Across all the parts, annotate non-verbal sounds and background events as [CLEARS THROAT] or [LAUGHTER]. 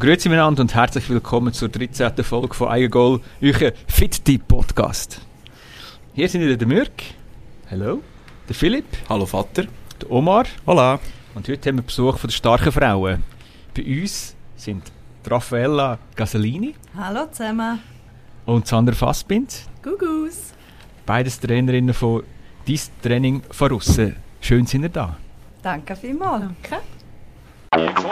Grüezi miteinander und herzlich willkommen zur 13. Folge von Eigengoal, euer Fit Podcast. Hier sind wieder der Mürk. Hallo. Der Philipp. Hallo Vater. Der Omar. Hola. Und heute haben wir Besuch von den starken Frauen. Bei uns sind Raffaella Gasolini Hallo zusammen. und Sandra Fassbind. Gugus. Beides Trainerinnen von «Dies Training von Russen». Schön sind ihr da. Danke vielmals. Danke. Das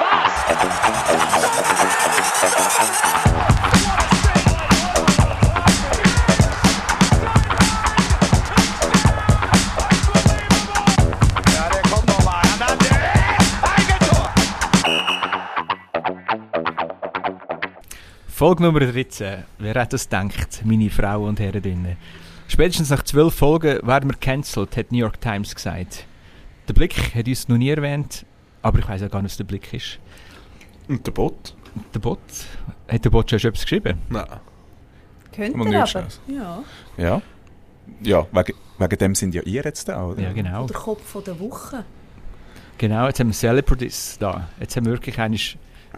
war's. Folge Nummer 13. Wer hat das gedacht, meine Frauen und Herren? Spätestens nach zwölf Folgen werden wir cancelled, hat New York Times gesagt. Der Blick hat uns noch nie erwähnt, aber ich weiß ja gar nicht, was der Blick ist. Und der Bot? Der Bot? Hat der Bot schon etwas geschrieben? Nein. Könnt Mal ihr nicht aber. Chance. Ja. Ja. Ja, wegen, wegen dem sind ja ihr jetzt da, oder? Ja, genau. Der Kopf von der Woche. Genau, jetzt haben wir Celebrities da. Jetzt haben wir wirklich eine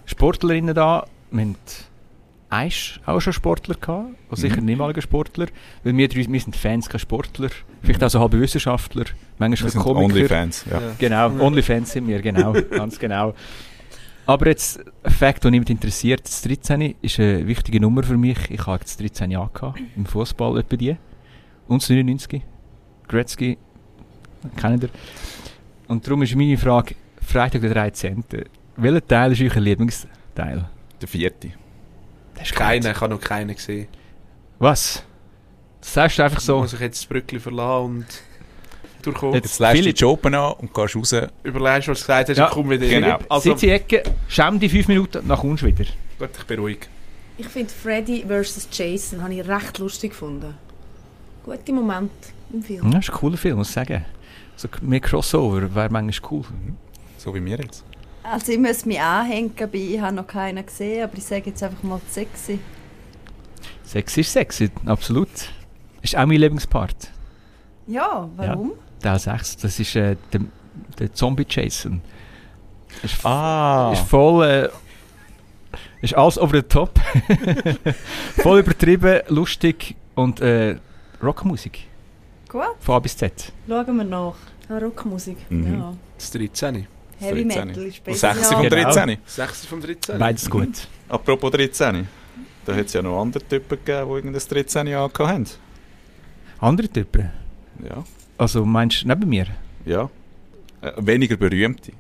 Sportlerinnen da. Wir haben auch schon Sportler gehabt, und sicher Mhm. nicht mal ein Sportler. Weil wir, wir sind Fans, keine Sportler. Vielleicht auch so halbe Wissenschaftler, Wir manchmal sind Komiker. Onlyfans, ja. Genau, Onlyfans sind wir, genau, [LAUGHS] ganz genau. Aber jetzt, ein Fakt, der niemand interessiert, das 13 ist eine wichtige Nummer für mich. Ich habe das 13 Jahre gehabt, im Fußball etwa die. Und das 99. Gretzky, kennt ihr. Und darum ist meine Frage, Freitag der 13. Welcher Teil ist euer Lieblingsteil? Der vierte. Gut. ich habe noch keinen gesehen. Was? Das sagst du einfach So. Muss ich jetzt das Brückli verlassen und durchkommen. Jetzt- lässt du die Joben an und gehst raus. Überlegst, was du gesagt hast Ja, und komm wieder genau. rein. Also, Sitz in die Ecke, schäm die 5 Minuten, dann kommst du wieder. gut, ich beruhige. Ich finde Freddy vs. Jason habe ich recht lustig gefunden. Gute Moment im Film. Ja, das ist ein cooler Film, muss ich sagen. So mehr Crossover wäre manchmal cool. So wie wir jetzt. Also ich muss mich anhängen, bei ich habe noch keinen gesehen, aber ich sage jetzt einfach mal sexy. Sex ist sexy, absolut. Ist auch mein Lieblingspart. Ja, warum? Teil 6, das ist äh, der, der Zombie Jason. Ist, Ah. ist voll. Äh, ist alles over the top. [LAUGHS] voll übertrieben, lustig und äh, Rockmusik. Gut, Von A bis Z. schauen wir nach. Ah, Rockmusik. Mhm. Ja. Das 13. Heavy 13. Metal ist Und besser. 6 Ja. vom Genau. 13. 6 vom 13. Beides gut. Apropos 13. Da hat es ja noch andere Typen gegeben, die irgendein 13 Jahre hatten. Andere Typen. Ja. Also meinst du neben mir? Ja. Äh, weniger berühmte.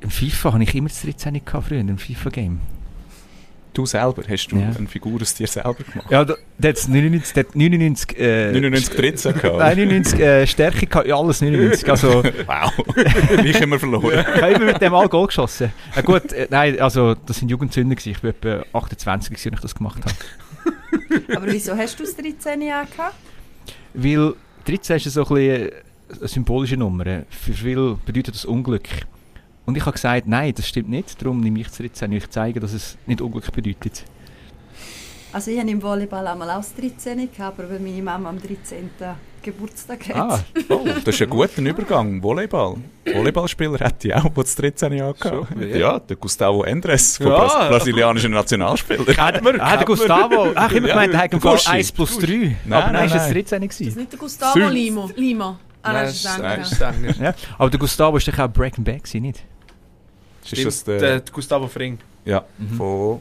Im FIFA habe ich immer das 13 gehabt früher, im FIFA-Game. Du selber, hast du Ja. eine Figur aus dir selber gemacht? Ja, da, der hat 99, der hat 99, äh, 99 13 gehabt. Nein, 99 äh, Stärke gehabt, ja, alles 99. [LAUGHS] Also, Wow. Haben wir verloren. ich habe immer mit dem Goal geschossen. Äh, gut, äh, nein, also, das sind Jugendzünder gewesen. Ich war etwa 28, gewesen, als ich das gemacht habe. [LAUGHS] Aber wieso hast du das 13 Jahre gehabt? Weil 13 ist so ein bisschen eine symbolische Nummer. Für viele bedeutet das Unglück. Und ich habe gesagt, nein, das stimmt nicht. Darum nehme ich das 13. Ich zeige, dass es nicht Unglück bedeutet. Also ich habe im Volleyball einmal auch das 13 gehabt, aber weil meine Mama am 13. Geburtstag hat. Ah, Oh, das ist ein guter Übergang. Volleyball. Volleyballspieler hätte ich auch, der das 13 Jahre gehabt Schon, ja. ja. der Gustavo Endres, Ja. Bras brasilianischer Nationalspieler. Hat man, ah, der Gustavo. Ach, ich habe Ja, gemeint, der hat im Fall Gucci. 1 plus 3. Nein, aber nein, nein, nein. 13 Das ist gewesen. nicht der Gustavo. Limo. Lima. Ah, Nein, das ist Sänger. das ist Sänger. Ja. Aber der Gustavo ist doch auch Breaking Bad gewesen, nicht? Ist das Stimmt, der, der Gustavo Fring. ja, Mhm. von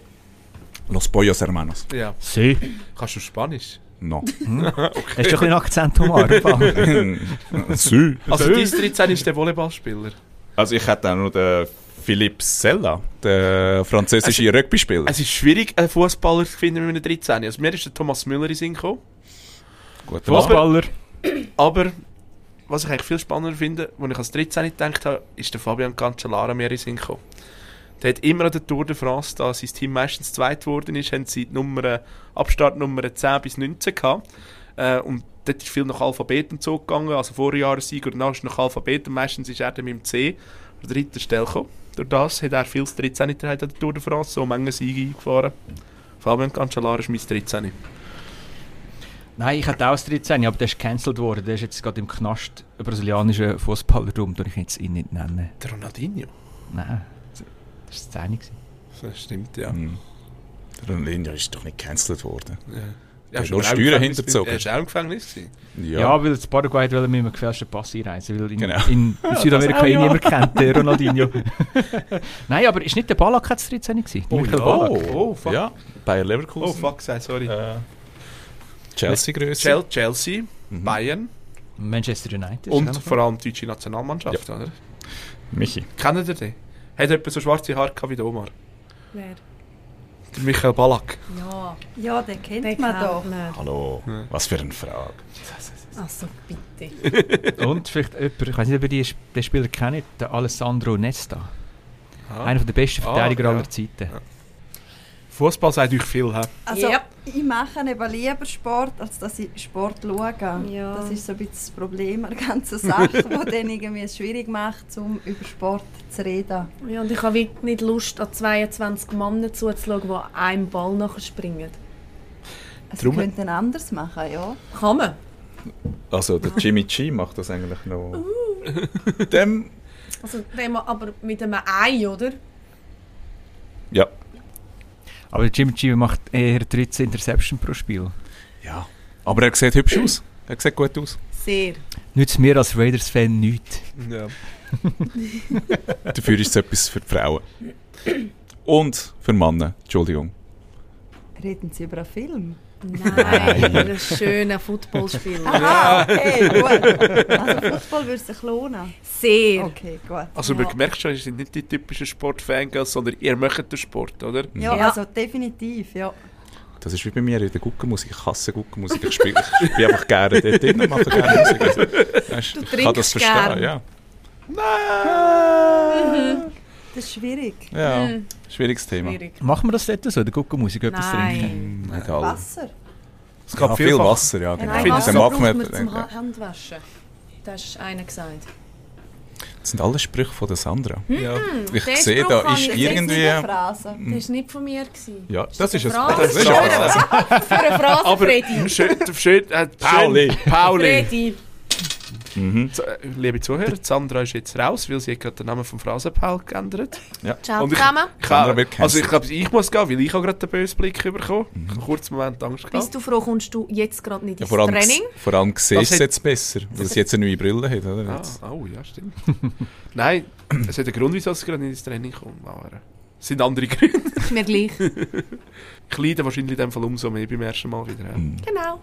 Los Pollos Hermanos. Ja. Sie. Kannst du Spanisch? No. [LAUGHS] Hast du ein bisschen Akzent, Omar? [LAUGHS] Sü. [LAUGHS] Also, dein 13 ist der Volleyballspieler. Also ich hätte auch noch den Philippe Sella, der französische Rugby-Spieler. Es ist schwierig, einen Fußballer zu finden mit einem 13. Also, mir ist der Thomas Müller in Sinn gekommen. Gut, Fußballer. Aber was ich eigentlich viel spannender finde, als ich als 13 gedacht habe, ist der Fabian Cancellara mir in Sinn gekommen. Der hat immer an der Tour de France, da sein Team meistens zweit geworden ist, haben sie die Nummer, Abstartnummer 10 bis 19 gehabt. Äh, und dort ist viel nach Alphabet und so gegangen, also Vorjahressieg oder nach ist nach Alphabet und meistens ist er dann mit dem C an der dritten Stelle gekommen. Durch das hat er viel das 13 an der Tour de France, so Mengen Siege eingefahren. Fabian Cancellara ist mein 13. Nein, ich hatte auch das 13, aber der ist gecancelt worden. Der ist jetzt gerade im Knast, ein brasilianischer Fußballer rum, den ich jetzt ihn nicht nennen. Der Ronaldinho. Nein, das war das 10 gewesen. Das stimmt, ja. Hm. Der Ronaldinho ist doch nicht gecancelt worden. ja. Ist hat nur aber auch im Steuern Gefängnis hinterzogen. Er war auch im Gefängnis. gewesen. Ja, weil das Paraguay hat mit einem gefälschten Pass einreisen, weil in, Genau. in, [LAUGHS] in Südamerika ihn niemand kennt, der Ronaldinho. [LAUGHS] Nein, aber ist nicht der Ballack jetzt 13 gewesen? Oh, Michael ja. Ballack. Oh, fuck. Ja, Bayer Oh, Leverkusen. fuck, sei sorry. Äh, Chelsea-Größe. Chel Chelsea, Mhm. Bayern Manchester United. und vor allem die deutsche Nationalmannschaft, oder? Michi. Kennt ihr den? Hat jemand so schwarze Haare wie der Omar? Wer? Der Michael Ballack. Ja, Ja, den kennt den man doch. man. Hallo. Ja. Was für eine Frage. Also bitte. [LAUGHS] Und vielleicht jemand, ich weiß nicht, ob ihr den Spieler kennt, der Alessandro Nesta. Ah. Einer der besten Ah, Verteidiger ja. aller Zeiten. Fußball sagt euch viel, hä? Also, Yep. ich mache eben lieber Sport, als dass ich Sport schaue. Ja. Das ist so ein bisschen das Problem an der ganzen Sache, [LAUGHS] wo dann irgendwie es schwierig macht, um über Sport zu reden. Ja, und ich habe wirklich nicht Lust, an 22 Männer zuzuschauen, die einem Ball nachher springen. Also, Drum- sie könnten anders machen, ja. Kann man. Also, der [LAUGHS] Jimmy G macht das eigentlich noch. Dem. Also, wenn man aber mit einem Ei, oder? Ja. Aber der Jimmy G macht eher 13 Interception pro Spiel. Ja. Aber er sieht hübsch aus. Er sieht gut aus. Sehr. Nützt mir als Raiders-Fan nichts. Ja. [LAUGHS] Dafür ist es etwas für die Frauen. Und für Männer. Entschuldigung. Reden Sie über einen Film? Nein, ein schönes Footballspiel. Ah, okay, gut. Also Fußball würde sich lohnen. Sehr. Okay, gut. Also, Ja. man merkt schon, ihr seid nicht die typischen Sportfangirls, sondern ihr möchtet den Sport, oder? Ja, Ja. also definitiv, ja. Das ist wie bei mir in der Guckenmusik. Ich hasse Guckenmusik. Ich spiele ich einfach gerne dort drin und mache gerne Musik. Also, weisst, Du ich kann das verstehen. gern. Ja. Das ist schwierig. ja. Hm, Schwieriges Thema. schwierig. Machen wir das dort so, der Guckenmusik etwas trinken? Nein. Nicht alle. Wasser. Es gab Ja, viel vielfach- Wasser, ja. Genau. Nein, finde, Wasser mag braucht man, zum ja. Handwaschen. Das ist einer gesagt. Das sind alle Sprüche von der Sandra. Ja. Ich den sehe, Spruch da ist ich- Das ist nicht irgendwie. eine Phrase. Das war nicht von mir. Gewesen. Ja, Ist das ist eine es. Phrase? Das ist es. [LAUGHS] Für eine Phrase, Aber Freddy. schön, schön, äh, Pauli. Pauli. Freddy. Mhm. Äh, Liebe Zuhörer, Sandra ist jetzt raus, weil sie hat gerade den Namen vom Phrasenpaul geändert. Ciao Und ich- zusammen. Also ich glaube, ich muss gehen, weil ich habe gerade den bösen Blick bekommen. Ich habe kurz einen Moment Angst Bist gehabt. du froh, kommst du jetzt gerade nicht Ja, ins vor allem, Training? vor allem siehst du es jetzt besser, weil sie jetzt eine neue Brille hat. Oder? Ah, oh, ja, stimmt. [LAUGHS] Nein, es hat einen Grund, wieso ich gerade nicht ins Training komme. Aber es sind andere Gründe. Ist mir gleich. [LAUGHS] Ich leide wahrscheinlich in dem Fall umso mehr beim ersten Mal wieder. Ja. Mhm. Genau.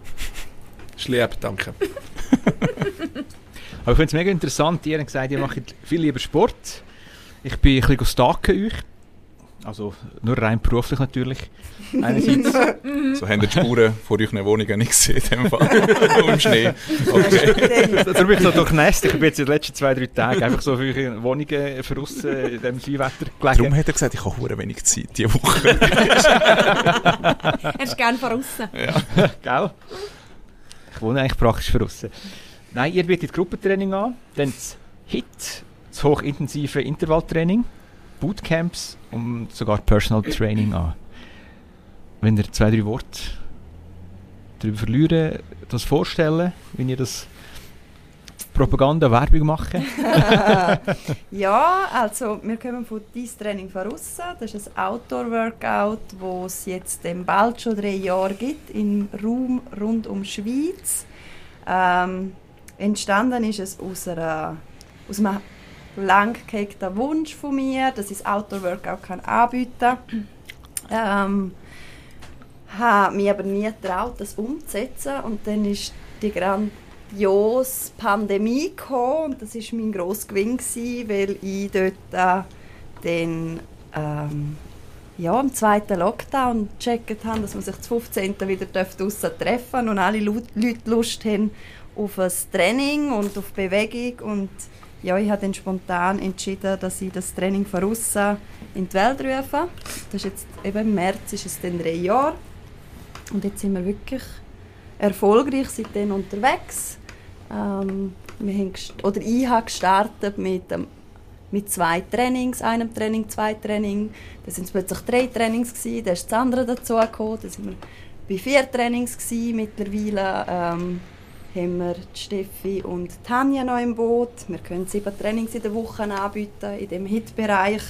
Ist lieb, danke. [LAUGHS] Aber ich finde es mega interessant, ihr habt gesagt, ihr macht viel lieber Sport. Ich bin ein bisschen stalken euch. Also nur rein beruflich natürlich. Einerseits. [LAUGHS] So haben die Spuren vor euren Wohnungen nicht gesehen, in dem Fall. [LAUGHS] Nur im Schnee. Okay. [LAUGHS] Darum bin ich so durchnässt. Ich bin jetzt in den letzten zwei, drei Tagen einfach so für Wohnungen verrissen in diesem Skiwetter Darum gelegen. hat er gesagt, ich habe hure wenig Zeit diese Woche. Er ist gerne von außen. Gell? Ich wohne eigentlich praktisch verrissen. Nein, ihr bietet Gruppentraining an, dann das HIT, das hochintensive Intervalltraining, Bootcamps und sogar Personal Training an. Wenn ihr zwei, drei Worte darüber verlieren, das vorstellen, wie ihr das Propaganda, Werbung machen. [LAUGHS] Ja, also wir kommen von dieses Training von aussen. Das ist ein Outdoor-Workout, das es jetzt bald schon drei Jahre gibt, im Raum rund um Schweiz. Ähm, entstanden ist es aus, einer, aus einem lang gehegten Wunsch von mir, dass ich das Outdoor-Workout kann anbieten kann. Ähm, habe mich aber nie getraut, das umzusetzen. Und dann ist die grandiose Pandemie gekommen und das ist mein grosser Gewinn, gewesen, weil ich dort äh, den, ähm, ja, im zweiten Lockdown gecheckt habe, dass man sich zum 15. wieder draussen treffen darf und alle Leute Lust haben auf ein Training und auf Bewegung und ja, ich habe dann spontan entschieden, dass ich das Training von aussen in die Welt rufe. Das ist jetzt eben im März ist es dann drei Jahre und jetzt sind wir wirklich erfolgreich seitdem unterwegs. Ähm, wir haben oder ich habe gestartet mit, ähm, mit zwei Trainings, einem Training, zwei Training. Dann sind es plötzlich drei Trainings gewesen, dann ist das andere dazu gekommen, dann sind wir bei vier Trainings gewesen. Mittlerweile ähm, haben wir die Steffi und die Tanja noch im Boot. Wir können sieben Trainings in der Woche anbieten in dem Hit-Bereich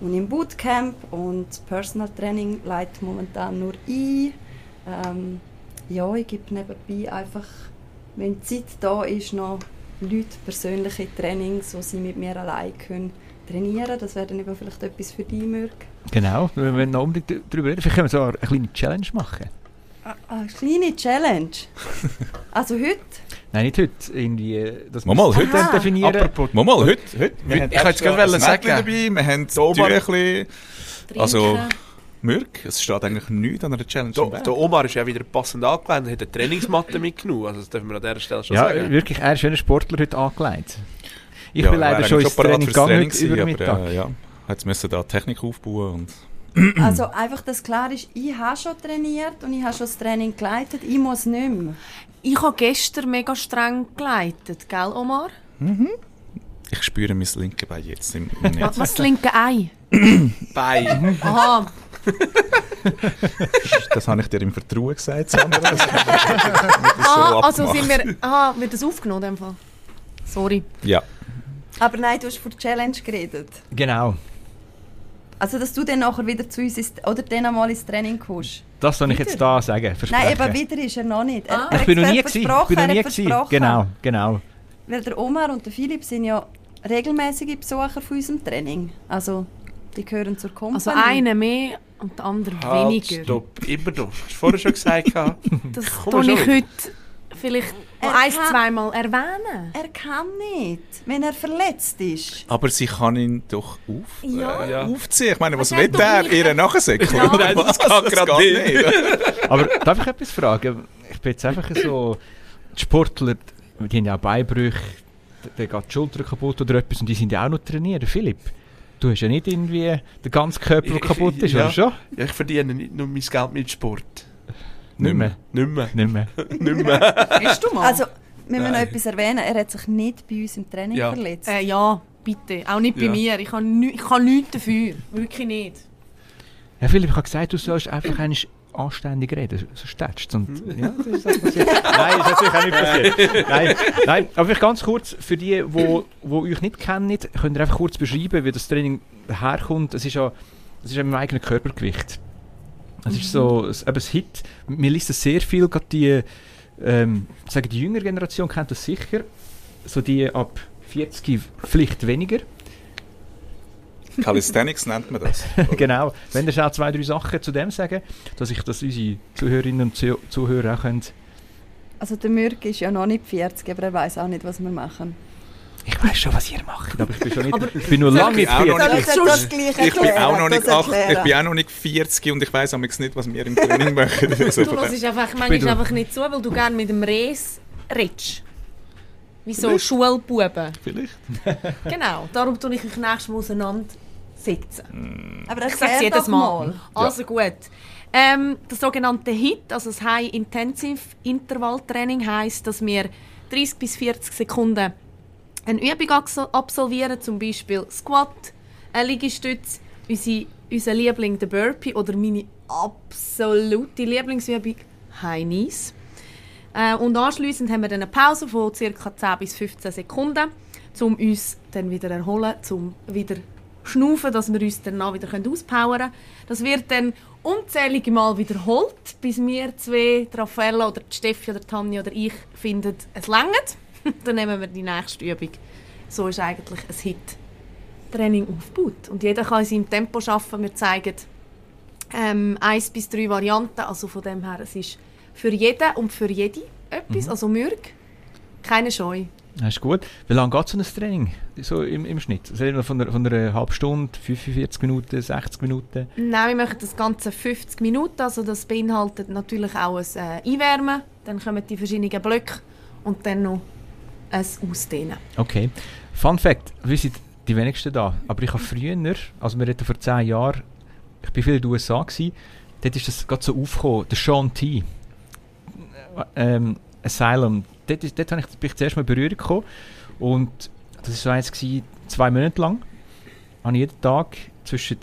und im Bootcamp. Und Personal Training leitet momentan nur ein. Ähm, ja, ich gebe nebenbei einfach, wenn Zeit da ist, noch Leute persönliche Trainings, wo sie mit mir allein können trainieren. Das wäre dann eben vielleicht etwas für dich, Mürk. Genau, wir wollen noch unbedingt darüber reden. Vielleicht können wir so eine kleine Challenge machen. Eine kleine Challenge. [LAUGHS] Also heute. Nein, nicht heute. Irgendwie, äh, Mal, mal, wir heute. das definieren. Apropos, mal, mal, heute, heute. Wir Ich wollte es gerade ein sagen. Dabei, wir haben Omar- Tüchli. Also. Mürk, es steht eigentlich nichts an einer Challenge Der, der Omar ist ja wieder passend angelegt und hat eine Trainingsmatte [LAUGHS] mitgenommen. Also das dürfen wir an dieser Stelle schon Ja, sagen. wirklich, er ist schöner Sportler heute angelegt. Ich Ja, bin leider schon ins Training gegangen über Mittag. aber, äh, ja, jetzt müssen da Technik aufbauen und [CLEARS THROAT] Also einfach, dass klar ist, ich habe schon trainiert und ich habe schon das Training geleitet. Ich muss nicht mehr. Ich habe gestern mega streng geleitet, gell, Omar? ich spüre mein linke Bein jetzt im, im Netz. Was das linke Ei? [CLEARS THROAT] Bein. Aha, [LAUGHS] Das habe ich dir im Vertrauen gesagt, Sandra. Wir [LAUGHS] so ah, also sind wir, aha, wird das aufgenommen in dem Fall? Sorry. Ja, Aber nein, du hast von der Challenge geredet. Genau. Also, dass du dann nachher wieder zu uns ins, oder dann einmal ins Training kommst. Das soll ich jetzt da sagen. Nein, Versprechen. eben wieder ist er noch nicht. Er, Ah. er ich bin noch nie es gewesen. Ich bin noch nie gewesen. Genau, genau. Weil der Omar und der Philipp sind ja regelmäßige Besucher von unserem Training. Also, die gehören zur Company. Also einer mehr und der andere Halt, weniger. stopp. Immer du. Hast du vorher schon gesagt. Das tue ich heute vielleicht Er ein, kann- zweimal erwähnen. Er kann nicht, wenn er verletzt ist. aber sie kann ihn doch auf, Ja. äh, Ja. aufziehen. Ich meine, was will er? nicht- Ihr nachsäckeln? Ja. Nein, das kann gerade geht nicht. [LAUGHS] Aber darf ich etwas fragen? Ich bin jetzt einfach so... Die Sportler, die haben ja auch Beinbrüche, der geht die Schulter kaputt oder etwas und die sind ja auch noch trainieren. Philipp, du hast ja nicht irgendwie den ganzen Körper, der Ich- kaputt ist, ja. oder schon? Ja, ich verdiene nicht nur mein Geld mit Sport. Nicht mehr. Nicht mehr. Nicht mehr. [LAUGHS] Nicht mehr. Hast du mal? Also, wir müssen noch etwas erwähnen. Er hat sich nicht bei uns im Training Ja. verletzt. äh, ja, bitte. Auch nicht bei Ja. mir. Ich kann, nü- ich kann nichts dafür. Wirklich nicht. Ja, Philipp, ich habe gesagt, du sollst einfach eigentlich anständig reden, so stätschst und ja, das ist auch passiert. nein, das ist natürlich auch nicht passiert. Nein, nein, aber vielleicht ganz kurz, für die, wo, wo euch nicht kennen, könnt ihr einfach kurz beschreiben, wie das Training herkommt. Es ist ja, es ist ja im eigenen Körpergewicht. Es ist so, es, eben das Hit, mir liest das sehr viel, gerade die, ähm, sagen die jüngere Generation kennt das sicher, so die ab 40 vielleicht weniger. Calisthenics nennt man das. [LAUGHS] genau. Wenn ihr auch zwei, drei Sachen zu dem sagen, dass ich das unsere Zuhörerinnen und Zuh- Zuhörer auch können. Also, der Mürk ist ja noch nicht 40, aber er weiß auch nicht, was wir machen. Ich weiß schon, was ihr macht, aber ich bin schon nicht. ich bin nur lange nicht ich auch noch 40. nicht- Soll ich Ich bin, auch noch nicht das acht, ich erklären? bin auch noch nicht 40 und ich weiss am nicht, was wir im Training machen. [LAUGHS] Also, Du hörst einfach bin manchmal einfach nicht zu, weil du gerne mit dem Res redest. Wie so Schulbuben. vielleicht. [LAUGHS] Genau. Darum tue ich mich nächstes Mal auseinandersetzen. Aber Ich sage jedes doch Mal. Also gut. Ähm, das sogenannte HIT, also das High Intensive Interval Training, heisst, dass wir 30 bis 40 Sekunden eine Übung absolvieren, zum Beispiel Squat, ein Liegestütz, unsere, unser Liebling der Burpee oder meine absolute Lieblingsübung High Knees. Äh, und anschliessend haben wir dann eine Pause von ca. 10 bis 15 Sekunden, um uns dann wieder erholen, um wieder schnaufen, dass wir uns danach wieder auspowern können. Das wird dann unzählige Mal wiederholt, bis wir zwei, Raffaella oder Steffi oder Tanja oder ich finden, es langt. [LAUGHS] dann nehmen wir die nächste Übung. So ist eigentlich ein Hit-Training aufgebaut. Und jeder kann in seinem Tempo arbeiten. Wir zeigen ähm, eins bis drei Varianten. Also von dem her, es ist für jeden und für jede etwas. Also Mürg, keine Scheu. Das ist gut. Wie lange geht so ein Training so im, im Schnitt? Wir von einer, von einer halben Stunde, 45 Minuten, 60 Minuten? Nein, wir machen das Ganze 50 Minuten. Also das beinhaltet natürlich auch ein äh, Einwärmen. Dann kommen die verschiedenen Blöcke und dann noch ein Ausdehnen. Okay. Fun Fact: Wir sind die wenigsten da. Aber ich habe früher, also wir reden vor 10 Jahren, ich war viel in den USA, gewesen, dort ist das gerade so aufgekommen, der Sean T. Ähm, Asylum. Dort, ist, dort habe ich, bin ich zuerst mal in Berührung gekommen. Und das war so eins, gewesen, zwei Monate lang. Habe ich jeden Tag zwischen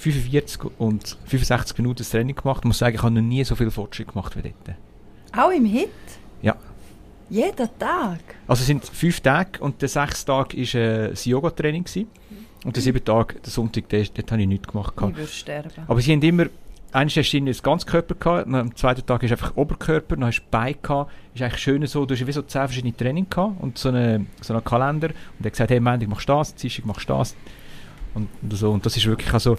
45 und 65 Minuten das Training gemacht. Ich muss sagen, ich habe noch nie so viel Fortschritt gemacht wie dort. Auch im Hit? Jeden Tag? Also es sind fünf Tage und der sechste Tag war äh, das Yoga-Training. Und der siebte Tag, der Sonntag, der, dort habe ich nichts gemacht. Ich würde sterben. Aber sie haben immer, eines hast du das ganze Körper gehabt, am zweiten Tag ist einfach Oberkörper, dann hast du Beine gehabt. Ist eigentlich schön so, du hast wie so zehn verschiedene Training gehabt und so einen so einen Kalender. Und er hat gesagt, hey, Montag machst du das, Dienstag machst du das. Und, und so. Und das ist wirklich also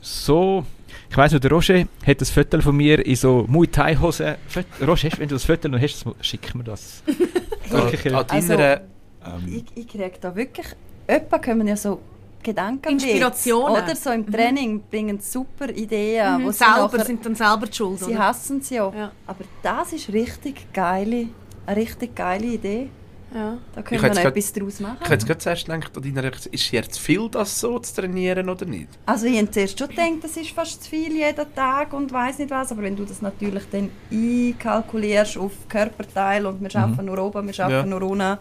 so... Ich weiss noch, der Roger hat das Foto von mir in so Muay Thai Hose. Roger, hast- wenn du das Foto noch hast, schick mir das. [LAUGHS] Wirklich, An, Also- deiner, Ähm, Ich, ich kriege da wirklich... Öppe kommen ja so Gedanken Inspirationen. Oder so im Training bringen super Ideen. Mhm. wo sie selber nachher- sind dann selber die Schuld. Sie oder? hassen es ja. Ja. Aber das ist richtig geile, eine richtig geile Idee. Ja. Da Ich können wir hätte noch grad- etwas daraus machen. ich hätte gerade zuerst gedacht, an deiner Reaktion, ist jetzt viel, das so zu trainieren oder nicht? Also ich habe zuerst schon gedacht, das ist fast zu viel jeden Tag und weiß nicht was, aber wenn du das natürlich dann einkalkulierst auf Körperteil und wir arbeiten nur oben, wir arbeiten Ja. nur unten,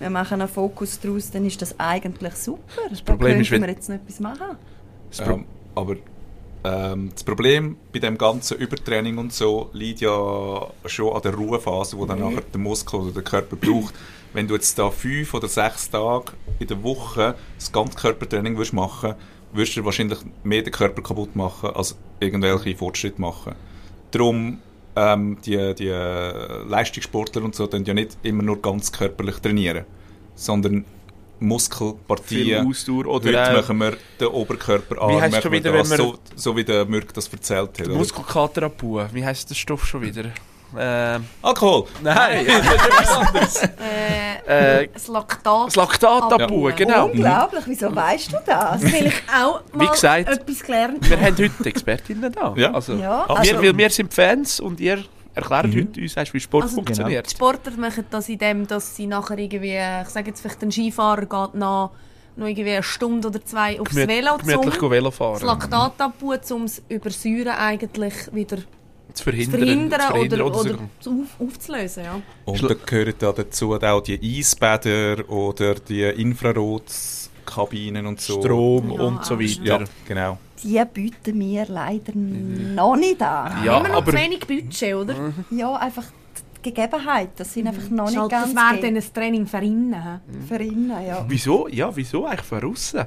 wir machen einen Fokus daraus, dann ist das eigentlich super. Das Problem ist, könnten wenn- wir jetzt noch etwas machen. Ähm, aber ähm, das Problem bei dem ganzen Übertraining und so liegt ja schon an der Ruhephase, wo dann Mhm. nachher der Muskel oder der Körper braucht. Wenn du jetzt da fünf oder sechs Tage in der Woche das ganze Körpertraining würdest machen, würdest du wahrscheinlich mehr den Körper kaputt machen, als irgendwelche Fortschritte machen. Darum ähm, die, die Leistungssportler und so tun ja nicht immer nur ganz körperlich trainieren, sondern viel Muskelpartien. Ausdauer Heute oder äh, machen wir den Oberkörperarm, Wie heisst machen schon wieder, das, wenn wir- so, so wie der Mürk das erzählt hat. Muskelkater abbauen. Wie heisst der Stoff schon wieder? Ähm, Alkohol! nein, [LAUGHS] das ist etwas anderes. Äh, Äh, das Laktat. das Laktat abbauen. genau. Unglaublich, wieso weißt du das? Weil ich auch mal gesagt, etwas gelernt Wir habe. haben heute Expertinnen da. Ja. Also, Ja, wir, also- weil wir sind Fans und ihr erklärt Mhm. heute uns, wie Sport Also, funktioniert. Die Sportler machen das in dem, dass sie nachher irgendwie, ich sage jetzt vielleicht ein Skifahrer geht nach noch irgendwie eine Stunde oder zwei aufs Gemüt- Velo gemütlich zum go Velo das fahren. Laktat abbauen, um das Übersäuren eigentlich wieder Zu zu verhindern. verhindern zu verhindern oder, oder oder, zu auf, aufzulösen. Ja. Und da gehören da dazu auch die Eisbäder oder die Infrarotkabinen und so. Strom Ja, und so weiter. Ja, genau. Die bieten wir leider noch nicht an. Ja, Immer noch aber- zu wenig Budget, oder? Ja, einfach die Gegebenheit, das sind einfach noch Das, nicht halt, ganz das wäre dann ein Training für innen. für innen, ja. Wieso? Ja, wieso eigentlich außen?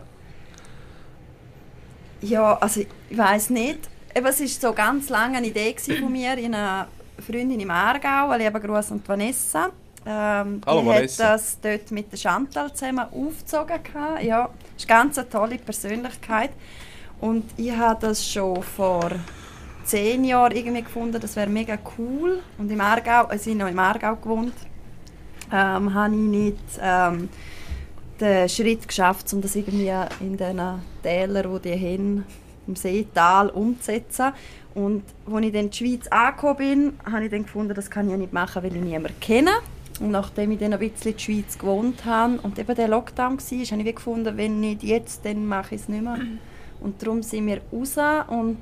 Ja, also ich weiß nicht. Eben, es war so ganz lange eine Idee von mir, in einer Freundin im Aargau, weil ich eben Gruß die Vanessa. Ähm, die Hallo, hat Vanessa. das dort mit der Chantal zusammen aufgezogen. gehabt. Ja, das ist ganz eine tolle Persönlichkeit. Und ich habe das schon vor zehn Jahren irgendwie gefunden, das wäre mega cool. Und im Aargau, also ich habe noch im Aargau gewohnt, ähm, habe ich nicht ähm, den Schritt geschafft, um das irgendwie in den Tälern, wo die hin im Seetal umzusetzen. Und als ich dann in die Schweiz angekommen bin, habe ich dann gefunden, das kann ich ja nicht machen, weil ich niemanden kenne. Und nachdem ich dann ein bisschen in der Schweiz gewohnt habe und eben der Lockdown war, habe ich gefunden, wenn nicht jetzt, dann mache ich es nicht mehr. Und darum sind wir raus und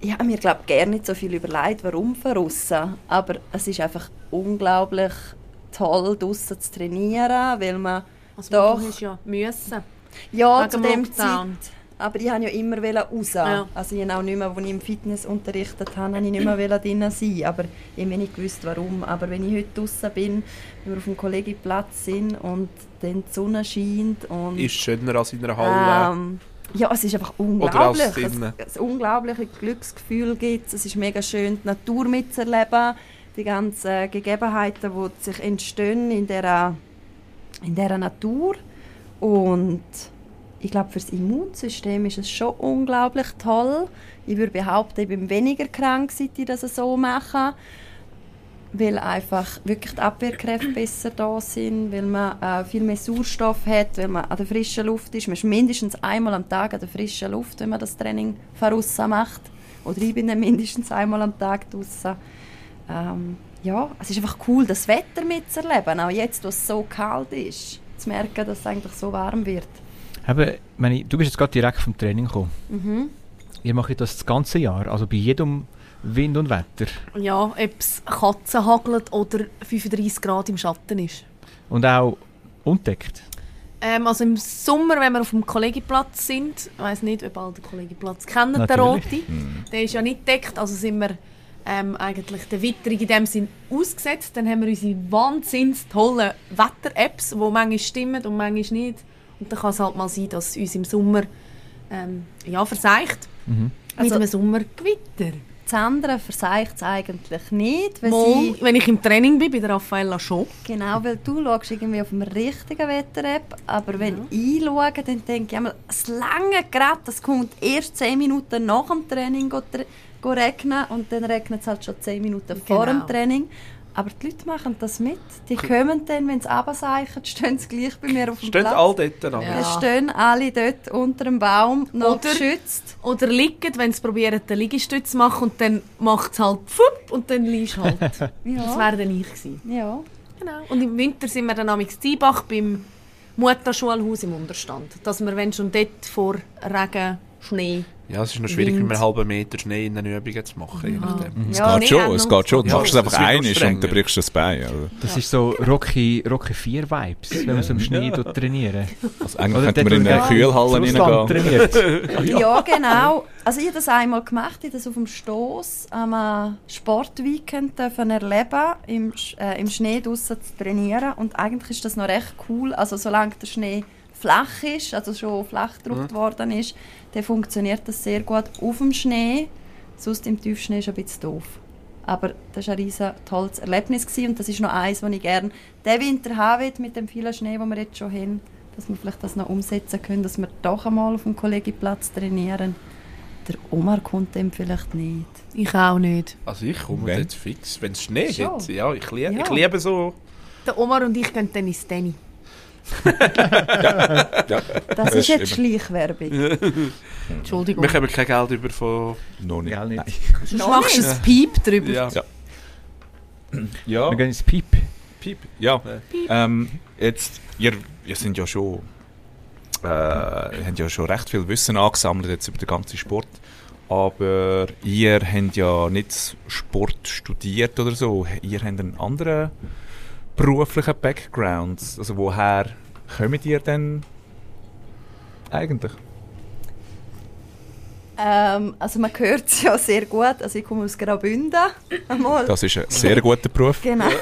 ich habe mir glaube gerne nicht so viel überlegt, warum von aussen. Aber es ist einfach unglaublich toll, draussen zu trainieren, weil man Also Doch. hast ja müssen. ja Wegen zu dem dem Lockdown. Zeit. Aber ich wollte ja immer raus. Ja. Also ich habe auch nicht mehr, als ich im Fitness unterrichtet habe, habe ich nicht mehr drin sein. Aber ich habe nicht gewusst, warum. Aber wenn ich heute draußen bin, wenn wir auf dem Kollegienplatz sind und dann die Sonne scheint und Ist schöner als in einer Halle. ähm, ja, es ist einfach Oder unglaublich. als drinnen. Es, ein unglaubliches Glücksgefühl gibt es. ist mega schön, die Natur mitzuerleben. Die ganzen Gegebenheiten, die sich entstehen in dieser, in dieser Natur. Und ich glaube, für das Immunsystem ist es schon unglaublich toll. Ich würde behaupten, ich bin weniger krank, seit ich das so mache. Weil einfach wirklich die Abwehrkräfte besser da sind, weil man äh, viel mehr Sauerstoff hat, weil man an der frischen Luft ist. Man ist mindestens einmal am Tag an der frischen Luft, wenn man das Training von aussen macht. Oder ich bin dann mindestens einmal am Tag draußen. Ähm, ja, es ist einfach cool, das Wetter mitzuerleben. Auch jetzt, wo es so kalt ist, zu merken, dass es eigentlich so warm wird. Eben, meine, du bist jetzt gerade direkt vom Training gekommen. Mhm. Ihr macht das das ganze Jahr, also bei jedem Wind und Wetter. Ja, ob es Katzen hagelt oder 35 Grad im Schatten ist. Und auch undeckt. Ähm, also im Sommer, wenn wir auf dem Kollegiplatz sind, ich weiss nicht, ob alle den Kollegiplatz kennen, der Natürlich. rote, der ist ja nicht gedeckt, also sind wir ähm, eigentlich der Witterung in dem Sinn ausgesetzt. Dann haben wir unsere wahnsinns tollen Wetter-Apps, die manchmal stimmen und manchmal nicht. Und dann kann es halt mal sein, dass es uns im Sommer ähm, ja, verseicht. Mhm. Mit Also- einem Sommergewitter. Das andere verseicht es eigentlich nicht, weil Mal, sie, wenn ich im Training bin, bei der Raffaella schon. genau, weil du schaust irgendwie auf dem richtigen Wetter-App, aber wenn ich schaue, dann denke ich einmal, es lange gerade, das kommt erst 10 Minuten nach dem Training go, regnen und dann regnet es halt schon 10 Minuten vor dem Genau. Training. Aber die Leute machen das mit. Die kommen dann, wenn sie runterseichen, [LAUGHS] stehen sie gleich bei mir auf dem Stehen Platz. all dort. Ja. Es stehen alle dort unter dem Baum, noch Oder- geschützt. Oder liegen, wenn sie probieren, den Liegestütz zu machen und dann macht es halt pfupp und dann liegst halt. [LAUGHS] Das Ja, wäre dann ich gewesen. ja. Genau. Und im Winter sind wir dann am Ziebach beim Mutter-Schulhaus im Unterstand. Dass wir, wenn schon dort vor Regen, Schnee... Ja, es ist noch schwierig, Wind. mit einem halben Meter Schnee in den Übungen zu machen. nachdem. Es Ja, geht schon, es geht schon. Du Ja, machst es einfach einmal und dann brichst du das Bein. Also, Das ist so Rocky, Rocky 4 Vibes, wenn man so im Schnee dort trainieren. also eigentlich Oder könnte man in eine Kühlhalle reingehen. trainiert. [LAUGHS] Ja, genau. Also ich habe das einmal gemacht, ich habe das auf dem Stoss am äh, Sportweekend dürfen erleben, im, äh, im Schnee draussen zu trainieren. Und eigentlich ist das noch recht cool. Also solange der Schnee flach ist, also schon flach gedruckt worden ist, dann funktioniert das sehr gut auf dem Schnee. Sonst im Tiefschnee ist ein bisschen doof. Aber das war ein riesen tolles Erlebnis gewesen. und das ist noch eins, das ich gerne diesen Winter haben will, mit dem vielen Schnee, den wir jetzt schon haben, dass wir vielleicht das noch umsetzen können, dass wir doch einmal auf dem Kollegiplatz trainieren. Der Omar kommt dem vielleicht nicht. Ich auch nicht. Also ich komme Wenn? dort fix. Wenn es Schnee Schon? hat, ja, ich, lie Ja. ich liebe so. Der Omar und ich gehen dann ins Tennis. [LAUGHS] Ja, Das Das ist jetzt Schleichwerbung. Entschuldigung. Wir haben kein Geld über von... noch nicht. Gell, nicht. Du machst ein Piep drüber. Ja. Ja. Ja, Wir gehen ins Piep. Piep. Ja, Ja. ähm, jetzt, ihr, ihr sind ja schon, äh, ihr habt ja schon recht viel Wissen angesammelt jetzt über den ganzen Sport. Aber ihr habt ja nicht Sport studiert oder so. Ihr habt einen anderen beruflichen Background. Also woher kommt ihr denn eigentlich? Ähm, also man hört es ja sehr gut. Also ich komme aus Graubünden. Einmal. Das ist ein sehr guter Beruf. Genau. [LAUGHS]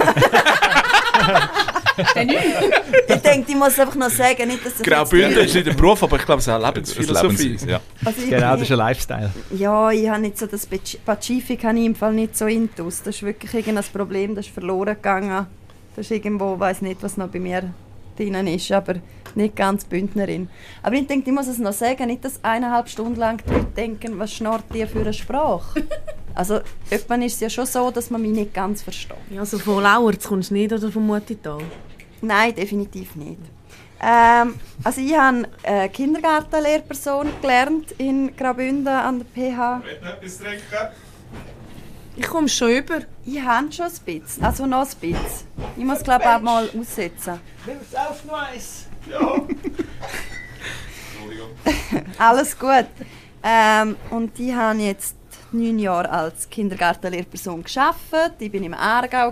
ich denke, ich muss einfach noch sagen, nicht, dass das Graubünden ist nicht ein Beruf, aber ich glaube, es ist eine Das Lebensphilosophie. Lebensweise, ja. Also Genau, das ist ein Lifestyle. Ja, ich habe nicht so das Pazifik habe ich im Fall nicht so intus. Das ist wirklich irgendein Problem, das ist verloren gegangen. Das ist irgendwo, weiß nicht, was noch bei mir drin ist, aber nicht ganz Bündnerin. Aber ich denke, ich muss es noch sagen, nicht, dass eineinhalb Stunden lang die Leute denken, was schnarrt ihr für eine Sprache? [LAUGHS] Also, irgendwann ist es ja schon so, dass man mich nicht ganz versteht. Ja, also von Lauerz kommst du nicht oder vom Mutital? Nein, definitiv nicht. Ähm, also ich habe äh, Kindergartenlehrperson gelernt in Graubünden an der PH. Ich komme schon über. Ich habe schon ein bisschen, also noch ein bisschen. Ich muss glaube ich auch mal aussetzen. [LAUGHS] Alles gut. Ähm, und ich habe jetzt neun Jahre als Kindergartenlehrperson geschafft. Ich bin im Aargau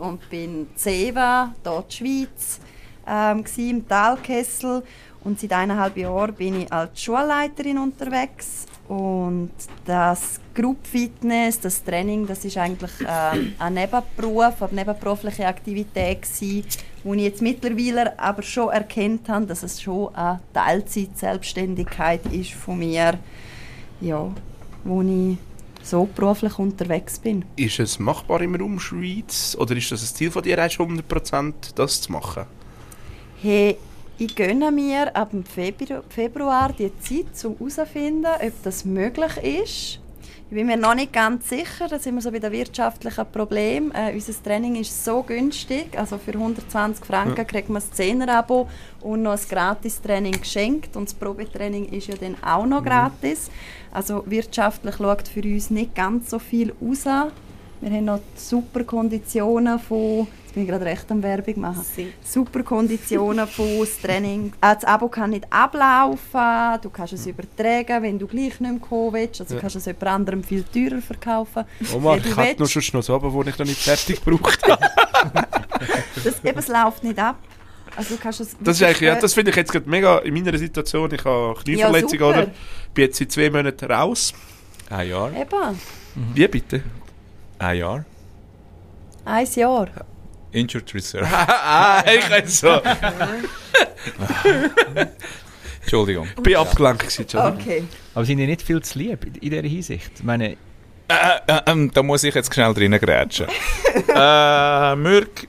und bin in Zewa, dort in der Schweiz, ähm, im Talkessel. Und seit eineinhalb Jahren bin ich als Schulleiterin unterwegs. Und das Group Fitness, das Training, das ist eigentlich ähm, ein Nebenberuf, eine nebenberufliche Aktivität gsi, wo ich jetzt mittlerweile aber schon erkannt habe, dass es schon eine Teilzeit-Selbstständigkeit ist von mir, ja, wo ich so beruflich unterwegs bin. Ist es machbar im Raum Schweiz? Oder ist das ein Ziel von dir, erst 100% das zu machen? Hey, ich gönne mir ab dem Febru- Februar die Zeit, um herauszufinden, ob das möglich ist. Ich bin mir noch nicht ganz sicher, da sind wir so bei den wirtschaftlichen Problemen. Äh, unser Training ist so günstig, also für 120 Franken kriegt man ein 10er-Abo und noch ein Gratis-Training geschenkt und das Probetraining ist ja dann auch noch gratis. Also wirtschaftlich schaut für uns nicht ganz so viel raus. Wir haben noch super Konditionen von, jetzt bin ich gerade recht am Werbung machen, super Konditionen [LAUGHS] von das Training. Äh, das Abo kann nicht ablaufen, du kannst es übertragen, wenn du gleich nicht mehr kommen willst. Also du kannst es jemand anderem viel teurer verkaufen. Du ich hatte noch schon noch so, aber wo ich noch nicht fertig gebraucht habe. [LAUGHS] Das, eben, es läuft nicht ab. Also du kannst das, Das ist eigentlich, ja, das finde ich jetzt gerade mega in meiner Situation. Ich habe Knieverletzung, Ja, oder? Bin jetzt seit zwei Monaten raus. Ein Jahr. Eben, Wie bitte? Ein Jahr. ein Jahr. Injured Reserve. [LAUGHS] ah, ich kann so. [LAUGHS] Entschuldigung. Ich bin abgelenkt gewesen, Entschuldigung. Okay. Aber sind die nicht viel zu lieb in, in dieser Hinsicht? Ich meine, Äh, äh, ähm, da muss ich jetzt schnell reingrätschen. [LAUGHS] äh, Mürk,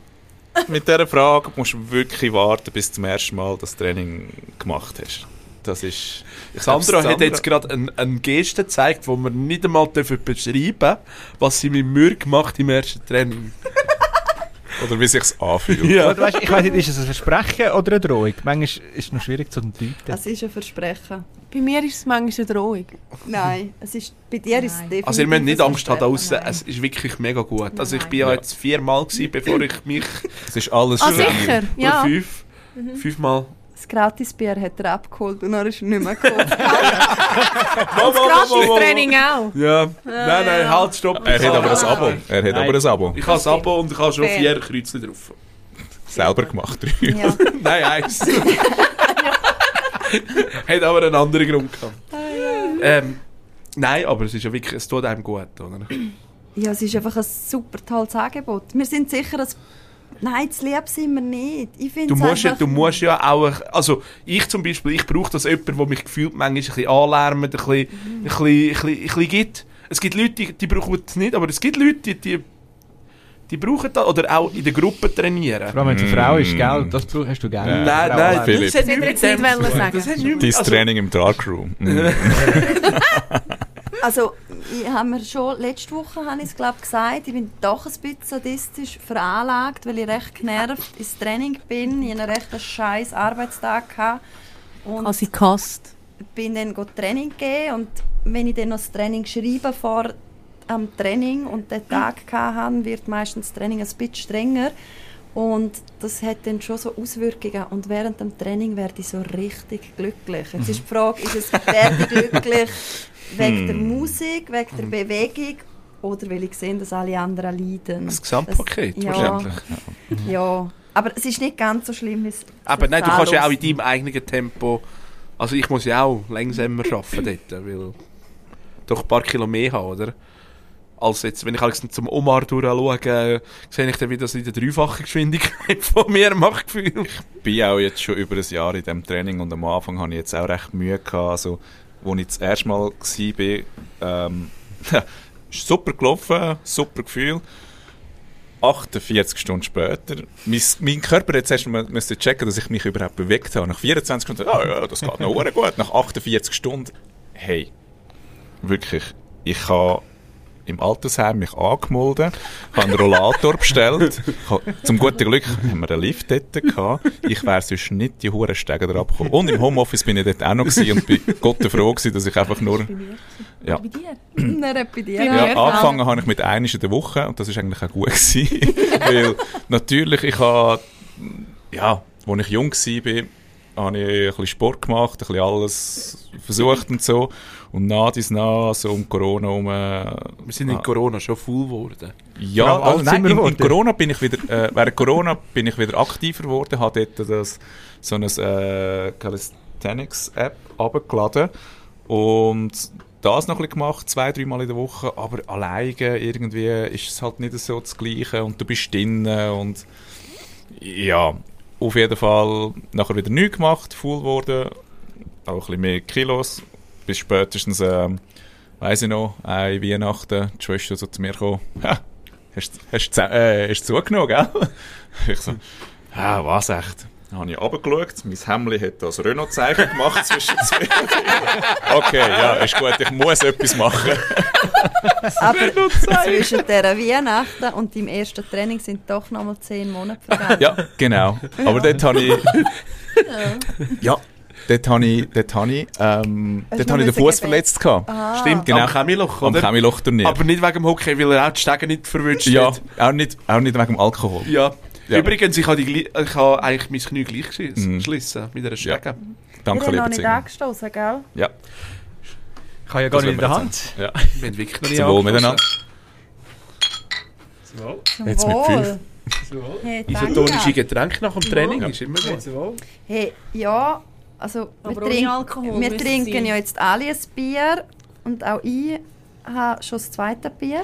mit dieser Frage musst du wirklich warten, bis du zum ersten Mal das Training gemacht hast. Das ist... Ich Sandra glaub, hat jetzt gerade eine, eine Geste gezeigt, wo wir nicht einmal dürfen beschreiben was sie mit mir gemacht im ersten Training. [LAUGHS] Oder wie sich's anfühlt. Ja. oder weißt, ich weiß nicht, ist es ein Versprechen oder eine Drohung? Manchmal ist es noch schwierig zu deuten. Es ist ein Versprechen. Bei mir ist es manchmal eine Drohung. Nein, es ist, bei dir ist es Nein. definitiv Also ihr müsst nicht Angst haben da draussen, es ist wirklich mega gut. Also ich Nein. bin ja jetzt viermal gewesen, [LAUGHS] bevor ich mich... Es ist alles Ah, sicher? Ja. fünf. Fünfmal. Das Gratisbier hat er abgeholt und dann ist er nicht mehr gekommen. [LAUGHS] Wow, Gratis Training auch. Ja, nein, nein, halt, stopp. Er hat aber ein Abo. Er hat Nein. aber ein Abo. Ich habe ein Abo und ich habe schon vier Kreuzchen drauf. Selber gemacht. ja. [LAUGHS] Nein, eins. [LAUGHS] Hat aber einen anderen Grund gehabt. Ähm, nein, aber es ist ja wirklich, es tut einem gut, oder? ja, es ist einfach ein super tolles Angebot. Wir sind sicher, dass... Nein, zu lieb sind wir nicht. Ich finde Du es musst, ja, du musst ja auch, also ich zum Beispiel, ich brauche das jemand, der mich gefühlt manchmal ein bisschen anlärmt, ein bisschen, ein bisschen, ein bisschen, ein bisschen gibt. Es gibt Leute, die, die brauchen es nicht, aber es gibt Leute, die, die, die brauchen das, oder auch in der Gruppe trainieren. Vor allem, wenn es eine Frau ist, gell? Das brauch- hast du gerne. Nein, nein. Philipp. das Das hätte mit ich jetzt dem nicht zu tun. sagen. Das Dein also, Training im Darkroom. Mm. [LAUGHS] [LAUGHS] Also, ich habe mir schon letzte Woche habe ich es, glaub, gesagt, ich bin doch ein bisschen sadistisch veranlagt, weil ich recht genervt ins Training bin. Ich hatte einen recht scheiß Arbeitstag gehabt und Quasi gehasst. bin dann go Training gehen und wenn ich dann noch das Training schreibe vor am Training und den Tag hatte, wird meistens das Training ein bisschen strenger und das hat dann schon so Auswirkungen und während dem Training werde ich so richtig glücklich. Jetzt ist die Frage, ist es werde ich glücklich [LAUGHS] wegen der Musik, wegen der Bewegung oder weil ich sehe, dass alle anderen leiden? Das Gesamtpaket, Das- ja, wahrscheinlich. ja, aber es ist nicht ganz so schlimm, wie es Aber nein, du kannst ja auch in deinem eigenen Tempo. Also ich muss ja auch langsamer arbeiten dort, weil doch ein paar Kilo mehr habe, oder? Als jetzt, wenn ich zum Omar durchschaue, sehe ich dann wieder so in der dreifachen Geschwindigkeit [LAUGHS] von mir macht Gefühl. bin auch jetzt schon über ein Jahr in diesem Training und am Anfang hatte ich jetzt auch recht Mühe gehabt. Also, als ich das erste Mal war, ähm, [LAUGHS] super gelaufen, super Gefühl. 48 Stunden später, mein, mein Körper hat zuerst mal müssen checken, dass ich mich überhaupt bewegt habe. Nach 24 Stunden, ah ja, das geht noch gut. Nach 48 Stunden, hey, wirklich, ich habe im Altersheim mich angemeldet, habe einen Rollator bestellt. Zum guten Glück haben wir einen Lift dort gehabt. Ich wäre sonst nicht die hohen Stege da abgekommen. Und im Homeoffice bin ich dort auch noch gewesen und bin Gott froh gewesen, dass ich einfach nur, ja. Bei dir? Nein, nicht bei dir. Ja, angefangen habe ich mit einisch in der Woche und das ist eigentlich auch gut gewesen. [LAUGHS] Weil natürlich, ich habe, ja, als ich jung war, habe ich ein bisschen Sport gemacht, ein bisschen alles versucht und so. Und nach dies nach, so um Corona herum, Wir sind in Corona schon full geworden. Ja, allem also nein, in, in. Corona bin ich wieder, äh, während Corona bin ich wieder aktiver geworden, habe dort das, so eine äh, Calisthenics-App abgeladen und das noch ein bisschen gemacht, zwei, dreimal in der Woche, aber alleine irgendwie ist es halt nicht so das Gleiche und du bist drinnen und ja, auf jeden Fall nachher wieder nichts gemacht, full geworden, auch ein bisschen mehr Kilos, bis spätestens, ähm, weiss ich noch, ein Weihnachten, die Schwester so zu mir gekommen, «Ha, hast, du- äh, hast zugenommen, gell? [LAUGHS] Ich so, «Ja, was echt?» Dann habe ich runtergeschaut, mein Hemdli hat das Renault-Zeichen gemacht zwischen zwei. [LAUGHS] okay, ja, ist gut, ich muss etwas machen. [LAUGHS] Aber zwischen dieser Weihnachten und deinem ersten Training sind doch noch mal zehn Monate vergangen. Ja, genau. Aber dort habe ich... Ja, dort habe ich, dort habe ich, ähm, dort habe ich den Fuß verletzt gehabt. Ah. Stimmt, Genau. am Chemiloch, Am oder? Chemiloch-Turnier. Aber nicht wegen dem Hockey, weil er auch die Stege nicht verwünscht Ja, hat. auch nicht, auch nicht wegen dem Alkohol. Ja. Ja. Übrigens, ich habe, die, ich habe eigentlich mein Knie gleich Mhm. geschlissen mit einer Ja. Stege. Danke, Wir haben lieber noch nicht angestoßen, gell? Ja, Ich habe ja gar Das nicht in der Hand. ja. Wir haben wirklich noch nie Zum Wohl miteinander. Zum Jetzt mit fünf. Hey, Isotonische. Getränke nach dem Training ist immer gut. Hey, ja, also wir, Aber trink- Alkohol wir trinken sein. ja jetzt alle ein Bier und auch ich habe schon das zweite Bier.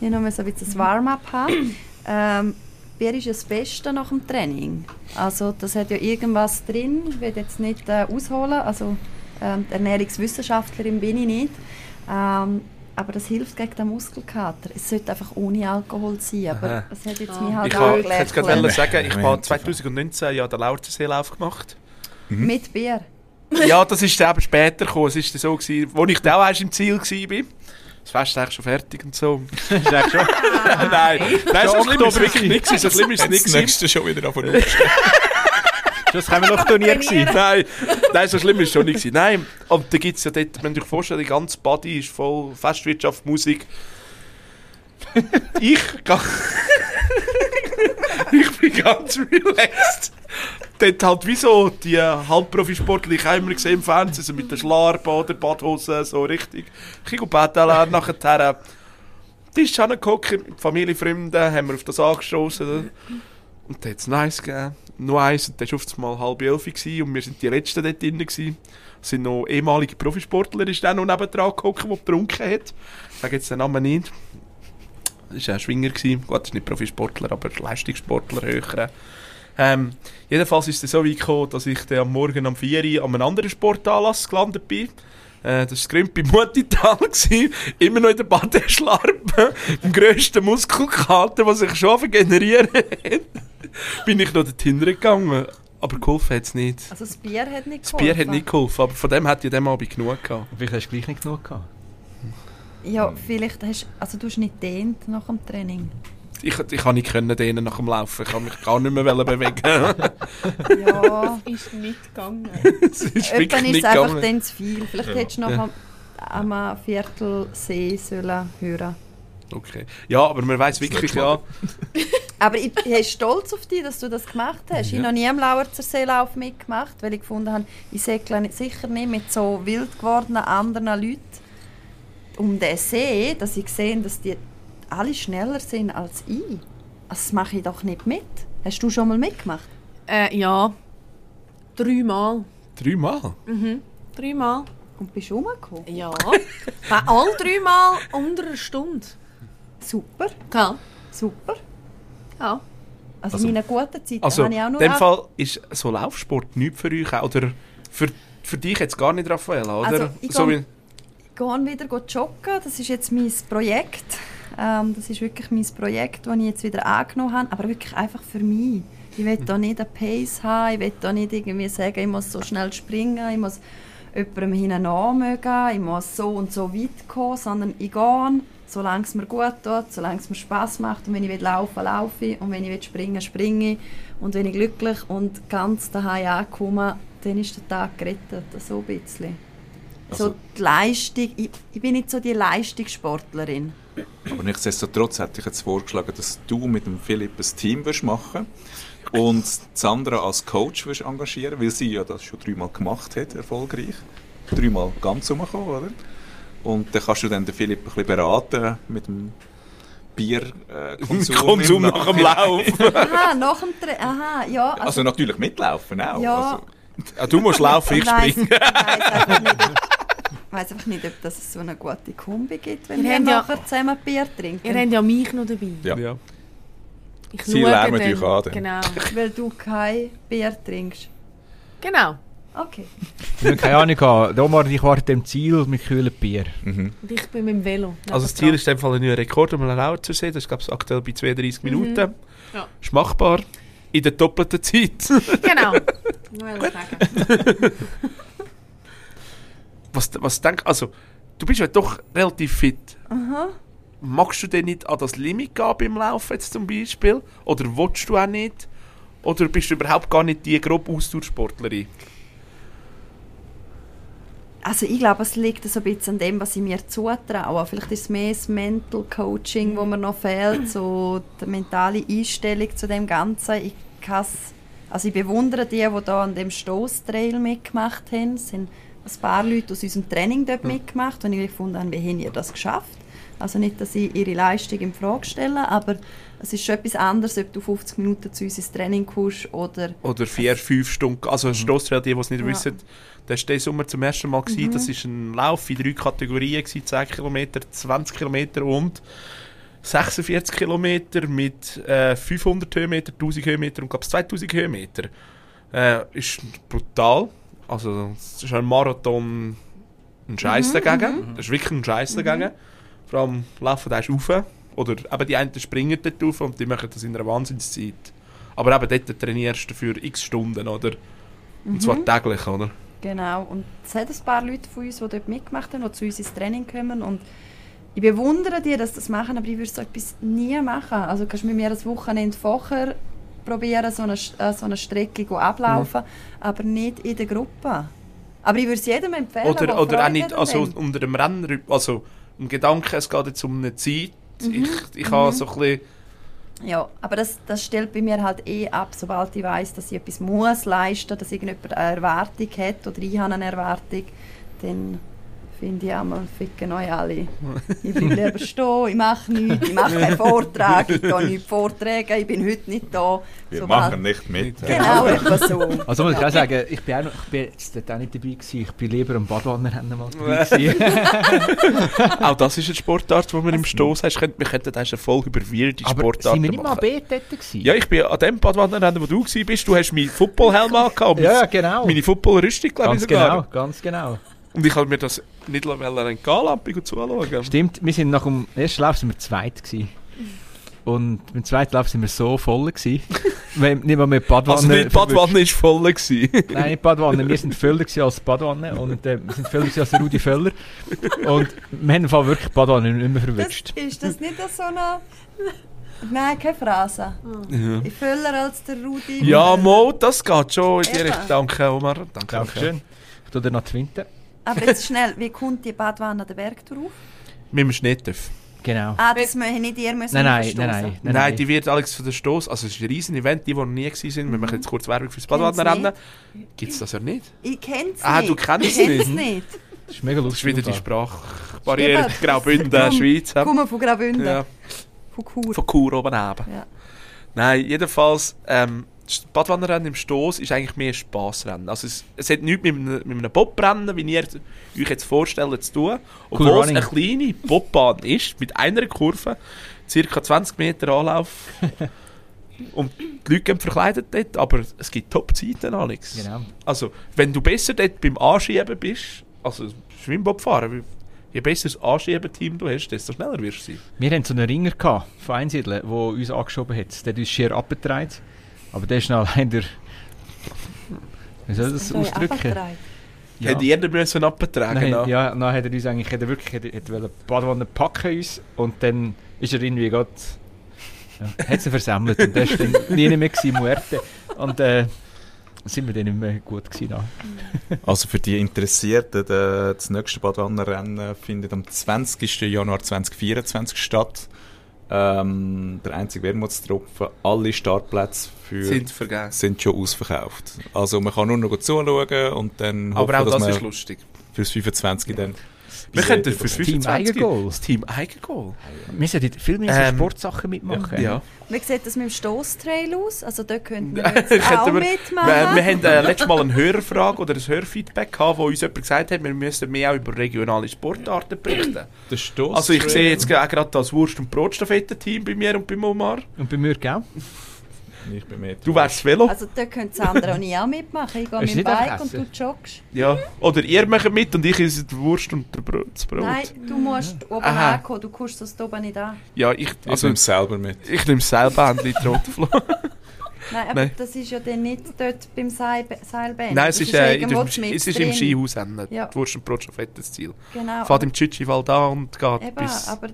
Ich noch mal so ein bisschen das Warm-up haben. Ähm, Bier ist ja das Beste nach dem Training. Also das hat ja irgendwas drin. Ich will jetzt nicht äh, ausholen. Also ähm, Ernährungswissenschaftlerin bin ich nicht. Ähm, aber das hilft gegen den Muskelkater. Es sollte einfach ohne Alkohol sein. Aber Aha. es hat jetzt Ah. mich halt Ich auch wollte jetzt gerade sagen, ich habe haben 2019 ja den Lautersee-Lauf gemacht. Mit Bier. Ja, das ist eben später gekommen. Es ist so gewesen, wo ich auch erst im Ziel war. Das Fest ist eigentlich schon fertig und so. [LAUGHS] ist eigentlich schon. [LAUGHS] nein, nein, so schlimm ist wirklich nicht. gewesen. So schlimm ist es nicht. das nächste schon wieder davon Das haben wir noch Turnier gewesen. Nein, nein, so schlimm ist es schon nicht. gewesen. Nein, und da gibt es ja dort, wenn du dir vorstellst, die ganze Body ist voll Festwirtschaft, Musik. ich [LAUGHS] Ich bin ganz relaxed. Dort halt wie so die Halbprofisportler, ich habe immer gesehen im Fernsehen, so mit den Schlarben oder Badhosen, so richtig. Ich gehe betteln, [LAUGHS] nachher Tisch angeguckt, mit Familie, Freunden, haben wir auf das angestoßen. Und dann hat es nice gegeben. Noch eins, und dann war auf einmal halb elf gewesen, und wir sind die Letzten dort drin. Es sind noch ehemalige Profisportler, ist dann noch nebendran gehockt, der getrunken hat. Ich sage jetzt den Namen nicht. Das war ein Schwinger. Gewesen. Gut, das ist nicht Profisportler, aber Leistungssportler höher. Ähm, jedenfalls ist es so weit gekommen, dass ich dann am Morgen um 4 Uhr an einem anderen Sportanlass gelandet bin. Äh, das war das Grümpi Mutital. Immer noch in der Badeschlarpe. [LAUGHS] Im grössten Muskelkater, was ich schon generieren hat. [LAUGHS] bin ich noch dorthin gegangen. Aber geholfen hat es nicht. Also das Bier hat nicht Das Bier hat nicht geholfen, aber von dem hat ja dem Abend genug gehabt. Vielleicht hast du gleich nicht genug gehabt. Ja, vielleicht hast also du hast nicht dehnt nach dem Training. Ich, ich kann nicht können denen nach dem Laufen. Ich kann mich gar nicht mehr bewegen. Ja, Ist nicht gegangen. [LAUGHS] Es ist wirklich ist es einfach dann zu viel. Vielleicht hättest du noch Ja. am, am Viertel See sollen hören. Okay. Ja, aber man weiß wirklich, ja. [LAUGHS] Aber ich bin stolz auf dich, dass du das gemacht hast. Ich habe noch nie am Lauerzer Seelauf mitgemacht, weil ich gefunden habe, ich segle nicht- sicher nicht mit so wild gewordenen anderen Leuten um den See, dass ich sehe, dass die alle schneller sind als ich. Das mache ich doch nicht mit. Hast du schon mal mitgemacht? Äh, ja. Dreimal. Dreimal. Mhm. Dreimal. Und bist du rumgekommen? Ja. [LAUGHS] Bei all dreimal unter einer Stunde. Super, Ja. super. Ja. Also, Also- meine guten Zeiten Also, habe ich auch in nur... dem Fall ist so Laufsport nichts für euch. Oder für, für dich jetzt gar nicht, Raffaella, oder? Also, ich so gehe- wie, Ich gehe wieder go joggen. Das ist jetzt mein Projekt. Ähm, das ist wirklich mein Projekt, das ich jetzt wieder angenommen habe. Aber wirklich einfach für mich. Ich will da nicht eine Pace haben. Ich will da nicht irgendwie sagen, ich muss so schnell springen. Ich muss jemandem mögen. Ich muss so und so weit kommen. Sondern ich gehe, solange es mir gut tut, solange es mir Spass macht. Und wenn ich will laufen laufe ich. Und wenn ich will springen, springe ich. Und wenn ich glücklich und ganz daheim ankomme, dann ist der Tag gerettet. So ein bisschen. Also- so die Leistung, ich, ich bin nicht so die Leistungssportlerin. Aber nichtsdestotrotz hätte ich jetzt vorgeschlagen, dass du mit dem Philipp ein Team wirst machen und Sandra als Coach wirst engagieren, weil sie ja das schon dreimal gemacht hat, erfolgreich. Dreimal ganz umgekommen, oder? Und dann kannst du dann den Philipp ein bisschen beraten mit dem Bier äh, [LAUGHS] Konsum, nach dem Lauf. [LAUGHS] Aha, nach dem Tra Aha, ja. Also, Also natürlich mitlaufen auch. Ja. Also, ja, du musst laufen, ich weiss- springe. Ich weiss nicht, ob, ich weiss einfach nicht, ob das so eine gute Kombi gibt, wenn Wir wir haben ja- nachher zusammen Bier trinken. Ihr habt ja mich noch dabei. Ja. Ja. Ich Sie lärmen euch an dann. Genau. [LAUGHS] Weil du kein Bier trinkst. genau. Okay. Ich habe keine Ahnung, gehabt. Omar, ich warte im Ziel mit kühlem Bier. mhm. Und ich bin mit dem Velo. Also das Ziel ist in dem Fall ein neuer Rekord, um einen Lauer zu sehen. Das ist glaube ich aktuell bei 32 Minuten. Ja. Ist machbar. In der doppelten Zeit. Genau. [LAUGHS] Wollte sagen. [LAUGHS] was, was denk, also, du bist ja doch relativ fit. Aha. Magst du denn nicht an das Limit gehen beim Laufen jetzt zum Beispiel? Oder willst du auch nicht? Oder bist du überhaupt gar nicht die grobe Ausdauersportlerin? Also ich glaube, es liegt so ein bisschen an dem, was ich mir zutraue. Vielleicht ist es mehr das Mental Coaching, wo mir noch fehlt, so die mentale Einstellung zu dem Ganzen. Ich also ich bewundere die, die da an dem Stoßtrail mitgemacht haben. Es sind ein paar Leute aus unserem Training dort mitgemacht und ich gefunden habe, wie haben ihr das geschafft? Also nicht, dass ich ihre Leistung in Frage stelle, aber es ist schon etwas anderes, ob du 50 Minuten zu uns ins Training kommst oder... Oder vier, fünf Stunden. Also Strasstrail, die, die es nicht Ja. Mhm. wissen, das war diesen Sommer zum ersten Mal. Gewesen. Das war ein Lauf in drei Kategorien, gewesen, 10 Kilometer, 20 Kilometer und 46 Kilometer mit äh, 500 Höhenmeter, 1000 Höhenmeter und glaube 2000 Höhenmeter. Äh, ist brutal. Also es ist ein Marathon ein Scheiß Mhm, dagegen. Das ist wirklich ein Scheiß dagegen. Vor allem laufen da rauf. Oder eben die einen springen dort rauf und die machen das in einer Wahnsinnszeit. Aber eben dort trainierst du für x Stunden, oder? Und Mhm. zwar täglich, oder? Genau, und es hat ein paar Leute von uns, die dort mitgemacht haben, die zu uns ins Training kommen und ich bewundere die, dass sie das machen, aber ich würde so etwas nie machen. Also kannst du mit mir das Wochenende vorher probieren, so eine, äh, so eine Strecke ablaufen, aber nicht in der Gruppe. Aber ich würde es jedem empfehlen, der Oder, oder auch nicht also unter dem Rennen, also im Gedanken, es geht jetzt um eine Zeit. Mhm. Ich, ich habe so ein bisschen, Ja, aber das, das stellt bei mir halt eh ab, sobald ich weiß, dass ich etwas muss leisten, dass irgendjemand eine Erwartung hat oder ich habe eine Erwartung, dann finde ich einmal, ficken euch alle. [LAUGHS] Ich bleibe lieber stehen, ich mache nichts, ich mache keinen Vortrag, ich gehe nichts vortragen, ich bin heute nicht da. Wir Sobald- machen nicht mit. Genau, etwa so. Also muss ich auch sagen, ich bin, auch noch, ich bin jetzt dort auch nicht dabei gewesen. Ich bin lieber am Badwannerrennen mal dabei [LAUGHS] auch das ist eine Sportart, die man im Stoß hast. Wir könnten das eine Folge über weirde Aber Sportarten sind wir nicht mal machen. B dort gewesen? Ja, ich bin an dem Badwannerrennen, wo du warst. Du hast meinen Footballhelm angehabt. Ja, genau. Meine Footballrüstung, glaube ich sogar. genau, ganz genau. Und ich habe mir das nicht entgehen lassen, und zuschauen. Stimmt, wir sind nach dem ersten Lauf sind wir zweit gewesen. Und beim zweiten Lauf sind wir so voll gewesen. [LAUGHS] wir nicht mal mit Badwanne. Also nicht die Badwanne war voll. Gewesen. Nein, nicht Badwanne. Wir sind voller gewesen als Badwanne und äh, wir sind voller gewesen als Rudi Völler. Und wir haben im Fall wirklich Badwanne nicht mehr Das, verwünscht. ist das nicht so eine... Nein, keine Phrase. ja. Ich füller als der Rudi. ja, Mo, das geht schon in die. Richtung. Danke, Omar. Danke. Dankeschön. Ich tue dir noch twinten. Aber jetzt schnell, wie kommt die Badwanne den Berg drauf? Mit dem Schnittef. Genau. Ah, das müssen nicht ihr müssen Nein, nein, nein, nein, Nein, nein. die wird Alex von der Stoß. Also, es ist ein riesen Event, die, die noch nie gewesen sind. Wir machen jetzt kurz Werbung fürs Kenn's Badwannerrennen. Gibt es das ja nicht? Ich kenn's Ah, nicht. du kennst ich es nicht. nicht. Das ist mega Das ist lustig. wieder die. Sprachbarriere. Graubünden, Komm, Schweiz. hä? Komm von Graubünden. Ja, Von Chur. von Chur oben neben. Ja. Nein, jedenfalls, ähm, das Badwannerrennen im Stoß ist eigentlich mehr ein Spassrennen. Also es, es hat nichts mit einem, mit einem Bobrennen, wie ihr euch jetzt vorstellt, zu tun. Obwohl es Running. eine kleine Bobbahn ist, mit einer Kurve, circa 20 Meter Anlauf. [LAUGHS] Und die Leute gehen verkleidet dort, aber es gibt Top-Zeiten, Alex. Genau. Also, wenn du besser dort beim Anschieben bist, also Schwimmbobfahren, je besser das Anschiebeteam du hast, desto schneller wirst du sein. Wir hatten so einen Ringer gehabt, von Einsiedeln, der uns angeschoben hat. Der hat uns schier abgetragen. Aber der ist noch [LAUGHS] allein der... Wie soll das euch ausdrücken? abgetragen. Ja. Hätte jeder müssen abtragen Nein, ja, dann hat er uns eigentlich hat er wirklich hat, er- hat wollen die Badwanne packen uns und dann ist er irgendwie gerade ja, hat sie versemmelt und der ist dann nie mehr gewesen, Muerte und äh, sind wir dann nicht mehr gut gewesen. [LAUGHS] Also für die Interessierten, der, das nächste Badwannerrennen findet am 20. Januar 2024 statt. Ähm, der einzige Wermutstropfen, alle Startplätze für Sind sind schon ausverkauft. Also man kann nur noch zuschauen und dann Aber auch dass das ist lustig. fürs 25 dann... Wir könnten für Team 25 Eigengoal. das Team Eigengoal. Wir sollten viel mehr so Ähm, Sportsachen mitmachen. Ja. Wie sieht das mit dem Stoßtrail aus? Also da könnten [LAUGHS] wir auch wir- mitmachen. Wir, wir haben äh, letztes Mal eine Hörerfrage oder ein Hörfeedback gehabt, wo uns jemand gesagt hat, wir müssten mehr auch über regionale Sportarten berichten. Der Stoss Also ich sehe jetzt gerade das Wurst- und Brotstaffettenteam bei mir und bei Omar. Und bei mir auch. Ich bin mit. Du wärst Velo. Also da können Sandra und ich auch mitmachen. Ich gehe Ist mit dem Bike und du joggst. Ja. Oder ihr macht mit und ich esse die Wurst und der Brot, das Brot. Nein, du musst oben Aha. ankommen. Du kommst das oben nicht an. Ja, ich, Ich also, nehme es selber mit. ich nehme selber Händchen die rote Flo. Nein, aber Nein. das ist ja dann nicht dort beim Seil Seilbahn. Nein, es Das ist, äh, im, es ist im. Skihaus. Ja. Die Wurst und Brotstaffette das Ziel. Genau. Fahrt im Tschütschi-Wald an und geht Eben, bis... aber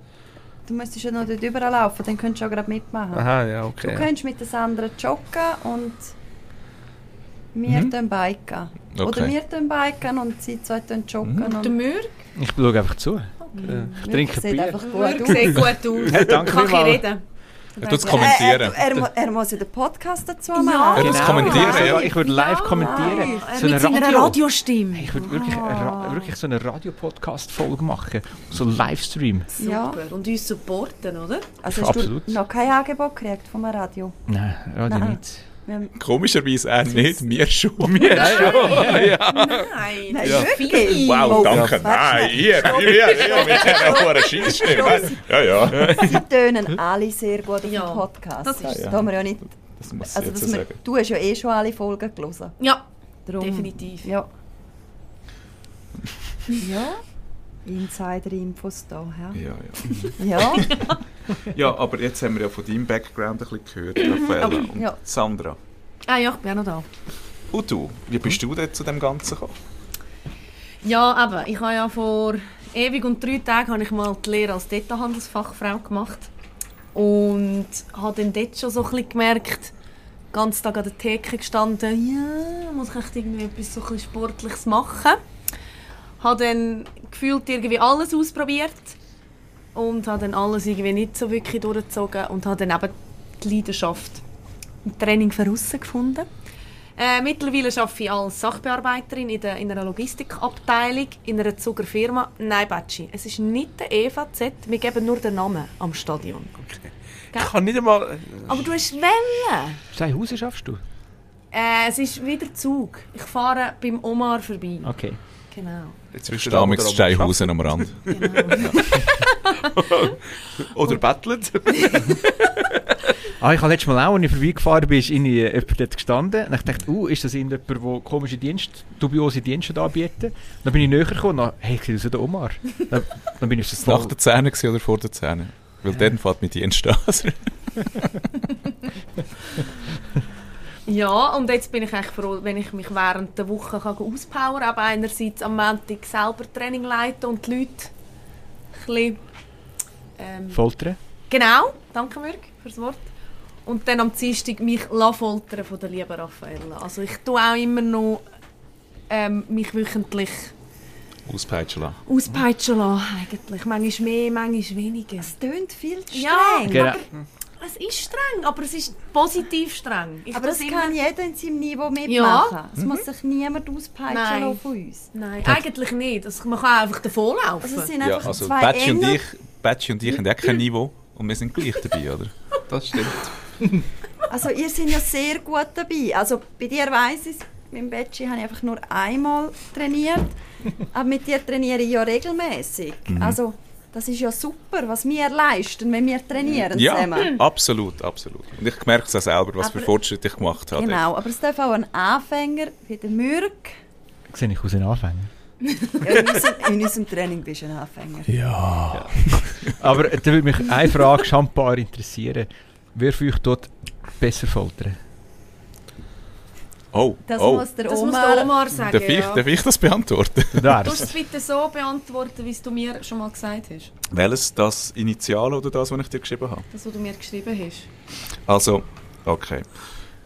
du müsstest ja noch dort überlaufen, dann könntest du auch gerade mitmachen. Aha, ja, Du okay. könntest mit den Sandra joggen und wir Mhm. dann biken. Oder Okay. wir dann biken und sie zwei dann joggen. Mhm. Und Der Mürk Ich schaue einfach zu. Ja. Ich trinke sieht Bier. einfach gut Mürk aus. sieht gut aus. [LAUGHS] Hey, danke Kann ich reden. Er tut es Er, kommentieren. er, er, mu- er muss ja den Podcast dazu Ja. machen. Er tut's kommentieren, ja. Ich würde live Ja. kommentieren. Er So eine mit Radio- Radiostimme. Ich würde wirklich, Ra- wirklich so eine Radio-Podcast-Folge machen. So Livestream. Ja. Super. Und uns supporten, oder? Also hast Absolut. du noch kein Angebot gekriegt vom Radio? Nein, Radio Nein. nicht. Wir Komischerweise er nicht, wir schon. Nein, Nein, Ja. wirklich? Wow, danke. Nein, ihr, ihr, ihr, mit dieser hohen Scheissstimme. Ja, ja. Sie tönen alle sehr gut auf dem Ja, Podcast. das ist da so. haben wir ja nicht, Das muss also ich das jetzt wir, du hast ja eh schon alle Folgen gelesen. Ja, Darum, definitiv. Ja. [LAUGHS] ja. Insider-Infos da. Ja. Ja, [LAUGHS] ja. ja. ja, aber jetzt haben wir ja von deinem Background ein bisschen gehört, Raffaella und Ja. Sandra. Ah ja, ich bin auch noch da. Und du, wie bist du denn zu dem Ganzen gekommen? Ja, aber ich habe ja vor ewig und drei Tagen habe ich mal die Lehre als Detailhandelsfachfrau gemacht und habe dann dort schon so ein bisschen gemerkt, den ganzen Tag an der Theke gestanden, ja, muss ich echt irgendwie etwas so ein bisschen Sportliches machen. Habe dann gefühlt irgendwie alles ausprobiert und habe dann alles irgendwie nicht so wirklich durchgezogen und habe dann eben die Leidenschaft im Training für aussen gefunden. Äh, mittlerweile arbeite ich als Sachbearbeiterin in, der, in einer Logistikabteilung in einer Zuckerfirma. Nein, Batschi, es ist nicht der EVZ, wir geben nur den Namen am Stadion. Ich kann nicht einmal... Aber du hast Welle. Steinhausen schaffst du? Äh, es ist wieder Zug. Ich fahre beim Omar vorbei. Okay. Genau. Stamix Steinhausen am Rand. genau. [LAUGHS] Oder bettelt. Ah, ich habe letztes Mal auch, als ich vorbeigefahren bin, ist irgendwie jemand dort gestanden. Und ich dachte, uh, ist das irgendjemand, der komische Dienste, dubiose Dienste anbietet? Dann bin ich näher gekommen und dann, hey, ich sehe der Omar. Dann, dann bin ich so es nach den Zähnen gewesen oder vor den Zähnen? Weil dann fährt mit Dienst an. [LAUGHS] Ja, und jetzt bin ich echt froh, wenn ich mich während der Woche kann auspowern kann. Aber einerseits am Montag selber Training leiten und die Leute ein bisschen, ähm, Foltern. Genau, danke Mirk fürs Wort. Und dann am Dienstag mich la foltern von der lieben Raffaella. Also ich tue auch immer noch ähm, mich wöchentlich Auspeitschen lassen. auspeitschen lassen, eigentlich. Manchmal mehr, manchmal weniger. Es tönt viel zu Ja, streng. Genau. Es ist streng, aber es ist positiv streng. Ich Aber das kann jeder in seinem Niveau mitmachen. Ja. Es muss sich niemand auspeitschen von uns. Nein, eigentlich nicht. Also man kann einfach davonlaufen. Also es sind Ja, einfach also zwei Batschi und ich, Batschi und ich haben auch kein Niveau und wir sind gleich dabei, oder? [LAUGHS] Das stimmt. [LAUGHS] Also ihr seid ja sehr gut dabei. Also bei dir weiss ich mit dem Betschi habe ich einfach nur einmal trainiert. Aber mit dir trainiere ich ja regelmäßig. Mhm. Also das ist ja super, was wir leisten, wenn wir trainieren Ja, zusammen. absolut, absolut. Und ich merke es auch selber, was für Aber- Fortschritte ich gemacht habe. Genau, aber es darf auch ein Anfänger wie der Mürk. Sehe ich aus einem Anfänger. Ja, in, unserem, in unserem Training bist du ein Anfänger. Aber da würde mich eine Frage schambar interessieren. Wer für euch dort besser foltern? Oh, Das oh. muss der das muss Omar... der Omar sagen. Darf ich, ja. darf ich das beantworten? Du musst es darfst. bitte so beantworten, wie es du mir schon mal gesagt hast. Welches? Das Initial oder das, was ich dir geschrieben habe? Das, was du mir geschrieben hast. Also, okay.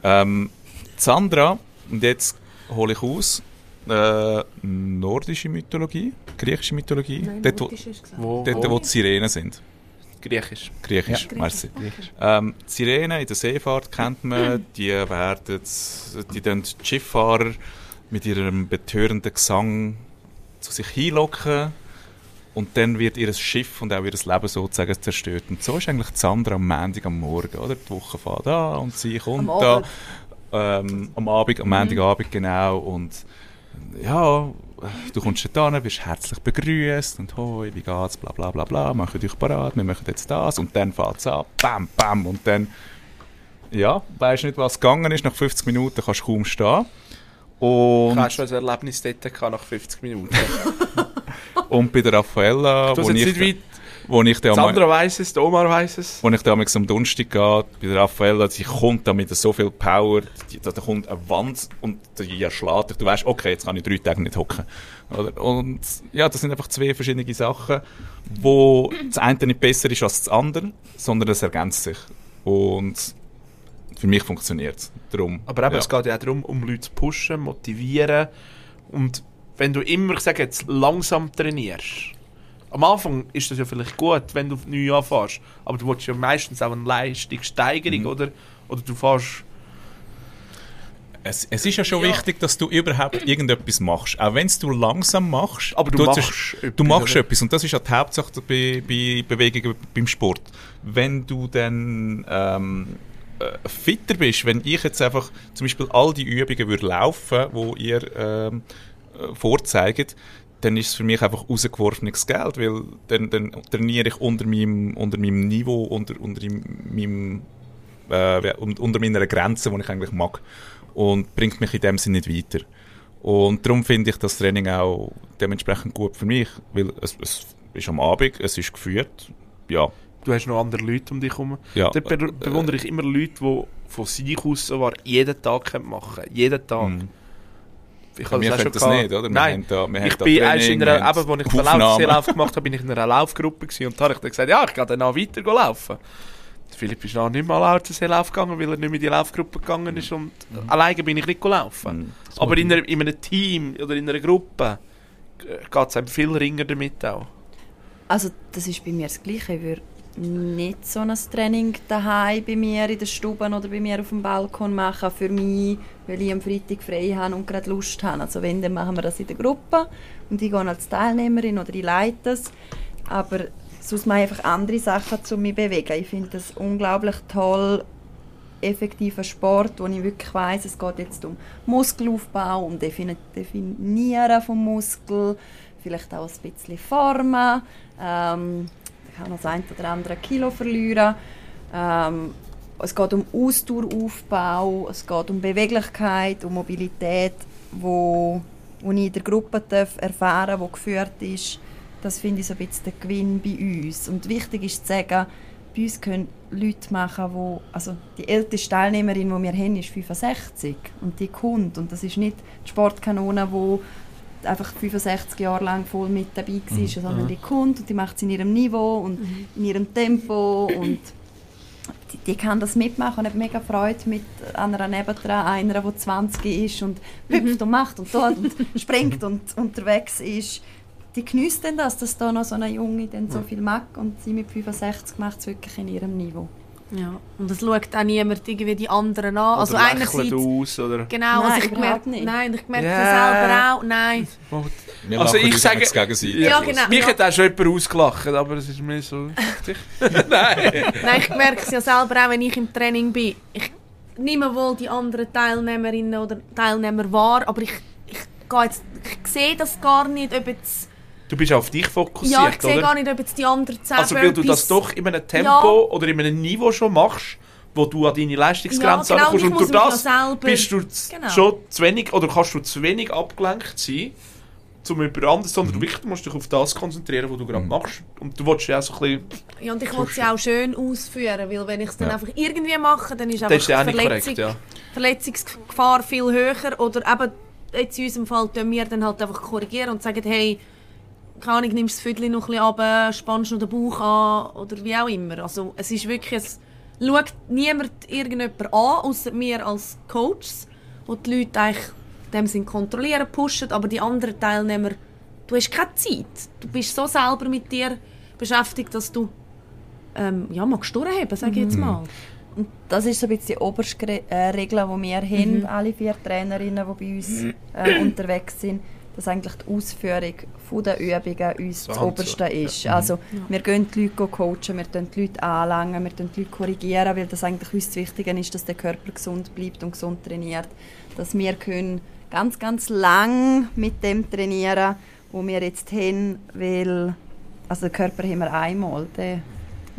Ähm, Sandra, und jetzt hole ich aus, äh, nordische Mythologie, griechische Mythologie, Nein, dort, wo, gesagt. Wo, dort, wo die Sirenen sind. Griechisch. Griechisch, Ja. merci. Griechisch. Ähm, die Sirenen in der Seefahrt kennt man, [LAUGHS] die werden, die die Schifffahrer mit ihrem betörenden Gesang zu sich hinlocken und dann wird ihr Schiff und auch ihr Leben sozusagen zerstört. Und so ist eigentlich die Sandra am Montag am Morgen, oder? Die Woche fährt an und sie kommt Am da. Abend. Ähm, am Abend, am Montagabend genau und ja, du kommst da hin, wirst herzlich begrüßt und hoi, wie geht's, bla bla bla bla, machen dich parat, wir machen jetzt das und dann fährt's an, bam, bam und dann, ja, weisst nicht, was gegangen ist, nach 50 Minuten kannst du kaum stehen. Und, hatte schon ein Erlebnis dort nach 50 Minuten. [LAUGHS] [LAUGHS] und bei der Raffaella, Du wo ich, nicht weit. Wo ich dann Sandra weiss es, Omar weiss es. Als ich damals am Donnerstag gehe, bei der Raffaella, sie kommt da mit so viel Power, da, da kommt eine Wand und die erschlägt dich. Du weißt, okay, jetzt kann ich drei Tage nicht hocken. Und ja, das sind einfach zwei verschiedene Sachen, wo das eine nicht besser ist als das andere, sondern es ergänzt sich. Und für mich funktioniert es. Darum, Aber eben, ja. es geht ja auch darum, um Leute zu pushen, motivieren. Und wenn du immer, ich sage jetzt, langsam trainierst, am Anfang ist das ja vielleicht gut, wenn du neu anfährst, aber du willst ja meistens auch eine Leistungssteigerung, Mhm. oder? Oder du fährst... Es, es ist ja schon Ja. wichtig, dass du überhaupt irgendetwas machst. Auch wenn es du langsam machst. Aber du tut machst es- etwas, Du machst oder? etwas. Und das ist ja die Hauptsache bei, bei Bewegungen beim Sport. Wenn du dann ähm, äh, fitter bist, wenn ich jetzt einfach zum Beispiel all die Übungen würde laufen, wo ihr ähm, äh, vorzeigt, dann ist es für mich einfach rausgeworfenes Geld, weil dann, dann trainiere ich unter meinem, unter meinem Niveau, unter, unter meinem, äh, un- unter meiner Grenze, die ich eigentlich mag. Und bringt mich in dem Sinne nicht weiter. Und darum finde ich das Training auch dementsprechend gut für mich, weil es, es ist am Abend, es ist geführt, ja. Du hast noch andere Leute um dich herum. ja Da be bewundere ich immer Leute, die von sich aus sogar jeden Tag machen können. Jeden Tag. Mhm. Ich auch können das gehabt. nicht, oder? Wir Nein. haben da, wir haben Ich da bin Training, erst in einer, eben, ich den. Lauf, Lauf gemacht habe, bin ich in einer Laufgruppe gewesen und da habe ich dann gesagt, ja, ich gehe dann auch weiter laufen. Philipp ist noch nicht mal Lauf gegangen, weil er nicht mehr in die Laufgruppe gegangen ist und alleine bin ich nicht laufen. Mhm. Aber in, einer, in einem Team oder in einer Gruppe geht es einem viel ringer damit auch. Also das ist bei mir das Gleiche. Ich würde nicht so ein Training daheim bei mir in der Stube oder bei mir auf dem Balkon machen für mich, weil ich am Freitag frei habe und gerade Lust habe. Also wenn, dann machen wir das in der Gruppe und ich gehe als Teilnehmerin oder ich leite das. Aber sonst mache ich einfach andere Sachen, um mich zu bewegen. Ich finde das unglaublich toll, effektiver Sport, wo ich wirklich weiss, es geht jetzt um Muskelaufbau, um Defini Definieren vom Muskel, vielleicht auch ein bisschen Formen. Ähm, ich kann noch das ein oder andere Kilo verlieren. Ähm, es geht um Ausdaueraufbau, es geht um Beweglichkeit, um Mobilität, wo, wo ich in der Gruppe darf erfahren darf, die geführt ist. Das finde ich so ein bisschen der Gewinn bei uns. Und wichtig ist zu sagen, bei uns können Leute machen, wo, also die älteste Teilnehmerin, die wir haben, ist 65 und die kommt. Und das ist nicht die Sportkanone, die einfach 65 Jahre lang voll mit dabei war, sondern die kommt und die macht es in ihrem Niveau und in ihrem Tempo und die, die kann das mitmachen und hat mega Freude mit einer nebendran, einer, die 20 ist und hüpft und macht und tut und [LAUGHS] springt und unterwegs ist. Die genießt dann das, dass da noch so eine Junge dann so viel mag und sie mit 65 macht es wirklich in ihrem Niveau. Ja. Und es schaut auch niemand irgendwie die anderen an. Also oder einerseits... lächelt aus, oder... Genau, Nein, also ich merke, nicht. nein, ich merke Ja. das selber auch. Nein. Wir Also ich sage- Ja, genau. Mich ja. hat auch schon jemand ausgelacht, aber es ist mir so wichtig. [LAUGHS] Nein. Nein, ich merke es ja selber auch, wenn ich im Training bin. Ich nehme wohl die anderen Teilnehmerinnen oder Teilnehmer wahr, aber ich, ich, gehe jetzt, ich sehe das gar nicht, ob jetzt... Du bist auf dich fokussiert, Ja, ich sehe oder? gar nicht, ob jetzt die anderen 10 Also weil du das doch in einem Tempo Ja. oder in einem Niveau schon machst, wo du an deine Leistungsgrenze Ja, genau, und muss durch das bist du Genau. schon zu wenig oder kannst du zu wenig abgelenkt sein, zum über anderes, sondern Mhm. du wirklich musst dich auf das konzentrieren, was du gerade machst. Und du willst ja auch so ein bisschen... Ja, und ich will sie auch schön ausführen, weil wenn ich es dann Ja. einfach irgendwie mache, dann ist einfach ja die Verletzung, korrekt, ja. Verletzungsgefahr viel höher. Oder eben, jetzt in unserem Fall tun wir dann halt einfach korrigieren und sagen, hey, keine Ahnung, nimmst das Viertel noch ein bisschen runter, spannst noch den Bauch an oder wie auch immer. Also es ist wirklich, es schaut niemand irgendjemand an, außer wir als Coaches, wo die Leute eigentlich dem Sinn kontrollieren, pushen, aber die anderen Teilnehmer, du hast keine Zeit. Du bist so selber mit dir beschäftigt, dass du ähm, ja, magst durchheben, sage ich jetzt mal. Und das ist so ein bisschen die oberste äh, Regel, die wir haben, alle vier Trainerinnen, die bei uns äh, [CLEARS THROAT] unterwegs sind, dass eigentlich die Ausführung von der Übungen uns So das und Oberste so. ist. Also wir gehen die Leute coachen, wir tun die Leute anlangen, wir die Leute korrigieren, weil das eigentlich uns das Wichtige ist, dass der Körper gesund bleibt und gesund trainiert. Dass wir können ganz, ganz lang mit dem trainieren, wo wir jetzt haben, weil also den Körper haben wir einmal, der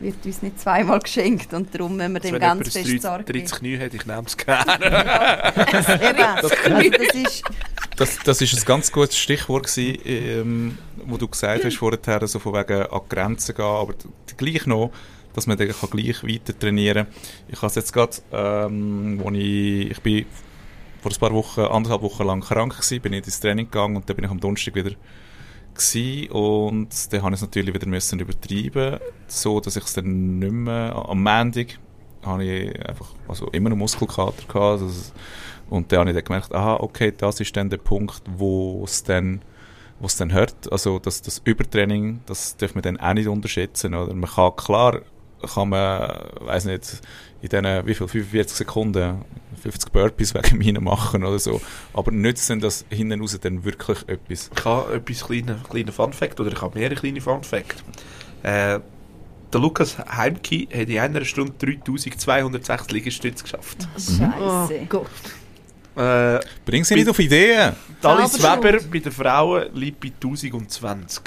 wird uns nicht zweimal geschenkt und darum müssen wir Also dem wenn ganz fest Sorge 30 geben. Knie hat, ich nehme es gerne. [LAUGHS] Also das ist, Das, das ist ein ganz gutes Stichwort gewesen, ähm, wo du gesagt hast vorher, so von wegen an die Grenzen gehen, aber gleich noch, dass man dann kann gleich weiter trainieren kann. Ich habe es jetzt gerade, ähm, wo ich, ich bin vor ein paar Wochen, anderthalb Wochen lang krank gewesen, bin ich ins Training gegangen und dann bin ich am Donnerstag wieder gewesen und dann habe ich es natürlich wieder müssen übertreiben, so dass ich es dann nicht mehr, am Montag habe ich einfach, also immer noch Muskelkater gehabt, also, und dann habe ich dann gemerkt, aha, okay, das ist dann der Punkt, wo es dann was dann hört. Also das, das Übertraining, das darf man dann auch nicht unterschätzen. Oder? Man kann klar, kann man, weiß nicht, in diesen, wie viel, 45 Sekunden 50 Burpees wegen mir machen oder so. Aber nützt denn das hinten raus dann wirklich etwas? Ich habe etwas kleine, kleine Fun Fact, oder ich habe mehrere kleine Fun Fact. Äh, der Lukas Heimki hat in einer Stunde 3206 Liegestütze geschafft. Scheiße. Gott. Äh, Bring sie nicht auf Ideen! Alice Selber Weber bei den Frauen liegt bei 1020.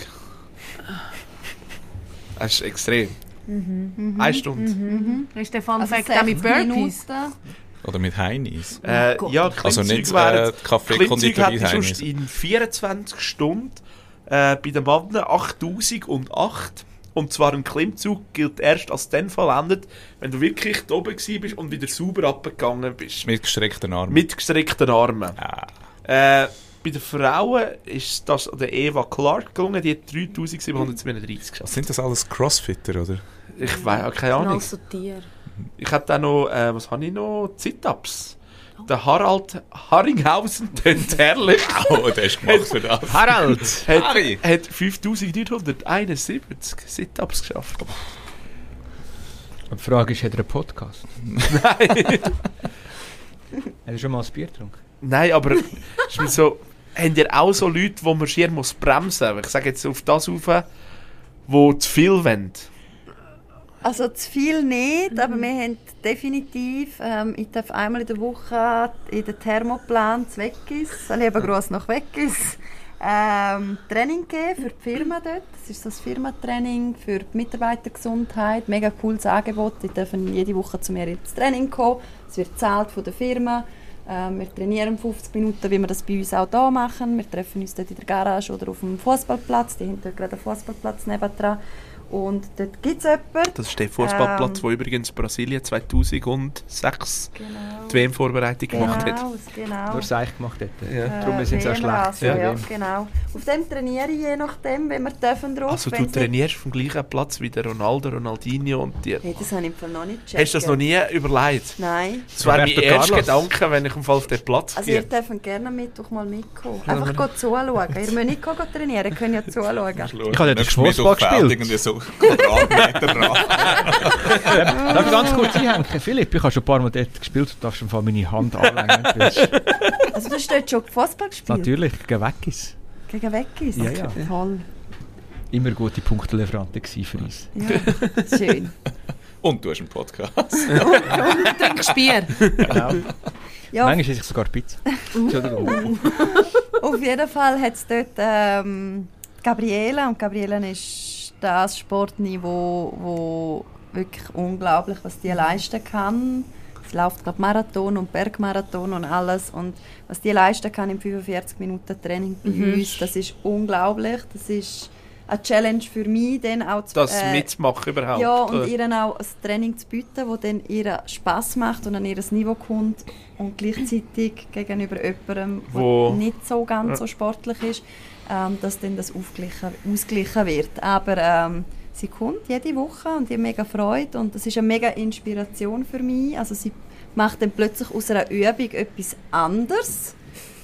Das ist extrem. Eine Stunde. Ist der Fun Also Fact mit 60 Burpees? Minuten. Oder mit Heinis. Äh, ja, Also Klimmzüge nicht, äh, Kaffee- Klimmzüge Konditorei hätte ich sonst Heinis. in 24 Stunden äh, bei den Männern 8008. Und zwar ein Klimmzug gilt erst als dann vollendet, wenn du wirklich da oben bist und wieder sauber abgegangen bist. Mit gestreckten Armen. Mit gestreckten Armen. Ah. Äh, bei den Frauen ist das der Eva Clark gelungen, die hat 3737 geschafft. Sind das alles Crossfitter, oder? Ich weiß keine Ahnung. Also Tier. Ich habe dann noch, äh, was habe ich noch? Sit-Ups. Der Harald Harringhausen, [LAUGHS] tönt herrlich. [LAUGHS] Oh, der ist gemacht für das. Harald! [LAUGHS] hat, Harry. hat 5971 Sit-Ups geschafft. Und die Frage ist, hat er einen Podcast? Nein. Hat er schon mal ein Bier getrunken? Nein, aber ist mir so, habt ihr auch so Leute, wo man schier muss bremsen muss? Ich sage jetzt auf das rauf, wo zu viel wollen. Also zu viel nicht, aber wir haben definitiv, ähm, ich darf einmal in der Woche in den Thermoplan zu Weggis, lieber gross nach Weggis, ähm, Training geben für die Firma dort. Das ist so ein Firmentraining für die Mitarbeitergesundheit, mega cooles Angebot. Die dürfen jede Woche zu mir ins Training kommen. Es wird gezahlt von der Firma. Ähm, wir trainieren 50 Minuten, wie wir das bei uns auch hier machen. Wir treffen uns dort in der Garage oder auf dem Fußballplatz. Die haben dort gerade einen Fußballplatz nebendran. Und dort gibt es jemanden. Das ist der Fußballplatz, Ähm. wo übrigens Brasilien 2006 Genau. die WM-Vorbereitung gemacht hat. Genau, genau. Nur Seich gemacht hat. Ja. Darum sind sie auch schlecht. also, ja. Ja. genau. Auf dem trainiere ich je nachdem, wenn wir dürfen drauf. Also du trainierst vom gleichen Platz wie der Ronaldo, Ronaldinho und die. Hey, das habe ich im Fall noch nicht gecheckt. Hast du das noch nie überlegt? Nein. Das wäre mein erster. Gedanke, wenn ich im Fall auf den Platz Also ihr gehe. dürft gerne am Mittwoch mal mitkommen. Einfach zuschauen. Ihr müsst nicht go trainieren, ihr könnt ja [LAUGHS] zuschauen. Ich habe dort Nächstes Fußball gespielt. Quadratmeter [LAUGHS] dran. Darf ich ganz kurz einhängen? Philipp, ich habe schon ein paar Mal dort gespielt. Du darfst einfach meine Hand anlegen. Also du hast dort schon Fußball gespielt? Natürlich, gegen Weggis. Gegen Weggis? Ja, ja. Toll. Immer gute Punktelieferanten für uns. Ja, schön. Und du hast einen Podcast. [LAUGHS] Trinkst Bier. Genau. Ja, Manchmal esse ich sogar Pizza. Entschuldigung. Auf jeden Fall hat es dort ähm, Gabriela und Gabriela ist das Sportniveau, wo wirklich unglaublich, was die leisten kann. Sie läuft glaube Marathon und Bergmarathon und alles und was die leisten kann in 45 Minuten Training bei uns, das ist unglaublich. Das ist eine Challenge für mich, dann auch zu, Das äh, mitzumachen überhaupt. ja, und ihr auch ein Training zu bieten, das dann ihr Spass macht und an ihr Niveau kommt und gleichzeitig gegenüber jemandem, der Wo- nicht so ganz so sportlich ist, ähm, dass dann das aufgleichen, ausgleichen wird. Aber ähm, sie kommt jede Woche und ich habe mega Freude und das ist eine mega Inspiration für mich. Also sie macht dann plötzlich aus einer Übung etwas anderes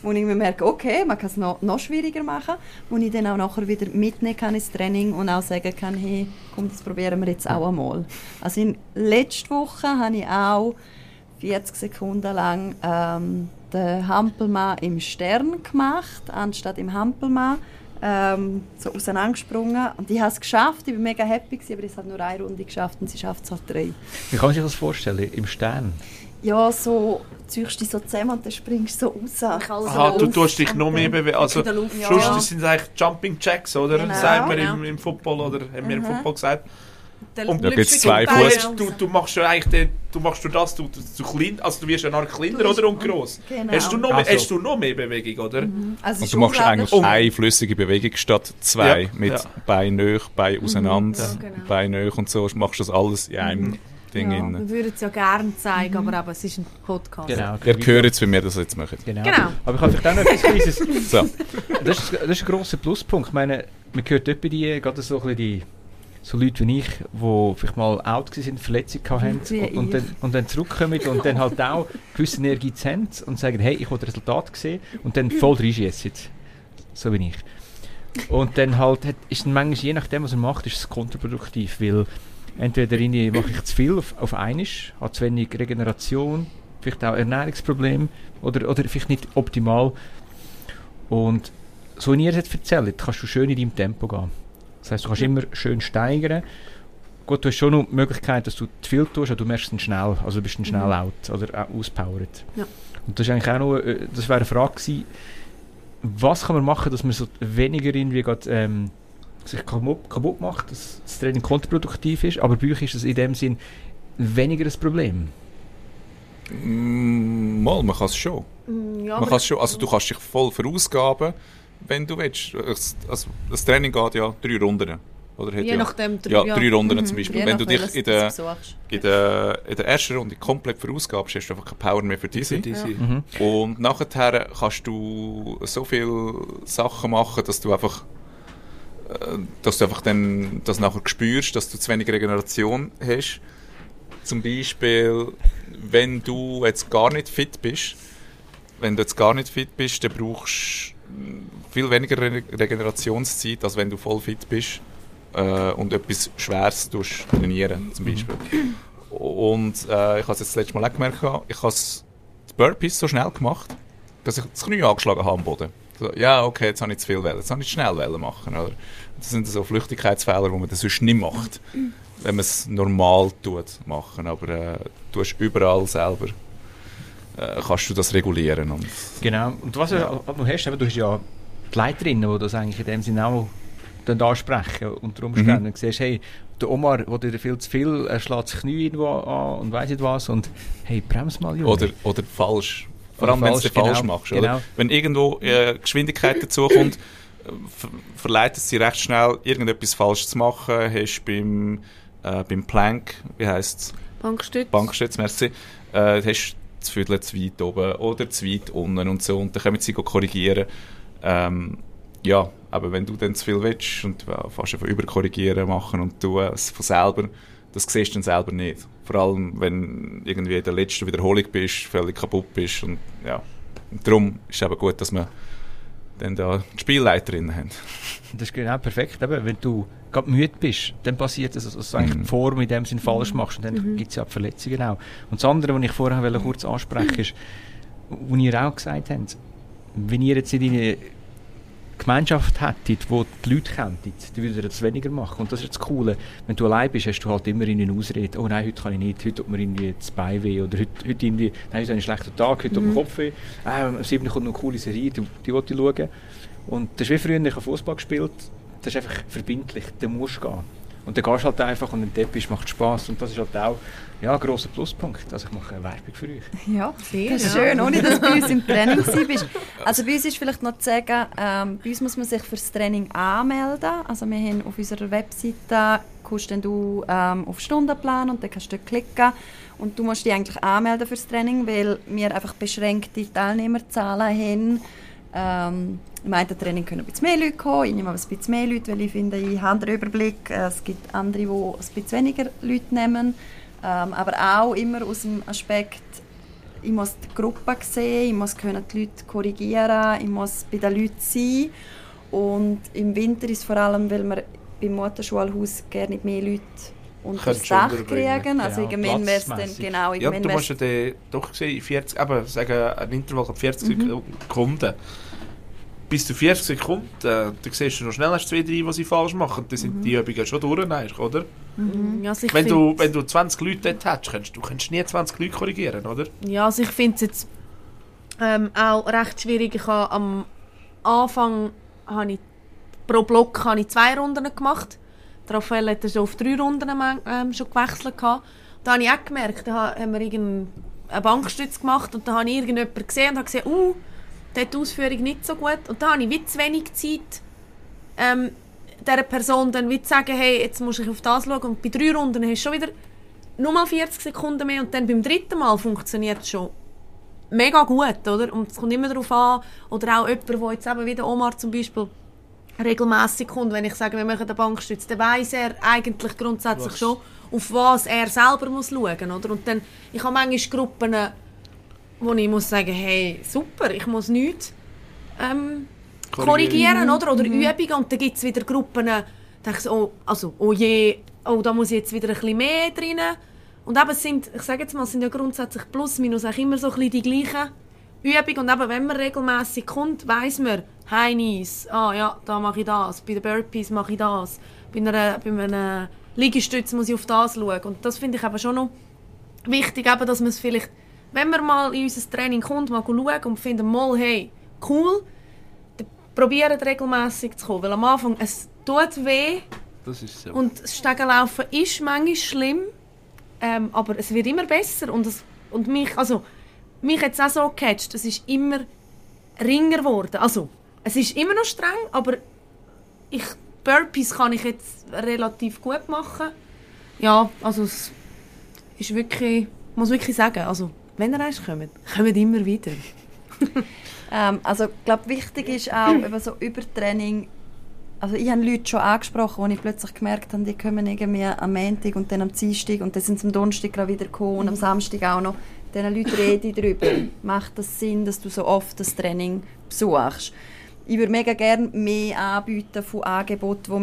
wo ich mir merke, okay, man kann es noch, noch schwieriger machen, wo ich dann auch nachher wieder mitnehmen kann ins Training und auch sagen kann, hey, komm, das probieren wir jetzt auch einmal. Also in letzter Woche habe ich auch 40 Sekunden lang ähm, den Hampelmann im Stern gemacht, anstatt im Hampelmann. Ähm, so auseinandergesprungen und ich habe es geschafft, ich war mega happy, gewesen, aber ich habe nur eine Runde geschafft und sie schafft es halt drei. Wie kann man sich das vorstellen? Im Stern? Ja, so ziehst du dich so zusammen und dann springst du so raus. Aha, du tust dich noch mehr bewegen. Also. Ja. sonst das sind eigentlich Jumping Jacks, oder? Genau. Sagen wir Genau. im, im Football, oder haben wir im Mhm. Football gesagt. Und da gibt's Lüpfig zwei und Du, Fuß- du, du machst ja eigentlich den, du machst durch das, du, du, du klein, also du wirst ja noch kleiner, Du oder? Und gross. Genau. Hast, du noch, Also- mehr- hast du noch mehr Bewegung, oder? Also es Und ist du machst eigentlich schön. eine flüssige Bewegung statt zwei. Ja, mit ja. Bein hoch, Bein auseinander, Ja, genau. Bein hoch und so. Machst du das alles in einem Ding Ja. Wir würden es ja gerne zeigen, aber eben, es ist ein Podcast. Genau. Ihr hört jetzt, wie wir das jetzt machen. Genau. Genau. Aber ich habe vielleicht auch noch etwas Kleines. [LAUGHS] So. Das ist, das ist ein grosser Pluspunkt. Ich meine, man hört bei die, gerade so ein bisschen die so Leute wie ich, die vielleicht mal out waren, Verletzungen hatten und, und, dann, und dann zurückkommen und dann halt auch gewisse Energie haben und sagen, hey, ich will das Resultat sehen und dann voll reinschießen. So bin ich. Und dann halt hat, ist dann manchmal, je nachdem, was er macht, ist es kontraproduktiv, weil entweder mache ich zu viel auf, auf einmal, habe zu wenig Regeneration, vielleicht auch Ernährungsprobleme oder, oder vielleicht nicht optimal. Und so wie ihr es erzählt, kannst du schön in deinem Tempo gehen. Das heißt, du kannst immer schön steigern. Gut, du hast schon noch die Möglichkeit, dass du zu viel tust, aber du merkst dann schnell, also du bist dann schnell out oder auch auspowert. Ja. Und das ist eigentlich auch noch, äh, das wäre eine Frage gewesen, was kann man machen, dass man so weniger irgendwie grad, ähm, sich kaputt, kaputt macht, dass das Training kontraproduktiv ist, aber bei euch ist das in dem Sinn weniger ein Problem. Mm, Mal, man kann es schon. Mm, Ja, Man kann's schon. Also du kannst dich voll verausgaben, wenn du willst. Also, das Training geht ja drei Runden. Oder hat je ja, nachdem, ja, drei Runden zum Beispiel. Je wenn nach du dich in der, in, der, in der ersten Runde komplett verausgabst, hast du einfach keine Power mehr für diese. Diese. Mhm. Und nachher kannst du so viele Sachen machen, dass du einfach äh, dass du einfach dann das nachher spürst, dass du zu wenig Regeneration hast. Zum Beispiel, wenn du jetzt gar nicht fit bist, wenn du jetzt gar nicht fit bist, dann brauchst du viel weniger Re Regenerationszeit, als wenn du voll fit bist äh, und etwas Schweres trainieren, zum Beispiel. Und äh, ich habe es jetzt das letzte Mal auch gemerkt, ich habe die Burpees so schnell gemacht, dass ich das Knie angeschlagen habe am Boden. So, ja, okay, jetzt habe ich zu viel Wellen, jetzt habe ich zu schnell Wellen machen. Oder? Das sind so Flüchtigkeitsfehler, die man das sonst nicht macht, wenn man es normal tut machen. Aber äh, du hast überall selber äh, kannst du das regulieren. Und, Genau. Und was du auch noch hast, eben, du hast ja die Leiterinnen, die das eigentlich in dem Sinne auch dann ansprechen unter Umständen. Und siehst, hey, der Omar, der dir viel zu viel, er schlägt das Knie irgendwo an und weiss nicht was und hey, bremse mal, Junge. oder, oder falsch. Vor allem, wenn du es falsch, falsch genau, machst. Oder? genau. Wenn irgendwo äh, Geschwindigkeit [LAUGHS] dazukommt, ver verleitet es dich recht schnell, irgendetwas falsch zu machen. Hast beim, äh, beim Plank, wie heisst es? Bankstütz. Bankstütz, merci, äh, hast das Viertel zu weit oben oder zu weit unten und so. Und dann können sie korrigieren. Ähm, ja, aber wenn du dann zu viel willst und äh, fast einfach überkorrigieren machen und du es von selber, das siehst du dann selber nicht. Vor allem, wenn irgendwie in der letzten Wiederholung bist, völlig kaputt bist. Und, ja. und darum ist es eben gut, dass wir dann da die Spielleiterinnen haben. Das ist genau perfekt. Eben, wenn du gerade müde bist, dann passiert es, dass du eigentlich die Form in dem Sinn falsch machst und dann gibt es ja die Verletzungen auch. Und das andere, was ich vorher wollte kurz ansprechen ist, was ihr auch gesagt habt, wenn ihr jetzt in eine Gemeinschaft hättet, wo die Leute kenntet, dann würdet ihr das weniger machen. Und das ist das Coole. Wenn du allein bist, hast du halt immer in eine Ausrede, oh nein, heute kann ich nicht, heute tut mir irgendwie das Bein weh oder heute, heute irgendwie, nein, heute habe ich einen schlechten Tag, heute tut mir der Kopf weh. Ah, am 7. kommt noch eine coole Serie, die, die will ich schauen. Und das ist wie früher, ich habe Fußball gespielt, das ist einfach verbindlich, da musst du gehen. Und dann gehst du halt einfach und wenn du dort bist, macht Spass. Und das ist halt auch ja, ein grosser Pluspunkt. Also ich mache eine Werbung für euch. Ja, Sehr, das ist ja. schön, ohne dass du bei uns im Training bist. [LAUGHS] Also bei uns ist vielleicht noch zu sagen, ähm, bei uns muss man sich für das Training anmelden. Also wir haben auf unserer Webseite, kommst dann du ähm, auf Stundenplan und dann kannst du dort klicken und du musst dich eigentlich anmelden für das Training, weil wir einfach beschränkte Teilnehmerzahlen haben. Ähm, Im einen Training können ein bisschen mehr Leute kommen, ich nehme aber ein bisschen mehr Leute, weil ich finde, ich habe den Überblick. Äh, Es gibt andere, die ein bisschen weniger Leute nehmen. Ähm, aber auch immer aus dem Aspekt, ich muss die Gruppe sehen, ich muss können die Leute korrigieren, ich muss bei den Leuten sein. Und im Winter ist es vor allem, weil wir beim Motorschulhaus gerne mehr Leute unter das Könntest du Dach kriegen. Also Genau, irgendwann wäre es dann, genau, Ja, du musst ja dann doch sehen, 40, aber sagen, ein Intervall von 40 Mhm. Sekunden. Bis zu 40 Sekunden, äh, dann siehst du noch schnell erst zwei, drei, die sie falsch machen. Dann sind die Übungen schon durch, oder? Mhm. Also ich Wenn du, wenn du 20 Leute dort hättest, kannst du kannst nie 20 Leute korrigieren, oder? Ja, also ich finde es jetzt ähm, auch recht schwierig. Ich habe am Anfang habe ich, pro Block habe ich zwei Runden gemacht. Raphael hat schon auf drei Runden ähm, schon gewechselt. Gehabt. Da habe ich auch gemerkt, da ha- haben wir irgendeinen Bankstütz gemacht und da habe ich irgendjemanden gesehen und habe gesehen, uh, der hat die Ausführung nicht so gut. Und da habe ich wie zu wenig Zeit, ähm, dieser Person dann wie zu sagen, hey, jetzt muss ich auf das schauen. Und bei drei Runden hast du schon wieder nur mal 40 Sekunden mehr und dann beim dritten Mal funktioniert es schon mega gut, oder? Und es kommt immer darauf an, oder auch jemand, der jetzt eben wie der Omar zum Beispiel regelmäßig kommt, wenn ich sage, wir machen den Bankstütz, dann weiss er eigentlich grundsätzlich schon, auf was er selber muss schauen, oder? Und dann, ich habe manchmal Gruppen, wo ich muss sagen, hey, super, ich muss nichts ähm, korrigieren, oder? Oder Übungen und dann gibt es wieder Gruppen, da denke ich oh, also, oh je, oh, da muss ich jetzt wieder ein bisschen mehr drin. Und eben es sind, ich sage jetzt mal, sind ja grundsätzlich plus, minus auch immer so ein bisschen die gleichen Übungen. Und eben, wenn man regelmäßig kommt, weiss man, Heinis, ah ja, da mache ich das, bei den Burpees mache ich das, bei, einer, bei einem Liegestütz muss ich auf das schauen. Und das finde ich eben schon noch wichtig, eben, dass man es vielleicht, wenn man mal in unser Training kommt, mal schauen und findet, mal, hey, cool, dann probiert regelmäßig zu kommen. Weil am Anfang, es tut weh Das ist so. und das Stegenlaufen ist manchmal schlimm, ähm, aber es wird immer besser und, es, und mich, also, mich hat es auch so gecatcht, es ist immer ringer geworden. Also, es ist immer noch streng, aber ich, Burpees kann ich jetzt relativ gut machen. Ja, also es ist wirklich, ich muss wirklich sagen, also wenn ihr eins kommt, kommt immer wieder. [LAUGHS] Ähm, also ich glaube, wichtig ist auch eben so Übertraining. Also ich habe Leute schon angesprochen, wo ich plötzlich gemerkt habe, die kommen irgendwie am Montag und dann am Dienstag und dann sind sie am Donnerstag gerade wieder gekommen und am Samstag auch noch. Diesen Leuten rede ich darüber. Macht das Sinn, dass du so oft das Training besuchst? Ich würde mega gerne mehr anbieten von Angeboten, wo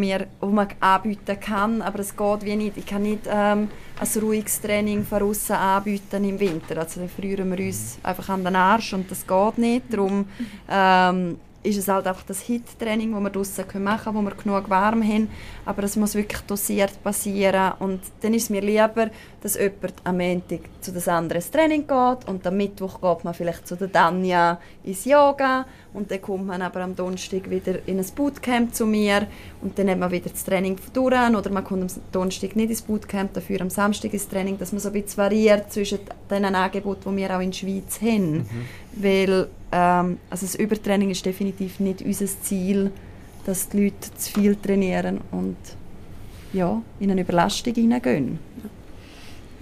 man anbieten kann, aber es geht wie nicht. Ich kann nicht ähm, ein ruhiges Training von außen anbieten im Winter. Also dann frieren wir uns einfach an den Arsch und das geht nicht. Darum ähm, ist es halt einfach das HIT-Training, das wir draussen machen können, wo wir genug warm haben. Aber es muss wirklich dosiert passieren. Und dann ist es mir lieber, dass jemand am Montag zu das andere Training geht und am Mittwoch geht man vielleicht zu der Danja ins Yoga und dann kommt man aber am Donnerstag wieder in ein Bootcamp zu mir und dann hat man wieder das Training durch oder man kommt am Donnerstag nicht ins Bootcamp, dafür am Samstag ins Training, dass man so ein bisschen variiert zwischen den Angeboten, die wir auch in der Schweiz haben. Weil ähm, also das Übertraining ist definitiv nicht unser Ziel, dass die Leute zu viel trainieren und ja, in eine Überlastung hineingehen.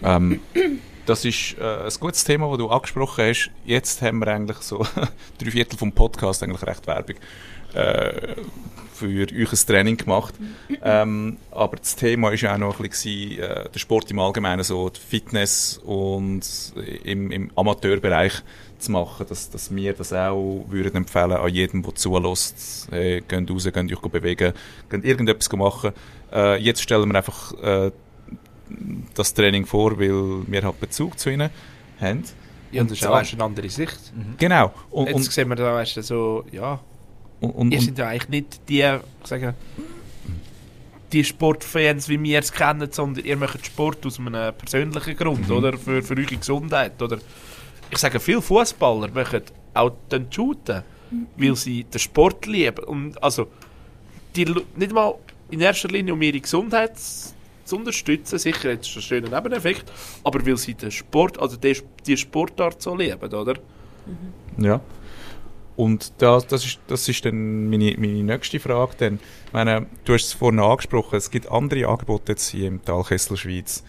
Ähm, das ist äh, ein gutes Thema, das du angesprochen hast. Jetzt haben wir eigentlich so [LAUGHS] drei Viertel vom Podcast eigentlich recht Werbung äh, für euch ein Training gemacht. Ähm, aber das Thema ist ja auch noch ein bisschen äh, der Sport im Allgemeinen, so die Fitness und im, im Amateurbereich zu machen, dass, dass wir das auch würden empfehlen an jedem, der zulässt. Hey, geht raus, geht euch bewegen, geht irgendetwas machen. Äh, jetzt stellen wir einfach äh, das Training vor, weil wir halt Bezug zu ihnen haben. Ja, und das ist auch eine andere Sicht. Genau. Und, Jetzt und, sehen wir da du, so, ja, und, und, ihr seid ja eigentlich nicht die, ich sage, die Sportfans, wie wir es kennen, sondern ihr macht Sport aus einem persönlichen Grund, Mhm. oder? Für, für eure Gesundheit, oder? Ich sage, viele Fußballer machen auch den Shooten, weil sie den Sport lieben. Und also, die, nicht mal in erster Linie um ihre Gesundheit zu unterstützen, sicher jetzt ist das ein schöner Nebeneffekt, aber weil sie den Sport, also die, die Sportart so lieben, oder? Ja. Und das, das, ist, das ist dann meine, meine nächste Frage. Denn, meine, du hast es vorhin angesprochen, es gibt andere Angebote jetzt hier im Talkessel Schweiz,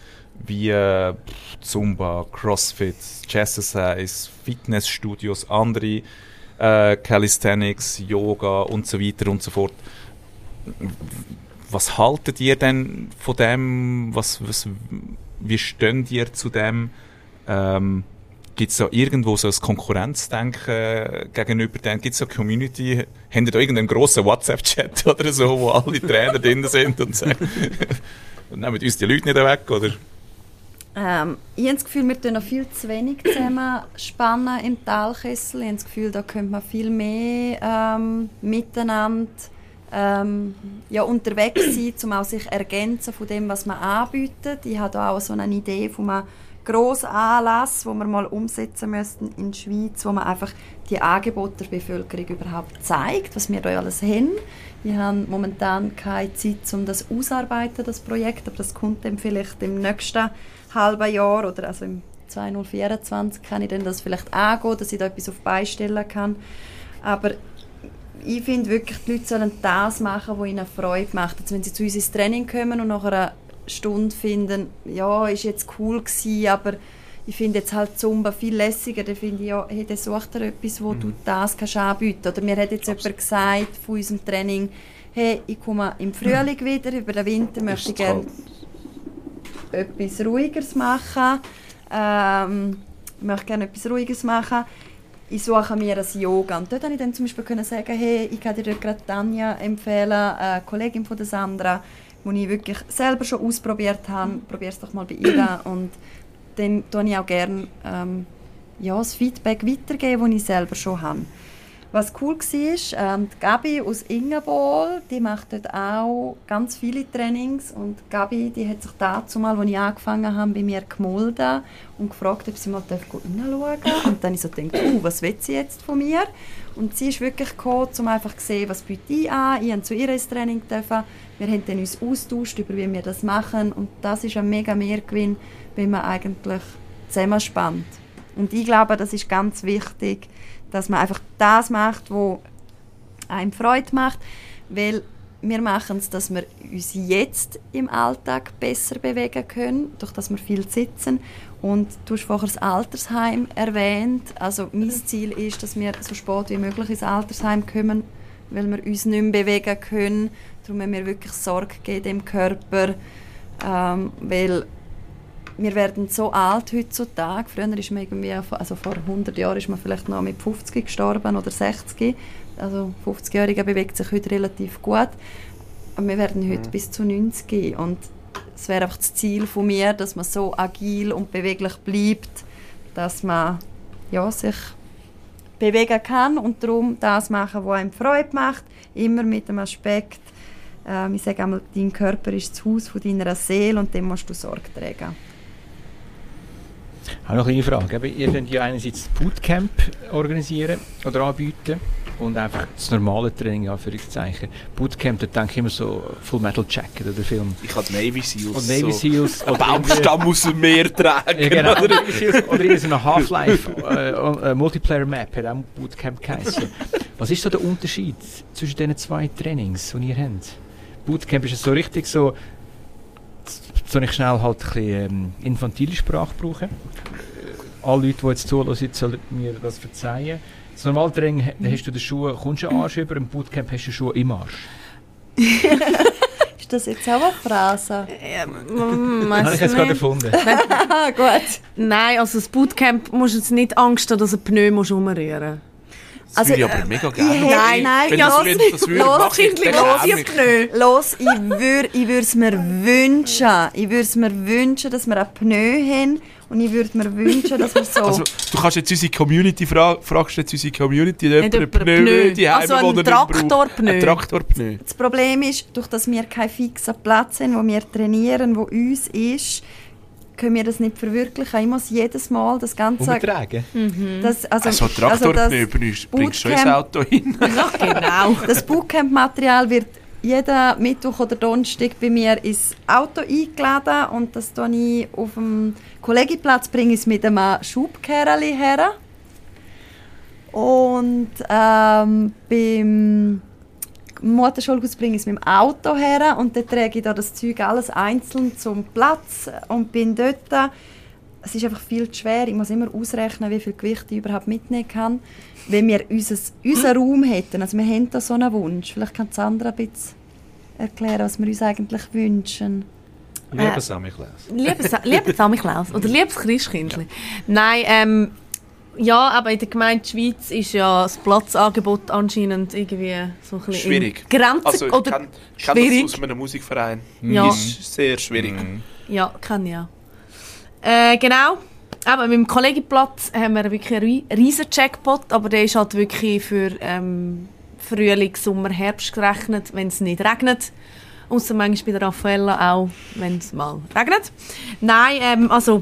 wie äh, Zumba, Crossfit, Jazzercise, Fitnessstudios, andere äh, Calisthenics, Yoga und so weiter und so fort. Was haltet ihr denn von dem? Was, was, wie stehen ihr zu dem? Ähm, Gibt es da irgendwo so ein Konkurrenzdenken gegenüber dem? Gibt es eine Community? Habt ihr da irgendeinen grossen WhatsApp-Chat [LAUGHS] oder so, wo alle Trainer drin sind und sagen, [LAUGHS] nehmt uns die Leute nicht weg, oder? Ähm, ich habe das Gefühl, wir tun noch viel zu wenig zusammen spannen im Talkessel. Ich habe das Gefühl, da könnte man viel mehr ähm, miteinander ähm, ja, unterwegs [CLEARS THROAT] sein, um auch sich ergänzen von dem, was man anbietet. Ich habe da auch so eine Idee von einem grossen Anlass, wo wir mal umsetzen müssten in der Schweiz, wo man einfach die Angebote der Bevölkerung überhaupt zeigt, was wir da alles haben. Wir haben momentan keine Zeit, um das auszuarbeiten, das Projekt, aber das kommt dann vielleicht im nächsten halben Jahr oder also im 2024 kann ich dann das vielleicht angehen, dass ich da etwas auf beistellen kann. Aber ich finde wirklich, die Leute sollen das machen, was ihnen Freude macht. Also wenn sie zu uns ins Training kommen und nach einer Stunde finden, ja, ist jetzt cool gewesen, aber ich finde jetzt halt Zumba viel lässiger, dann finde ich, ja, hey, dann such dir etwas, wo du das kannst anbieten Oder mir hat jetzt jemand gesagt von unserem Training, hey, ich komme im Frühling wieder, über den Winter möchte ich gerne etwas Ruhigeres machen. Ähm, ich möchte gerne etwas Ruhigeres machen. Ich suche mir ein Yoga. Und dort konnte ich dann zum Beispiel können sagen, hey, ich kann dir gerade Tanja empfehlen, eine Kollegin von der Sandra, die ich wirklich selber schon ausprobiert habe. Probier es doch mal bei ihr. Und dann tue ich auch gerne ähm, ja, das Feedback weitergeben, das ich selber schon habe. Was cool war, ähm, die Gabi aus Ingerbol, die macht dort auch ganz viele Trainings und Gabi, die hat sich dazu mal, als ich angefangen habe, bei mir gemolden und gefragt, ob sie mal hineinschauen darf. Und dann habe ich so uh, was will sie jetzt von mir? Und sie ist wirklich gekommen, um einfach zu sehen, was biete ich an. Ich durfte zu ihr ins Training. Dürfen. Wir haben dann uns austauscht, über wie wir das machen und das ist ein mega Mehrgewinn, wenn man eigentlich zusammenspannt. Und ich glaube, das ist ganz wichtig, dass man einfach das macht, was einem Freude macht, weil wir machen es, dass wir uns jetzt im Alltag besser bewegen können, durch dass wir viel sitzen. Und du hast vorher das Altersheim erwähnt. Also mein Ziel ist, dass wir so spät wie möglich ins Altersheim kommen, weil wir uns nicht mehr bewegen können. Darum müssen wir wirklich Sorge geben dem Körper, ähm, weil wir werden so alt heutzutage. Früher ist man irgendwie, also vor 100 Jahren ist man vielleicht noch mit 50 gestorben oder 60. Also 50-Jährige bewegt sich heute relativ gut. Aber wir werden heute mhm. bis zu 90 und es wäre einfach das Ziel von mir, dass man so agil und beweglich bleibt, dass man ja, sich bewegen kann und darum das machen, was einem Freude macht, immer mit dem Aspekt, äh, ich sage einmal, dein Körper ist das Haus von deiner Seele und dem musst du Sorge tragen. Ich habe noch eine kleine Frage. Ihr könnt ja einerseits Bootcamp organisieren oder anbieten und einfach das normale Training, Anführungszeichen. Bootcamp, da denke ich immer so Full Metal Jacket oder Film. Ich habe Navy Seals. Und Navy Seals. So. Baumstamm aus dem Meer tragen. Ja, genau. oder, oder in so einer Half-Life äh, äh, Multiplayer Map hat auch Bootcamp geheißen. Was ist so der Unterschied zwischen diesen zwei Trainings, die ihr habt? Bootcamp ist so richtig so, soll ich schnell halt ein bisschen ähm, infantile Sprache brauchen. Alle Leute, die jetzt zuhören, sollen mir das verzeihen. Das Normaltraining mhm. hast du den Schuh, kommst du Arsch über, im Bootcamp hast du den Schuh im Arsch. [LAUGHS] ist das jetzt auch eine Phrase? Ja, mm, [LAUGHS] Habe ich jetzt gerade erfunden. [LAUGHS] Gut. Nein, also das Bootcamp musst du jetzt nicht Angst haben, dass ein Pneu musst umrühren das also, würde ich aber mega gerne. Nein, nein, Wenn ja, das, wenn das würde, los, mache ich los, los, ich würde ich es mir wünschen. Ich würde es mir wünschen, dass wir ein Pneu haben. Und ich würde mir wünschen, dass wir so... Also, du kannst jetzt unsere Community fragen, fragst jetzt unsere Community, ob ein Pneu, die also ein Traktorpneu. Ein Traktorpneu. Das Problem ist, durch dass wir keinen fixen Platz haben, wo wir trainieren, wo uns ist, können wir das nicht verwirklichen. Ich muss jedes Mal das Ganze... Umtragen? Mhm. Das, also, also Traktor also bringst du schon ins Auto hin. [LAUGHS] genau. Das Bootcamp-Material wird jeden Mittwoch oder Donnerstag bei mir ins Auto eingeladen und das tue ich auf dem Kollegieplatz bringe ich es mit einem Schubkerli her. Und ähm, beim Motorschulhaus bringe ich es mit dem Auto her und dann trage ich da das Zeug alles einzeln zum Platz und bin dort. Es ist einfach viel zu schwer. Ich muss immer ausrechnen, wie viel Gewicht ich überhaupt mitnehmen kann. Wenn wir unser, unseren Raum hätten, also wir haben da so einen Wunsch, vielleicht kann Sandra ein bisschen erklären, was wir uns eigentlich wünschen. Lieber äh, Samichlaus. Lieber Samichlaus oder liebes Christkindli. Ja. Nein, ähm, ja, aber in der Gemeinde Schweiz ist ja das Platzangebot anscheinend irgendwie so ein bisschen schwierig. Grenzig also, ich oder kann, ich schwierig. das aus einem Musikverein. Ja. Ist sehr schwierig. Mhm. Ja, kann ja. Äh, genau. Aber mit dem Kollegienplatz haben wir wirklich einen riesen Jackpot, aber der ist halt wirklich für ähm, Frühling, Sommer, Herbst gerechnet, wenn es nicht regnet. Außer manchmal bei der Raffaella auch, wenn es mal regnet. Nein, ähm, also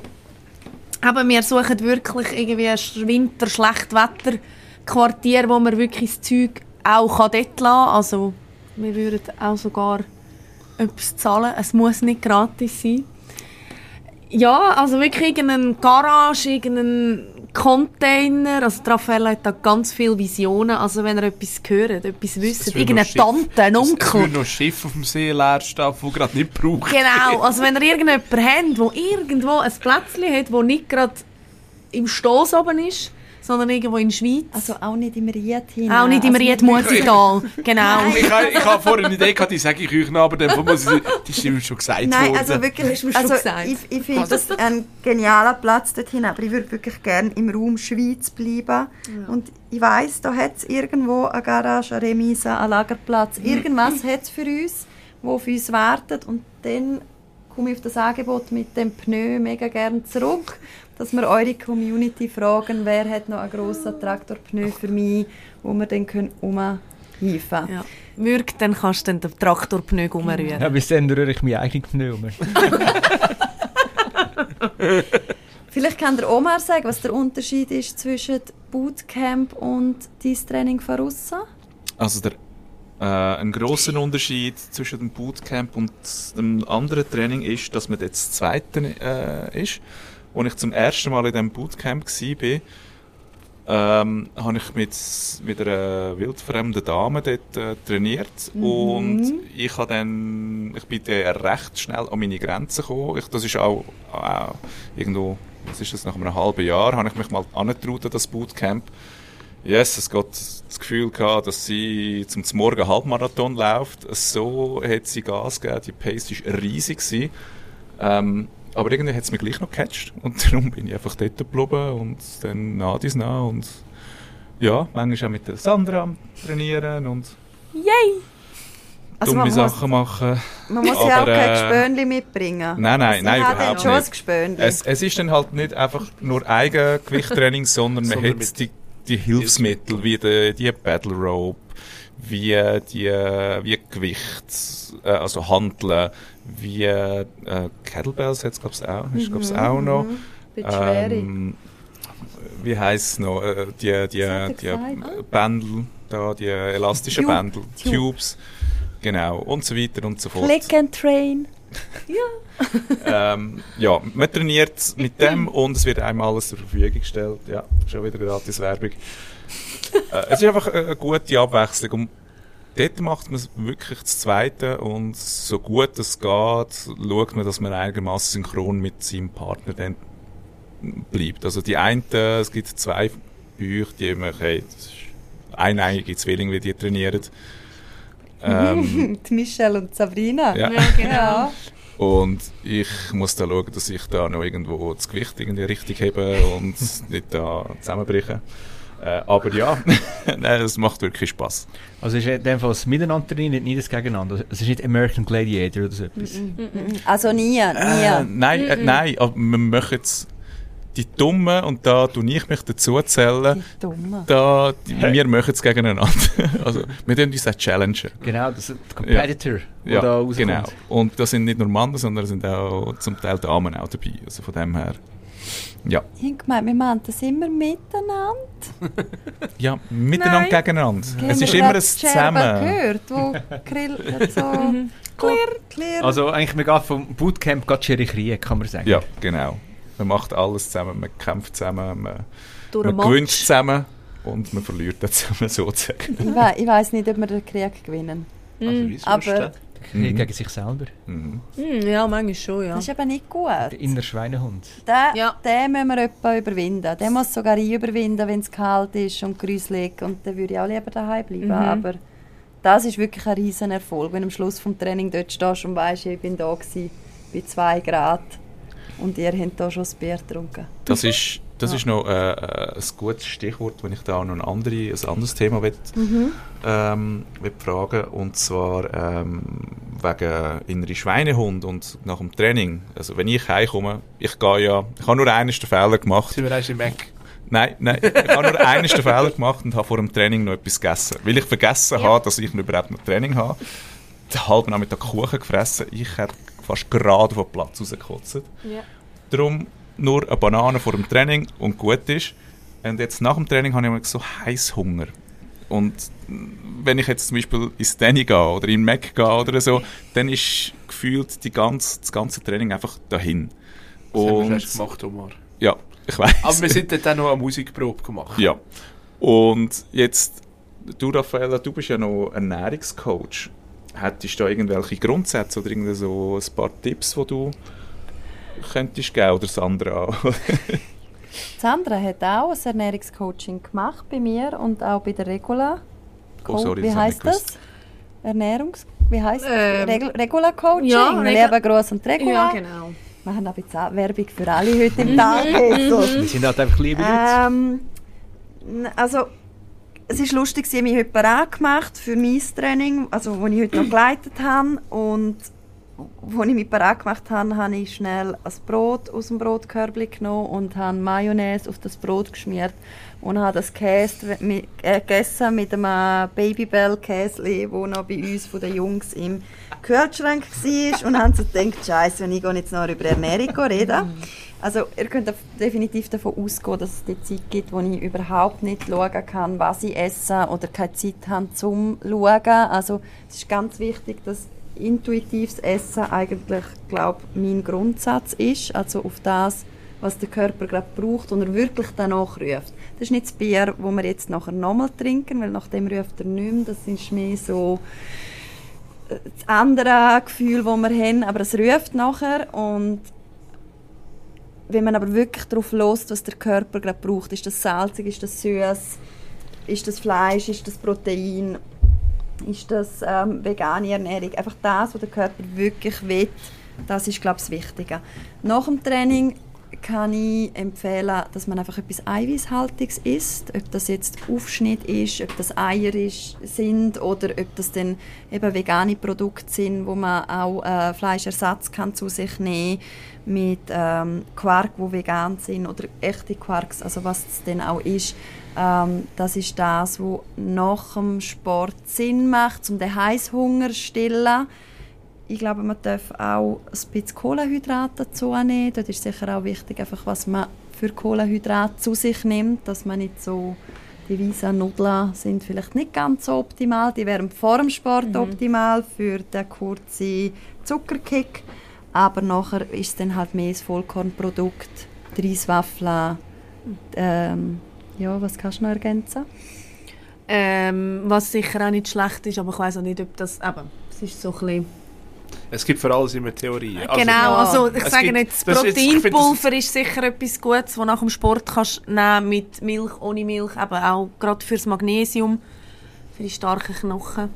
aber wir suchen wirklich irgendwie ein Winter, Schlechtwetter Quartier, wo man wirklich das Zeug auch dort lassen kann. Also wir würden auch sogar etwas zahlen. Es muss nicht gratis sein. Ja, also wirklich irgendeine Garage, irgendein Container. Also Raffaella hat da ganz viele Visionen. Also wenn er etwas hört, etwas wisst, irgendeine Tante, ein Onkel. Es noch ein Schiff auf dem See leer steht, das gerade nicht braucht. Genau, also wenn ihr irgendjemanden habt, der irgendwo ein Plätzchen hat, das nicht gerade im Stoß oben ist, sondern irgendwo in der Schweiz. Also auch nicht im Ried hin. auch nicht im also Ried Murzital. [LAUGHS] Genau. Ich, habe- ich habe vorhin eine Idee gehabt, die sage ich euch noch, aber dann muss ich, die ist immer schon gesagt Nein, worden. also wirklich, also gesagt. ich, ich finde das ein genialer Platz dorthin, aber ich würde wirklich gerne im Raum Schweiz bleiben. Und ich weiss, da hat es irgendwo eine Garage, eine Remise, einen Lagerplatz, irgendwas hat es für uns, wo auf uns wartet und dann komme ich auf das Angebot mit dem Pneu mega gerne zurück, dass wir eure Community fragen, wer hat noch einen grossen Traktorpneu für mich, wo wir dann können umhieven Ja. Würg, dann kannst du dann den Traktorpneu umrühren. Ja, bis dann rühre ich meinen eigenen Pneu um. [LAUGHS] Vielleicht kann der Omar sagen, was der Unterschied ist zwischen Bootcamp und dein Training von aussen? Also der, äh, ein großer Unterschied zwischen dem Bootcamp und dem anderen Training ist, dass man jetzt das zweite äh, ist. Als ich zum ersten Mal in diesem Bootcamp war, ähm, habe ich mit, mit einer wildfremden Dame dort äh, trainiert und ich habe dann, ich bin dann recht schnell an meine Grenzen gekommen. Ich, das ist auch äh, irgendwo, was ist das, nach einem halben Jahr, habe ich mich mal angetraut an das Bootcamp. Yes, es geht das Gefühl gehabt, dass sie zum Morgen Halbmarathon läuft. So hat sie Gas gegeben, die Pace war riesig. Gewesen. Ähm, aber irgendwie hat es mich gleich noch gecatcht und [LAUGHS] darum bin ich einfach dort geblieben und dann nah dies nah und ja, manchmal auch mit der Sandra am trainieren und Yay! Also dumme man muss- Sachen machen. Man muss ja auch kein äh, Gespönli mitbringen. Nein, nein, Sie nein, überhaupt schon ein nicht. Gespönli. Es, es ist dann halt nicht einfach nur Eigengewichttraining, sondern man Sondern hat die, die Hilfsmittel, wie die, die Battle Rope, wie die wie Gewicht, äh, also Handeln, wie äh, Kettlebells hat's glaub's auch, ist glaub's auch noch. Schwere. Ähm, wie heisst es noch? Äh, die die, die? Bändel, da, die elastischen Tube. Bändel, Tube. Tubes, genau, und so weiter und so fort. Click and train. [LAUGHS] ähm, ja, man trainiert mit dem und es wird einem alles zur Verfügung gestellt. Ja, schon wieder gratis Werbung. Äh, es ist einfach eine, eine gute Abwechslung. Und dort macht man es wirklich das Zweite und so gut es geht, schaut man, dass man einigermaßen synchron mit seinem Partner dann bleibt. Also die einen, es gibt zwei Bücher, die immer, hey, eineigige Zwillinge, wie die trainieren. Ähm, [LAUGHS] Die Michelle und Sabrina. ja. Ja, genau. Und ich muss da schauen, dass ich da noch irgendwo das Gewicht irgendwie richtig hebe und nicht da zusammenbreche. Äh, aber ja, [LAUGHS] nein, es macht wirklich Spaß. Also ist in dem Fall das Miteinander trainieren, nicht das Gegeneinander. Es ist nicht American Gladiator oder so etwas. Also nie, nie. Äh, nein, äh, nein, aber wir machen jetzt die Dummen und da tue ich mich dazu zählen. Die Dumme. Da, die, wir machen es gegeneinander. [LAUGHS] also, wir tun uns auch challengen. Genau, das ist der Competitor, der Ja, da rauskommt. genau. Und da sind nicht nur Männer, sondern sind auch zum Teil Damen auch dabei. Also von dem her, ja. Ich habe wir machen das immer miteinander. [LAUGHS] Ja, miteinander Nein. gegeneinander. Haben Es ist immer ein gerade Scherben Zusammen. gehört, wo Grill [LAUGHS] so... Clear. Clear. Also eigentlich, man geht vom Bootcamp geht Krieg, kann man sagen. Ja, genau. Man macht alles zusammen, man kämpft zusammen, man, man gewinnt zusammen und man verliert dann [LAUGHS] zusammen sozusagen. Ich, we ich weiss nicht, ob wir den Krieg gewinnen. Also, aber- Mhm. gegen sich selber. Mhm. Hm, ja, manchmal schon, ja. Das ist eben nicht gut. Der innere Schweinehund. Den, Ja. den müssen wir etwa überwinden. Den muss sogar ich überwinden, wenn es kalt ist und gruselig. Und dann würde ich auch lieber daheim bleiben. Mhm. Aber das ist wirklich ein riesen Erfolg, wenn du am Schluss vom Training dort stehst und weißt, ich bin da gewesen, bei 2 Grad und ihr habt da schon das Bier getrunken. Das ist, das ist noch äh, äh, ein gutes Stichwort, wenn ich da noch ein, andere, ein anderes Thema will, ähm, will fragen Und zwar ähm, wegen innere Schweinehund und nach dem Training. Also wenn ich heimkomme, ich gehe ja, ich habe nur einen Fehler gemacht. Sind wir erst im Mac? Nein, nein, ich habe nur einen Fehler gemacht und habe vor dem Training noch etwas gegessen. Weil ich vergessen habe, dass ich überhaupt noch Training habe. Den halben Nachmittag Kuchen gefressen. Ich hätte fast gerade auf den Platz rausgekotzt. Ja. Darum nur eine Banane vor dem Training und gut ist. Und jetzt nach dem Training habe ich immer so Heißhunger. Und wenn ich jetzt zum Beispiel ins Danny gehe oder in Mac gehe oder so, dann ist gefühlt die ganze, das ganze Training einfach dahin. Das haben wir Und erst gemacht, Omar. ja, ich weiß. Aber wir sind dort auch noch eine Musikprobe gemacht. Ja. Und jetzt, du Raffaella, du bist ja noch Ernährungscoach. Hättest du da irgendwelche Grundsätze oder irgendwie so ein paar Tipps, die du könntest geben oder Sandra? [LAUGHS] Sandra hat auch ein Ernährungscoaching gemacht bei mir und auch bei der Regula. Oh, sorry, wie das heißt das? Ernährungs... Wie heißt Ähm, das? Regul Regula Coaching? ja, Regu- Leben gross und Regula. Ja, genau. Wir haben aber jetzt auch Werbung für alle heute im Tag. [LAUGHS] Also. Wir sind halt einfach liebe Leute. Ähm, also, es ist lustig, sie haben mich heute bereit gemacht für mein Training, also wo ich heute noch geleitet habe. Und als ich mich bereit gemacht habe, habe ich schnell ein Brot aus dem Brotkörbchen genommen und habe Mayonnaise auf das Brot geschmiert und habe das Käse mit, äh, gegessen mit einem Babybell-Käse, der noch bei uns von den Jungs im Kühlschrank war. Und haben so gedacht, Scheiße, wenn ich jetzt noch über Ernährung reden. Also ihr könnt definitiv davon ausgehen, dass es die Zeit gibt, wo ich überhaupt nicht schauen kann, was ich esse oder keine Zeit habe zum Schauen. Also es ist ganz wichtig, dass intuitives Essen eigentlich, glaube mein Grundsatz ist. Also auf das, was der Körper gerade braucht und er wirklich danach ruft. Das ist nicht das Bier, das wir jetzt nachher nochmal trinken, weil nach dem ruft er nicht mehr. Das ist mehr so äh, das andere Gefühl, das wir haben, aber es ruft nachher und wenn man aber wirklich darauf lässt, was der Körper gerade braucht, ist das salzig, ist das süß, ist das Fleisch, ist das Protein, ist das ähm, vegane Ernährung, einfach das, was der Körper wirklich will, das ist glaube ich das Wichtige. Nach dem Training kann ich empfehlen, dass man einfach etwas Eiweißhaltiges isst, ob das jetzt Aufschnitt ist, ob das Eier ist, sind oder ob das dann eben vegane Produkte sind, wo man auch äh, Fleischersatz kann zu sich nehmen mit ähm, Quark, wo vegan sind oder echte Quarks, also was es denn auch ist. Ähm, das ist das, was nach dem Sport Sinn macht, um den Heißhunger zu stillen. Ich glaube, man darf auch ein bisschen Kohlenhydrate dazu nehmen. Dort ist sicher auch wichtig, einfach, was man für Kohlenhydrate zu sich nimmt, dass man nicht so die weißen Nudeln sind vielleicht nicht ganz so optimal. Die wären vor dem Sport optimal für den kurzen Zuckerkick. Aber nachher ist es dann halt mehr das Vollkornprodukt, die Reiswaffeln. Ähm, ja, was kannst du noch ergänzen? Ähm, was sicher auch nicht schlecht ist, aber ich weiß auch nicht, ob das eben, es ist so ein bisschen... Es gibt für alles immer Theorien. Also, genau, also ich sage gibt- nicht, das ist Proteinpulver ist sicher etwas Gutes, das nach dem Sport kannst nehmen mit Milch, ohne Milch, eben auch gerade fürs Magnesium, für die starken Knochen.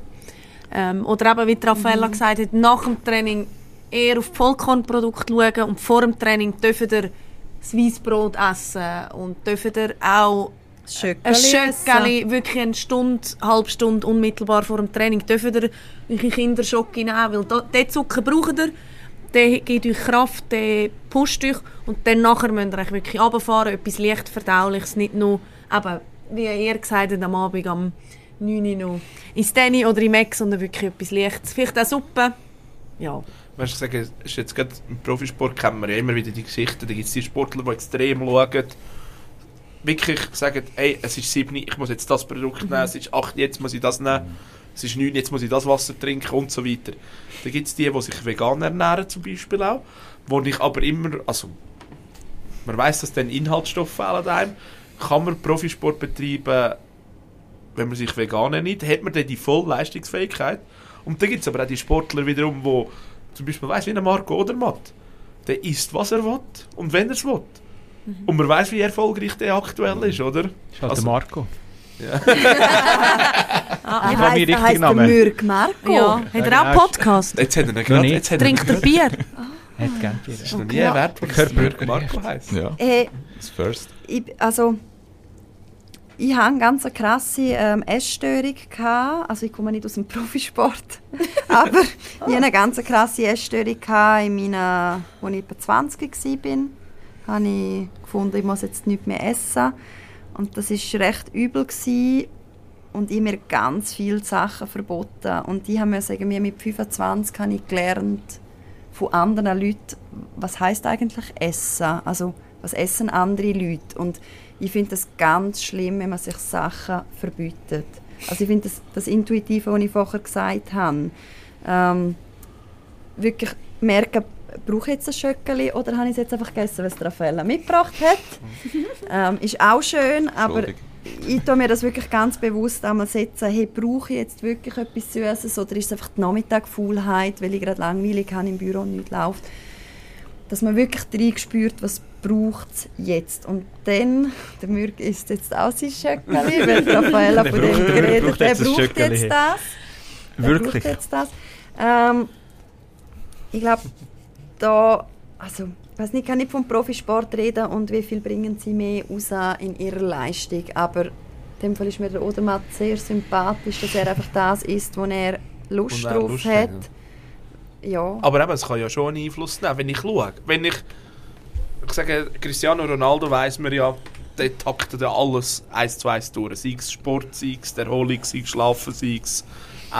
Ähm, oder eben, wie Raffaella gesagt hat, nach dem Training eher auf Vollkornprodukte schauen und vor dem Training dürfen ihr das Weissbrot essen und dürfen ihr auch ein Schöckeli, wirklich eine Stunde, eine halbe Stunde unmittelbar vor dem Training, dürfen ihr eure Kinderschocke nehmen, weil da, den Zucker braucht ihr, der gibt euch Kraft, der pusht euch. Und dann nachher müsst ihr euch wirklich runterfahren, etwas leicht verdauliches, nicht nur, eben, wie ihr gesagt habt, am Abend am 9 Uhr noch ins Tennis oder im Mac, sondern wirklich etwas Leichtes, vielleicht auch Suppe, ja. Weißt du, sagen, ist jetzt gerade im Profisport kennen wir ja immer wieder die Geschichten, da gibt es die Sportler, die extrem schauen, wirklich sagen, ey, es ist 7, ich muss jetzt das Produkt nehmen, es ist 8, jetzt muss ich das nehmen, es ist 9, jetzt muss ich das Wasser trinken und so weiter. Dann gibt es die, die sich vegan ernähren zum Beispiel auch, wo ich aber immer, also man weiß, dass dann Inhaltsstoffe fehlen einem, kann man Profisport betreiben, wenn man sich vegan ernährt, hat man dann die volle Leistungsfähigkeit. Und dann gibt es aber auch die Sportler wiederum, wo zum Beispiel weiss, wie ein Marco Odermatt, der isst, was er will und wenn er es will. Und man weiß, wie erfolgreich der aktuell ist, oder? ist halt also- der Marco. [LAUGHS] Ah, Wie war mein heisst, richtiger der heisst der Name. Mürk Marco. ja. Hat er auch genau. einen Podcast? Jetzt hat er ihn gerade. er Trinkt er Bier? Hat gern Bier. Das ist noch nie erwähnt, Der was Körper Marco heisst. Ja, Äh, das First. ich, also, ich hatte eine ganz krasse ähm, Essstörung. Gehabt. Also ich komme nicht aus dem Profisport. [LAUGHS] aber ich hatte eine ganz krasse Essstörung gehabt in meiner, als ich etwa 20 war. habe ich gefunden, ich muss jetzt nicht mehr essen. Und das war recht übel. Gewesen. Und ich habe mir ganz viele Sachen verboten. Und ich habe mir mit 25 habe ich gelernt von anderen Leuten, was heißt eigentlich Essen? Also was essen andere Leute? Und ich finde das ganz schlimm, wenn man sich Sachen verbietet. Also ich finde das, das Intuitive, was ich vorher gesagt habe, ähm, wirklich merken, brauche ich jetzt ein Schöckeli oder habe ich es jetzt einfach gegessen, weil es die Raffaella mitgebracht hat. [LAUGHS] ähm, ist auch schön, aber ich tue mir das wirklich ganz bewusst einmal setzen, hey, brauche ich jetzt wirklich etwas Süßes oder ist es einfach die Nachmittagfaulheit, weil ich gerade langweilig habe im Büro und nichts läuft. dass man wirklich reingespürt, was braucht es jetzt. Und dann, der Mürg isst jetzt auch sein Schöckeli, weil Raffaella von dem geredet jetzt ein braucht jetzt das. Wirklich? braucht jetzt das. Ähm, ich glaube, da, also, ich weiß nicht, ich kann nicht vom Profisport reden und wie viel bringen sie mehr raus in ihrer Leistung, aber in dem Fall ist mir der Odermatt sehr sympathisch, dass er einfach das ist, wo er Lust er drauf Lust hat. hat, Ja. Aber eben, es kann ja schon einen Einfluss nehmen, wenn ich schaue. Wenn ich, ich sage, Cristiano Ronaldo weiss man ja, der taktet ja alles eins zu eins durch. Sei es Sport, sei es Erholung, sei es Schlafen, sei es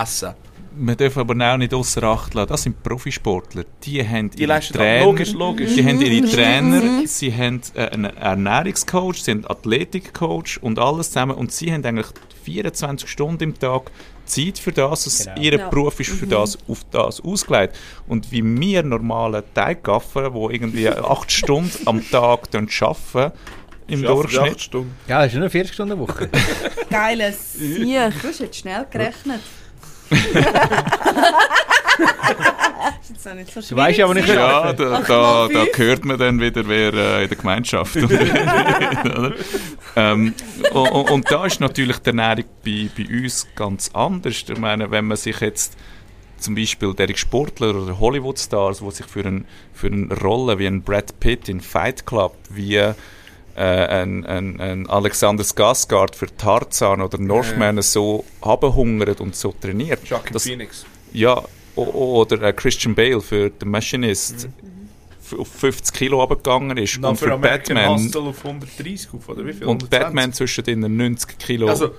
Essen. Wir dürfen aber auch nicht außer Acht lassen, das sind Profisportler. Die haben Die ihre. Trainer, Logisch, logisch. die haben ihre Trainer, sie haben äh, einen Ernährungscoach, sie haben einen Athletikcoach und alles zusammen. Und sie haben eigentlich 24 Stunden im Tag Zeit für das. Genau. Ihr Ja. Beruf ist für das, auf das ausgelegt. Und wie wir normalen Teiggaffer, die irgendwie 8 Stunden am Tag arbeiten, im Schaffen Durchschnitt, acht Stunden. Ja, das ist nur eine 40 Stunden Woche. Geiles [LAUGHS] Siech. Du hast jetzt schnell gerechnet. Das ist auch nicht so Du weißt ja aber nicht, Ja, ja. da, da, da hört man dann wieder, wer äh, in der Gemeinschaft ähm, und, und- und da ist natürlich die Ernährung bei, bei uns ganz anders. Ich meine, wenn man sich jetzt zum Beispiel der Sportler oder Hollywood-Stars, die sich für, ein, für eine Rolle wie ein Brad Pitt in Fight Club, wie äh, ein, ein, ein Alexander Skarsgård für Tarzan oder Northman so abhungern und so trainiert. Joaquin Das- Phoenix. Ja, oder äh, Christian Bale für The Machinist f- auf 50 Kilo runtergegangen ist. Dann und für Batman, Hustle auf 130 auf, oder wie viel? und 120? Batman zwischen den 90 Kilo. Also,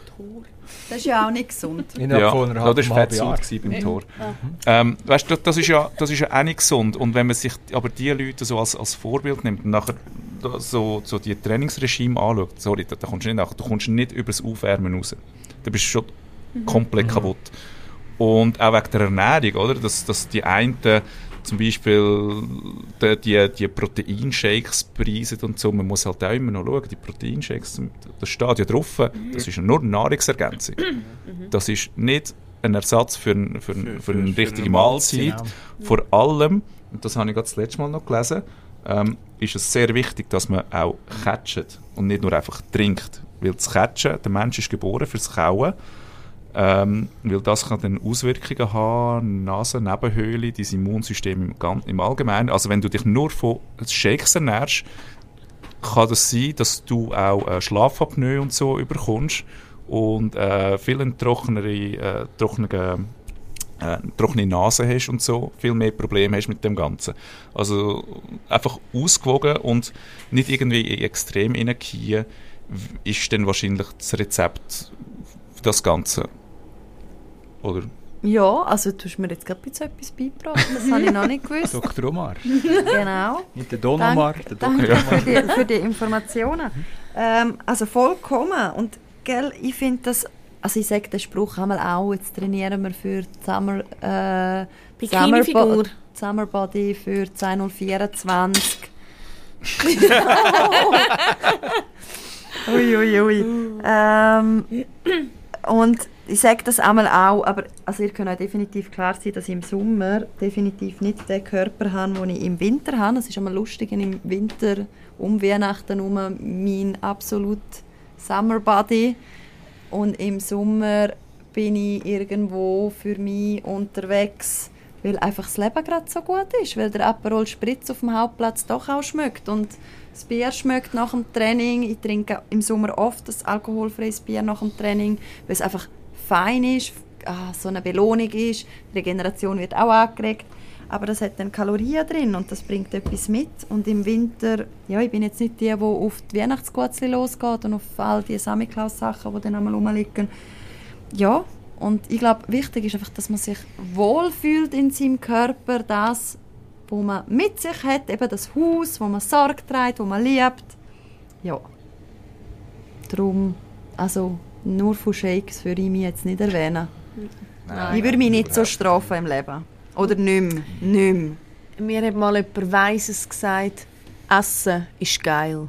Das ist ja auch nicht gesund. Innerhalb ja, von einer ja, das war gewesen beim Tor. Ähm, weißt du, das ist ja, das ist ja auch nicht gesund. Und wenn man sich aber die Leute so als, als Vorbild nimmt und nachher so, so die Trainingsregime anschaut, sorry, da, da kommst du nicht nach, du kommst nicht über das Aufwärmen raus. Da bist du schon komplett kaputt. Und auch wegen der Ernährung, oder? Dass, dass die einen zum Beispiel die, die, die Proteinshakes preisen und so, man muss halt auch immer noch schauen, die Proteinshakes, das steht ja drauf, das ist nur Nahrungsergänzung. Das ist nicht ein Ersatz für, ein, für, ein, Für- eine richtige eine Mahlzeit. Genau. Vor allem, und das habe ich gerade das letzte Mal noch gelesen, ähm, ist es sehr wichtig, dass man auch catcht und nicht nur einfach trinkt. Weil das Catchen, der Mensch ist geboren fürs Kauen, ähm, weil das kann dann Auswirkungen haben, Nase, Nebenhöhle, dein Immunsystem im, im Allgemeinen. Also wenn du dich nur von Shakes ernährst, kann das sein, dass du auch äh, Schlafapnoe und so überkommst und äh, viel trockenere, äh, trockene, äh, trockene Nase hast und so, viel mehr Probleme hast mit dem Ganzen. Also einfach ausgewogen und nicht irgendwie in extrem hineingehen, w- ist dann wahrscheinlich das Rezept für das Ganze. Oder? Ja, also du hast mir jetzt gerade ein bisschen etwas beigebracht, das habe ich noch nicht gewusst. [LAUGHS] Dr. Omar. genau. Nicht der Don Omar, der danke Dr. für, die, für die Informationen. Ähm, also vollkommen. Und gell, ich finde das, also ich sage den Spruch einmal auch, jetzt trainieren wir für die Summer, äh. Summer, Bo- Summer Body für 2024. [LAUGHS] ui, ui, ui. Ähm, und ich sage das einmal auch, aber also ihr könnt euch definitiv klar sein, dass ich im Sommer definitiv nicht den Körper habe, den ich im Winter habe. Es ist einmal lustig, im Winter um Weihnachten herum mein absolut Summer Body und im Sommer bin ich irgendwo für mich unterwegs, weil einfach das Leben gerade so gut ist, weil der Aperol Spritz auf dem Hauptplatz doch auch schmeckt und das Bier schmeckt nach dem Training. Ich trinke im Sommer oft das alkoholfreies Bier nach dem Training, weil es einfach fein ist, ah, so eine Belohnung ist. Regeneration wird auch angeregt. Aber das hat dann Kalorien drin und das bringt etwas mit. Und im Winter, ja, ich bin jetzt nicht die, die auf die Weihnachtsgutzli losgeht und auf all die Samichlaus-Sachen, die dann einmal rumliegen. Ja, und ich glaube, wichtig ist einfach, dass man sich wohlfühlt in seinem Körper, das, wo man mit sich hat, eben das Haus, wo man Sorge trägt, wo man liebt. Ja. Darum, also nur von Shakes würde ich mich jetzt nicht erwähnen. ich würde mich nicht so strafen im Leben. Oder nicht mehr. Nicht mehr. Mir hat mal jemand Weises gesagt, Essen ist geil.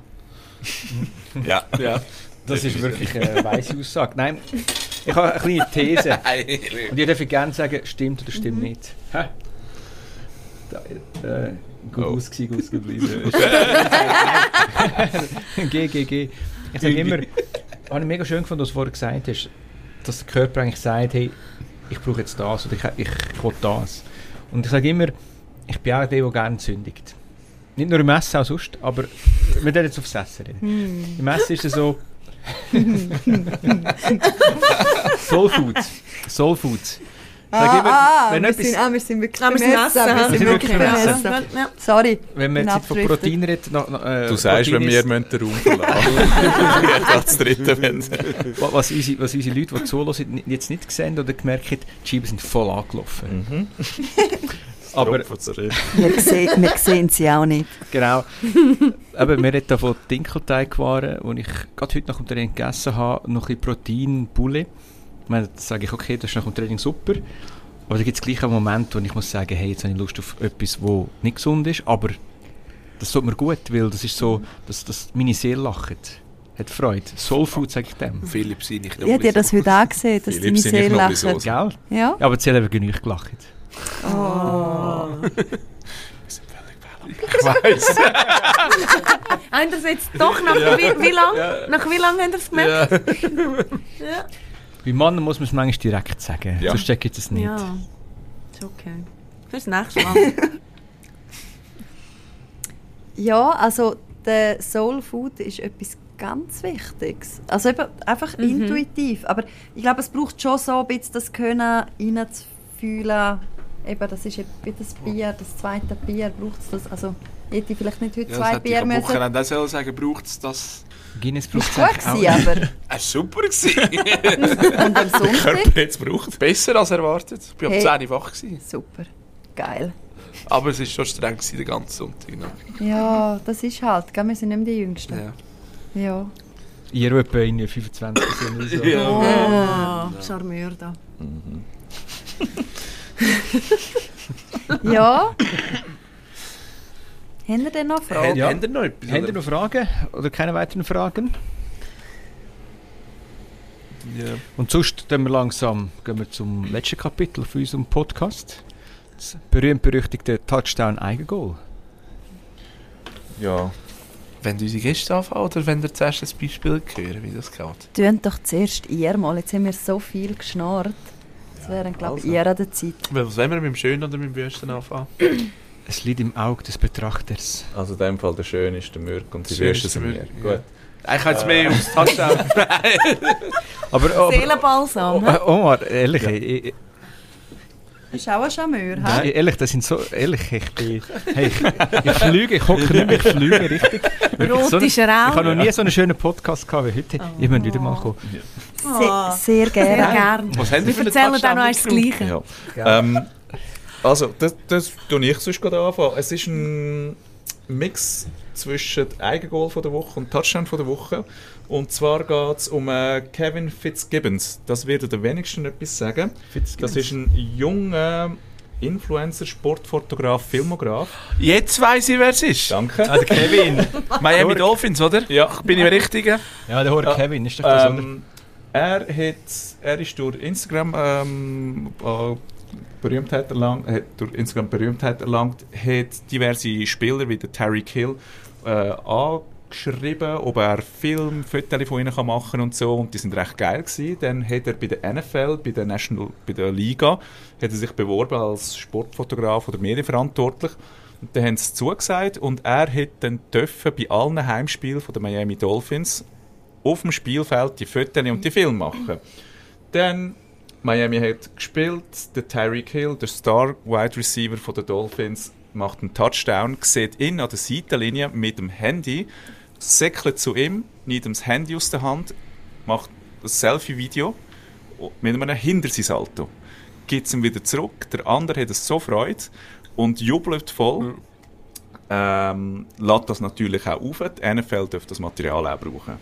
[LAUGHS] Ja. ja. Das ist wirklich eine [LAUGHS] weise Aussage. Nein, ich habe eine kleine These. [LAUGHS] Und ihr dürft gerne sagen, stimmt oder stimmt nicht. Hä? Da, äh, Gut Oh. ausgesehen, gut ausgeblieben. G, G, G. Ich sage immer, habe ich mega schön gefunden, was du vorher gesagt hast, dass der Körper eigentlich sagt, hey, ich brauche jetzt das oder ich, ich, ich will das. Und ich sage immer, ich bin auch der, der gerne sündigt. Nicht nur im Essen, auch sonst, aber wir werden jetzt aufs Essen reden. Im Essen ist es so... [LAUGHS] Soul Foods. Soul Foods. Sage immer, Ah, ah, wenn wir, etwas- sind, ah, wir sind wirklich Ah, wir sind Wir wirklich. Sorry. Wenn man bin jetzt von. Protein redet, noch, noch, äh, Du sagst, wenn wir müssen den Raum verlassen [LAUGHS] Das dritte, wenn Wa- was unsere, was unsere Leute, die zuhören, jetzt nicht gesehen oder gemerkt haben, die Scheiben sind voll angelaufen. Mhm. [LAUGHS] Aber Wir sehen, wir sehen sie auch nicht. genau, [LAUGHS] eben, wir reden von Dinkelteigwaren, die ich gerade heute nach dem Training gegessen habe, noch ein bisschen Protein, Bulle. Ich meine, da sage ich, okay, das ist nach dem Training super. Aber da gibt es gleich einen Moment, wo ich muss sagen, hey, jetzt habe ich Lust auf etwas, das nicht gesund ist, aber das tut mir gut, weil das ist so, dass, dass meine Seele lacht. Hat Freude. Soul Food, sage ich dem. Philipp, sei nicht Ich habe dir das heute auch gesehen, dass Philipp, deine Seele lacht. Gell? Ja? Ja, aber sie hat eben genug gelacht. Oh. [LAUGHS] Ich weiß. Haben das jetzt doch nach wie, wie lang? Nach wie lange haben ihr es gemerkt? Ja. Bei Männern muss man es manchmal direkt sagen. Ja. Sonst checkt es nicht. Ja. Ist okay. Fürs nächste Mal. [LAUGHS] Ja, also der Soul Food ist etwas ganz Wichtiges. Also eben einfach Mhm. intuitiv. Aber ich glaube, es braucht schon so ein bisschen das Können, reinzufühlen. Eben, das ist eben wie das Bier, das zweite Bier braucht es das. Also ich hätte vielleicht nicht heute Ja, das zwei hätte ich Bier am müssen. Wochenende auch sagen, braucht es das? Guinness braucht Ist gut gewesen, aber [LAUGHS] Es war super. gewesen. [LAUGHS] und am Sonntag Körper jetzt braucht. Besser als erwartet. Ich war Hey. ab 10 Uhr wach. Gewesen. super, geil. Aber es war schon streng gewesen, den ganzen Sonntag. noch. Ja, das ist halt, gell? wir sind nicht mehr die Jüngsten. Ja. Ja. Ihr etwa in 25 sind oder so. [LAUGHS] Ja. Oh, Charmeur da. Ja. Haben ihr denn noch Fragen? Ja. Habt ihr noch etwas? Ihr oder? noch Fragen? Oder keine weiteren Fragen? Ja. Und sonst gehen wir langsam gehen wir zum letzten Kapitel von unserem Podcast. Das berühmt-berüchtigte Touchdown-Eigengoal. Ja. Wenn unsere Gäste anfangen oder wenn ihr zuerst ein Beispiel hören, wie das geht? Tönt doch zuerst ihr mal. Jetzt haben wir so viel geschnarrt. Das wäre, glaube ich, also. ihr an der Zeit. Was wollen wir, mit dem Schönen oder mit dem Wüsten anfangen? Es liegt im Auge des Betrachters. Also in dem Fall der Schöne ist der Mürk und die Schön Wüste ist der sind wir. Mürk, Gut. Ich habe jetzt mehr aufs Touchdown. [LAUGHS] Aber, aber Seelenbalsam. hä? oh, Omar, ehrlich, ich, ich, Das ist auch ein Charmeur, hä? Nein, ehrlich, das sind so, ehrlich, ich bin, hey, ich, ich fliege, ich hocke nicht mehr, ich fliege richtig. Wirklich, so ein- Rotischer Ich habe noch nie so einen schönen Podcast gehabt wie heute. Ich muss wieder mal kommen. Oh, Se sehr sehr gerne. gern. Was haben für Touchdown dann noch das? Gleiche. Ja. Ähm, also, das, das tue ich sonst gerade anfangen. Es ist ein Mix zwischen Eigengoal von der Woche und Touchdown von der Woche. Und zwar geht es um äh, Kevin Fitzgibbons. Das wird der wenigsten etwas sagen. Das ist ein junger Influencer, Sportfotograf, Filmograf. Jetzt weiss ich, wer es ist. Danke. Ah, der Kevin. [LAUGHS] Miami Dolphins, oder? Ja. Bin ich mir richtig? Ja, der Horror Kevin, ist doch das? Ähm, er, hat, er ist durch Instagram ähm, äh, Berühmtheit erlangt, hat durch Instagram Berühmtheit erlangt, hat diverse Spieler wie der Terry Kill äh, angeschrieben, ob er Film, von ihnen kann machen und so und die sind recht geil gewesen. Dann hat er bei der NFL, bei der National, bei der Liga, hat er sich beworben als Sportfotograf oder Medienverantwortlich. Und dann haben sie zugesagt und er hat dann dürfen bei allen Heimspielen von der Miami Dolphins auf dem Spielfeld die Fotos und die Filme machen. Dann Miami hat gespielt, der Tyreek Hill, der Star Wide Receiver von den Dolphins, macht einen Touchdown, sieht ihn an der Seitenlinie mit dem Handy, säckelt zu ihm, nimmt ihm das Handy aus der Hand, macht ein Selfie-Video mit einem Hinterseilsalto. Gibt es ihm wieder zurück, der andere hat es so Freude und jubelt voll. Ähm, lädt das natürlich auch auf. Die NFL darf das Material auch brauchen.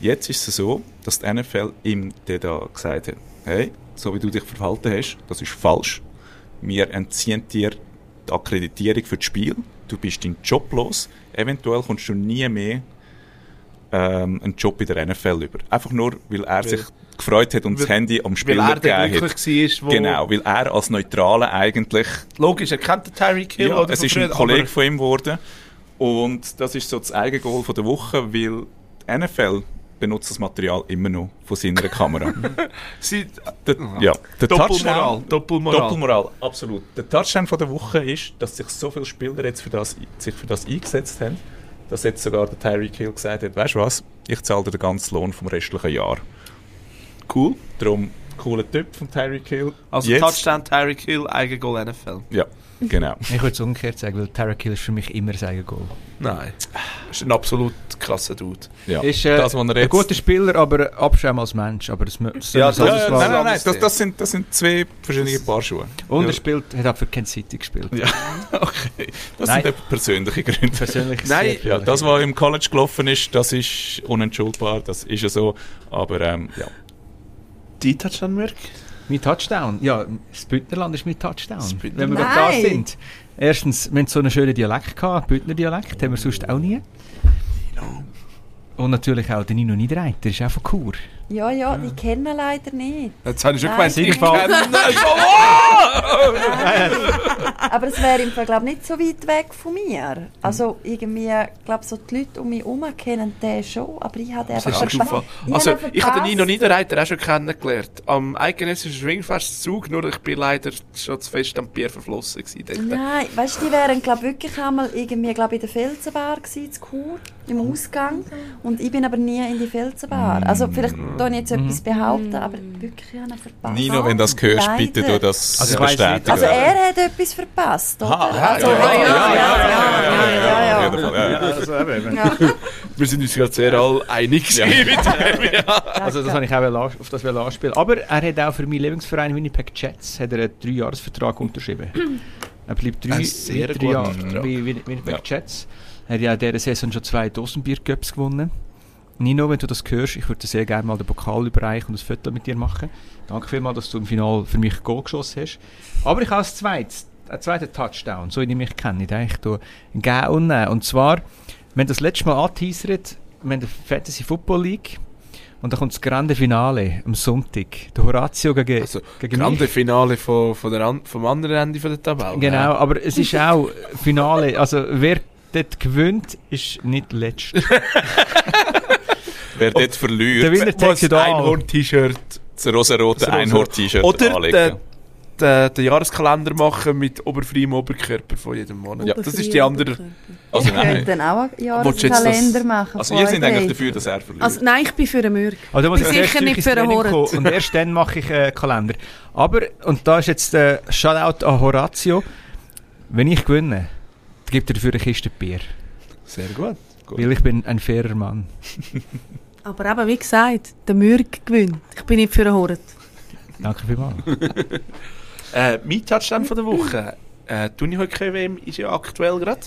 Jetzt ist es so, dass die NFL ihm da gesagt hat, hey, so wie du dich verhalten hast, das ist falsch. Wir entziehen dir die Akkreditierung für das Spiel. Du bist deinen Job los. Eventuell kommst du nie mehr ähm, einen Job in der NFL über. Einfach nur, weil er sich gefreut hat und das weil- Handy am Weil Spieler er gegeben hat. glücklich war, wo... Genau, weil er als Neutraler eigentlich Logisch, er kennt den Tyreek Hill. ja, oder es ist ein Kollege von ihm geworden. Und das ist so das Eigengoal von der Woche, weil die NFL benutzt das Material immer noch von seiner Kamera. [LAUGHS] Sie, der, ja, der Doppelmoral, Doppelmoral. Doppelmoral, absolut. Der Touchdown von der Woche ist, dass sich so viele Spieler jetzt für das, sich für das eingesetzt haben, dass jetzt sogar der Tyreek Hill gesagt hat, weißt du was, ich zahle dir den ganzen Lohn vom restlichen Jahr. Cool. Darum, cooler Typ von Tyreek Hill. Also Jetzt- Touchdown, Tyreek Hill, Eigengoal NFL. Ja, genau. [LAUGHS] Ich würde es umgekehrt sagen, weil Tarek Hill ist für mich immer ein Goal. Nein. ist ein absolut krasser Dude. Ja. Ist äh, das, was er ein guter Spieler, aber abschämen als Mensch. Aber das, das Ja, das ja, nein, nein, nein, das, das, sind, das sind zwei verschiedene Paar Schuhe. Und Ja. er spielt, hat auch für Kansas City gespielt. Ja, [LAUGHS] okay. Das Nein. sind persönliche Gründe. Persönlich Nein, Ja, das, was im College gelaufen ist, das ist unentschuldbar, das ist ja so. Aber ähm, ja. Die Touchdown-Work? Mein Touchdown. Ja, das Bündnerland ist mein Touchdown. Wenn wir da sind. Erstens, wir haben so einen schönen Dialekt gehabt, Bündner Dialekt, haben wir sonst auch nie. Und natürlich auch den Nino Niederreiter, der ist auch von Chur. Ja, ja, die kennen leider nicht. Jetzt habe ich schon Nein. gemeint, ich Siegerfall. kenne [LAUGHS] [LAUGHS] Aber es wäre im Fall, glaub, nicht so weit weg von mir. Also irgendwie, glaube so die Leute um mich herum kennen den schon, aber ich habe einfach hast du verpa- Zufall. Ich Also, ich habe den Nino verpasst. Niederreiter auch schon kennengelernt. Am Eidgenössischen Schwingfestzug, nur ich bin leider schon zu fest am Bier verflossen gewesen. Nein, weißt du, die wären glaub, wirklich einmal irgendwie glaub, in der Felsenbar gewesen, zu Chur, im Ausgang. Und ich bin aber nie in die Felsenbar. Also vielleicht da jetzt etwas behaupten, aber wirklich habe ich verpasst. Nino, wenn du das hörst, bitte du das also bestätigen. Also er hat etwas verpasst, oder? Aha, also, ja, ja, ja, ja, ja, ja, Wir sind uns gerade sehr all einig ja. Also das habe ich auch auf das anspielen. Aber er hat auch für meinen Lieblingsverein Winnipeg Jets hat er einen 3 Jahres Vertrag unterschrieben. Er bleibt drei, drei Jahre bei Winnipeg Jets. Er hat ja in dieser Saison schon zwei Dosenbier-Cups gewonnen. Nino, wenn du das hörst, ich würde sehr gerne mal den Pokal überreichen und ein Foto mit dir machen. Danke vielmals, dass du im Finale für mich Goal geschossen hast. Aber ich habe als zweites, einen zweiten Touchdown, so wie ich mich kenne, ich hier geben und nehmen. Und zwar, wir haben das letzte Mal angeteasert, wir haben die Fantasy Football League und da kommt das Grande Finale am Sonntag. Der Horatio gegen, Also, gegen Grande mich. Finale von, von der vom anderen Ende der Tabelle. Genau, aber es ist auch Finale. Also wer dort gewinnt, ist nicht letzt. [LAUGHS] Wer dort Der verliert, Winner Muss all. Einhorn-T-Shirt das rosarote Einhorn-T-Shirt Oder anlegen. der, den Jahreskalender machen mit oberfreiem Oberkörper von jedem Monat. Ja. das ist die andere. Also Ich könnte dann auch einen Jahreskalender machen. Also ihr seid eigentlich dafür, dass er verliert. Also nein, ich bin für den Mürg. Also Bin ich zuerst sicher nicht für einen Horat. Und erst dann mache ich einen Kalender. Aber, und da ist jetzt der Shoutout an Horatio, wenn ich gewinne, gibt er dafür eine Kiste Bier. Sehr gut. gut. Weil ich bin ein fairer Mann. [LAUGHS] Aber eben, wie gesagt, der Mürg gewinnt. Ich bin nicht für einen Horat. Danke vielmals. [LAUGHS] Äh, mein Touchdown von der Woche. Äh, die Unihockey-WM ist ja aktuell gerade.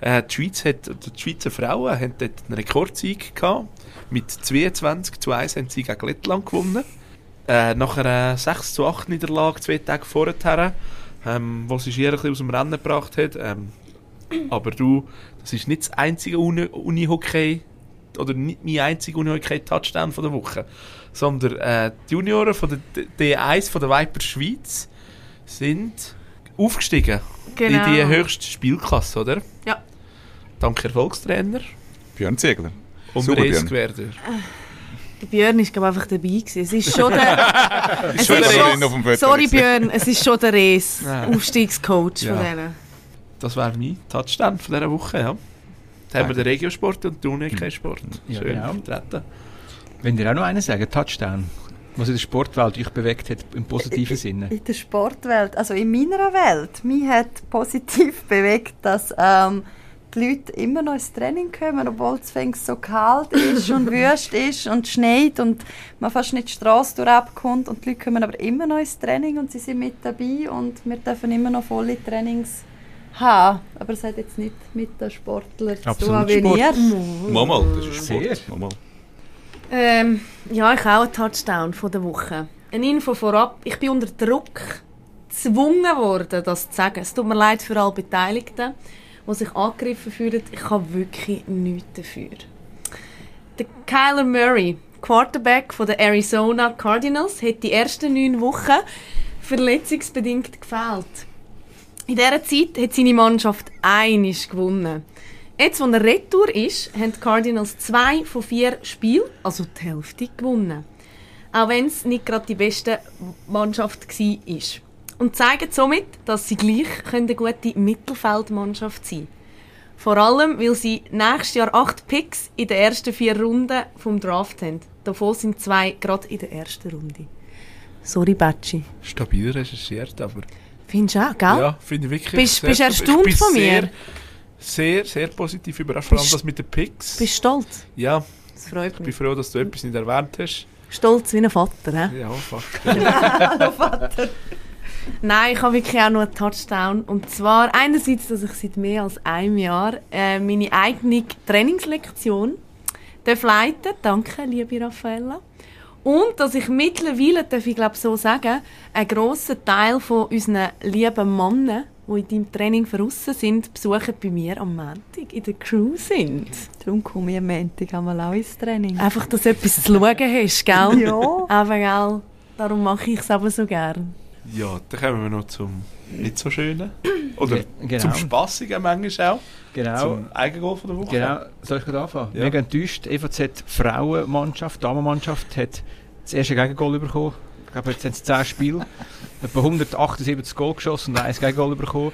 Äh, die, Schweiz hat, die Schweizer Frauen haben dort einen Rekordsieg gehabt. Mit 22 zu 1 haben sie gegen Lettland gewonnen. Äh, nach einer 6 zu 8 Niederlage zwei Tage vorher, ähm, wo sie Schier ein bisschen aus dem Rennen gebracht hat. Ähm, aber du, das ist nicht das einzige Uni- Unihockey oder nicht mein einziger Unihockey-Touchdown von der Woche, sondern äh, die Junioren von der D- D1 von der Viper Schweiz sind aufgestiegen Genau. in die höchste Spielklasse, oder? Ja. Dank Erfolgstrainer Björn Ziegler. und Super, Björn. Der Björn ist glaube ich, einfach dabei gewesen. Es ist schon der... [LAUGHS] es ist schon, sorry. Björn, es ist schon der Rees, Ja. Aufstiegscoach Ja. von denen. Das wäre mein Touchdown von dieser Woche, ja. Da haben wir den Regiosport und den Unihockey-Sport. Ja, Schön genau. vertreten. Wenn dir auch noch einen sagen, Touchdown, was in der Sportwelt euch bewegt hat, im positiven Sinne. In der Sportwelt, also in meiner Welt, mich hat positiv [LAUGHS] bewegt, dass ähm, die Leute immer noch ins Training kommen, obwohl es fängt so kalt ist und [LAUGHS] wüst ist und schneit und man fast nicht die Straße durchabkommt und die Leute kommen aber immer noch ins Training und sie sind mit dabei und wir dürfen immer noch volle Trainings haben. Aber es hat jetzt nicht mit den Sportlern zu tun, Absolut wie Sport. ihr. Mal, mal, das ist. Sport. Mal, mal. Ähm, ja, ich auch einen Touchdown von der Woche. Eine Info vorab. Ich bin unter Druck gezwungen worden, das zu sagen. Es tut mir leid für alle Beteiligten, die sich angegriffen fühlen. Ich habe wirklich nichts dafür. Der Kyler Murray, Quarterback von der Arizona Cardinals, hat die ersten neun Wochen verletzungsbedingt gefehlt. In dieser Zeit hat seine Mannschaft einisch gewonnen. Jetzt, wo er retour ist, haben die Cardinals zwei von vier Spielen, also die Hälfte, gewonnen. Auch wenn es nicht gerade die beste Mannschaft war. Und zeigen somit, dass sie gleich eine gute Mittelfeldmannschaft sein können. Vor allem, weil sie nächstes Jahr acht Picks in den ersten vier Runden vom Draft haben. Davon sind zwei gerade in der ersten Runde. Sorry, Batschi. Stabil recherchiert, aber... Findest du auch, gell? Ja, finde ich wirklich... Bist- bist erstaunt Ich bin von mir? Sehr, sehr, sehr positiv überrascht. Vor allem das mit den Picks. Bist du stolz? ja, Das freut ich bin mich. froh, dass du etwas nicht erwähnt hast. Stolz wie ein Vater, hä? Ja, fast. [LAUGHS] Nein, ich habe wirklich auch nur einen Touchdown. Und zwar einerseits, dass ich seit mehr als einem Jahr äh, meine eigene Trainingslektion darf leiten Danke, liebe Raffaella. Und dass ich mittlerweile, darf ich glaube so sagen, einen grossen Teil von unseren lieben Männern, die in deinem Training draussen sind, besuchen bei mir am Montag in der Crew sind. Darum komme ich am Montag einmal auch ins Training. Einfach, dass du etwas zu schauen hast, gell? Ja. Aber gell, darum mache ich es aber so gern. Ja, dann kommen wir noch zum nicht so schönen. [CLEARS THROAT] Oder Ge- genau. zum Spassigen manchmal auch. Genau. Zum Eigengoal von der Woche. Genau, soll ich gerade anfangen? Ja. Mega enttäuscht. EVZ Frauenmannschaft, Damenmannschaft hat das erste Gegengol bekommen. Ich glaube, jetzt sind es 10 Spiele. [LAUGHS] Etwa 178 Goal geschossen und ein Gegengol bekommen.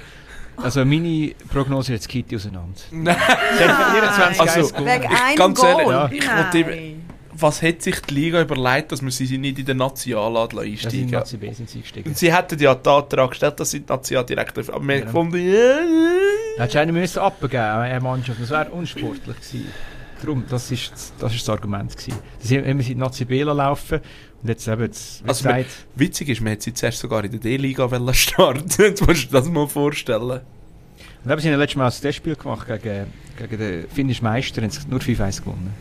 Also meine Prognose ist jetzt Kitty auseinander. Nein. Sie hat 24 Also, gewonnen. Wegen einem Ganz Goal. ehrlich, ja. ich wollte was hat sich die Liga überlegt, dass man sie nicht in den Nazi anladen Das einsteigen Nazi B sind sie eingestiegen. Und sie hätten ja den Antrag gestellt, dass sie die Nazi direkt dürfen. Aber wir haben Ja. gefunden, ja, Hättest du einen müssen abgeben eine Mannschaft. Das wäre unsportlich gewesen. Darum, das ist das, ist das Argument gewesen. Sie haben sie in Nazi B laufen und jetzt eben, jetzt, Also gesagt, Witzig ist, man hätte sie zuerst sogar in der D-Liga wollen [LAUGHS] starten. Jetzt musst du dir das mal vorstellen. und eben, sie haben letztes Mal ein Testspiel gemacht gegen, gegen den finnischen Meister und haben nur 5-1 gewonnen.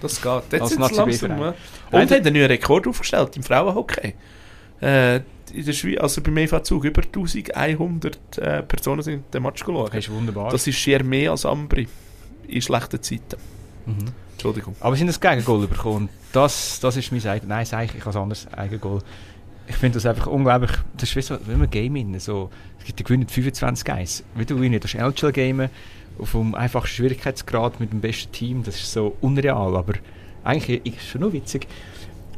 Das geht. Jetzt sind langsam. Ja. Und hat einen neuen Rekord aufgestellt im Frauenhockey. Äh, in der Schweiz, also beim EV-Zug, über 1100 äh, Personen sind den Match geschaut. Das ist wunderbar. Das ist schier mehr als Ambri in schlechten Zeiten. Mhm. Entschuldigung. Aber sie haben ein Gegengol bekommen. Das, das ist mein Eigen... Nein, sag ich, ich habe ein anderes Eigengol. Ich finde das einfach unglaublich... Das ist wie so, wie ein Game in, so... Es gibt die gewinnen 25 1 Wie du gewinnst, das ist LGL-Game auf dem einfachsten Schwierigkeitsgrad mit dem besten Team. Das ist so unreal, aber eigentlich ist es schon nur witzig.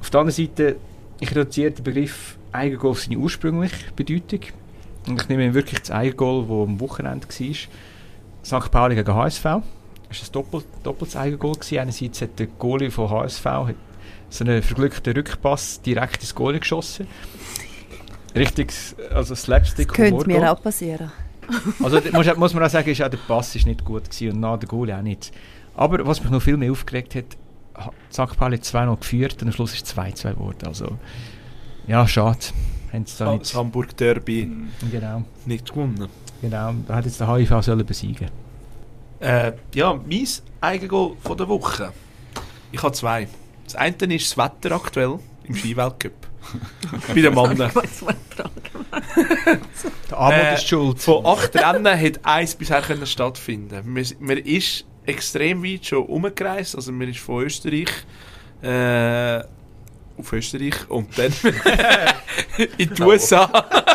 Auf der anderen Seite, ich reduziere den Begriff Eigengol auf seine ursprüngliche Bedeutung. Und ich nehme wirklich das Eigengol, das am Wochenende war. St. Pauli gegen HSV. Das war ein Doppel, doppeltes Eigengoal. Gewesen. Einerseits hat der Goalie von HSV so einen verglückten Rückpass direkt ins Goalie geschossen. Richtig, also Slapstick Könnte mir auch passieren. Also muss, muss man auch sagen, ist auch der Pass ist nicht gut gewesen und nach der Goalie auch nicht. Aber was mich noch viel mehr aufgeregt hat, ha- St. Pauli hat 2-0 geführt und am Schluss ist es 2-2 geworden. Also, ja, schade. Haben sie da Das nicht... Hamburg Derby Genau, nicht gewonnen. genau. Da hat jetzt der HIV sollen besiegen Äh, ja, mein Eigengoal von der Woche. Ich habe zwei. Das eine ist das Wetter aktuell im Skiweltcup. [LAUGHS] Bei den Männern. [LAUGHS] Der Armut Äh, ist schuld. Von acht Rennen hat eins bisher können stattfinden. Man, man ist extrem weit schon umgereist. Also man ist von Österreich äh, auf Österreich und dann [LAUGHS] in die USA. [LAUGHS]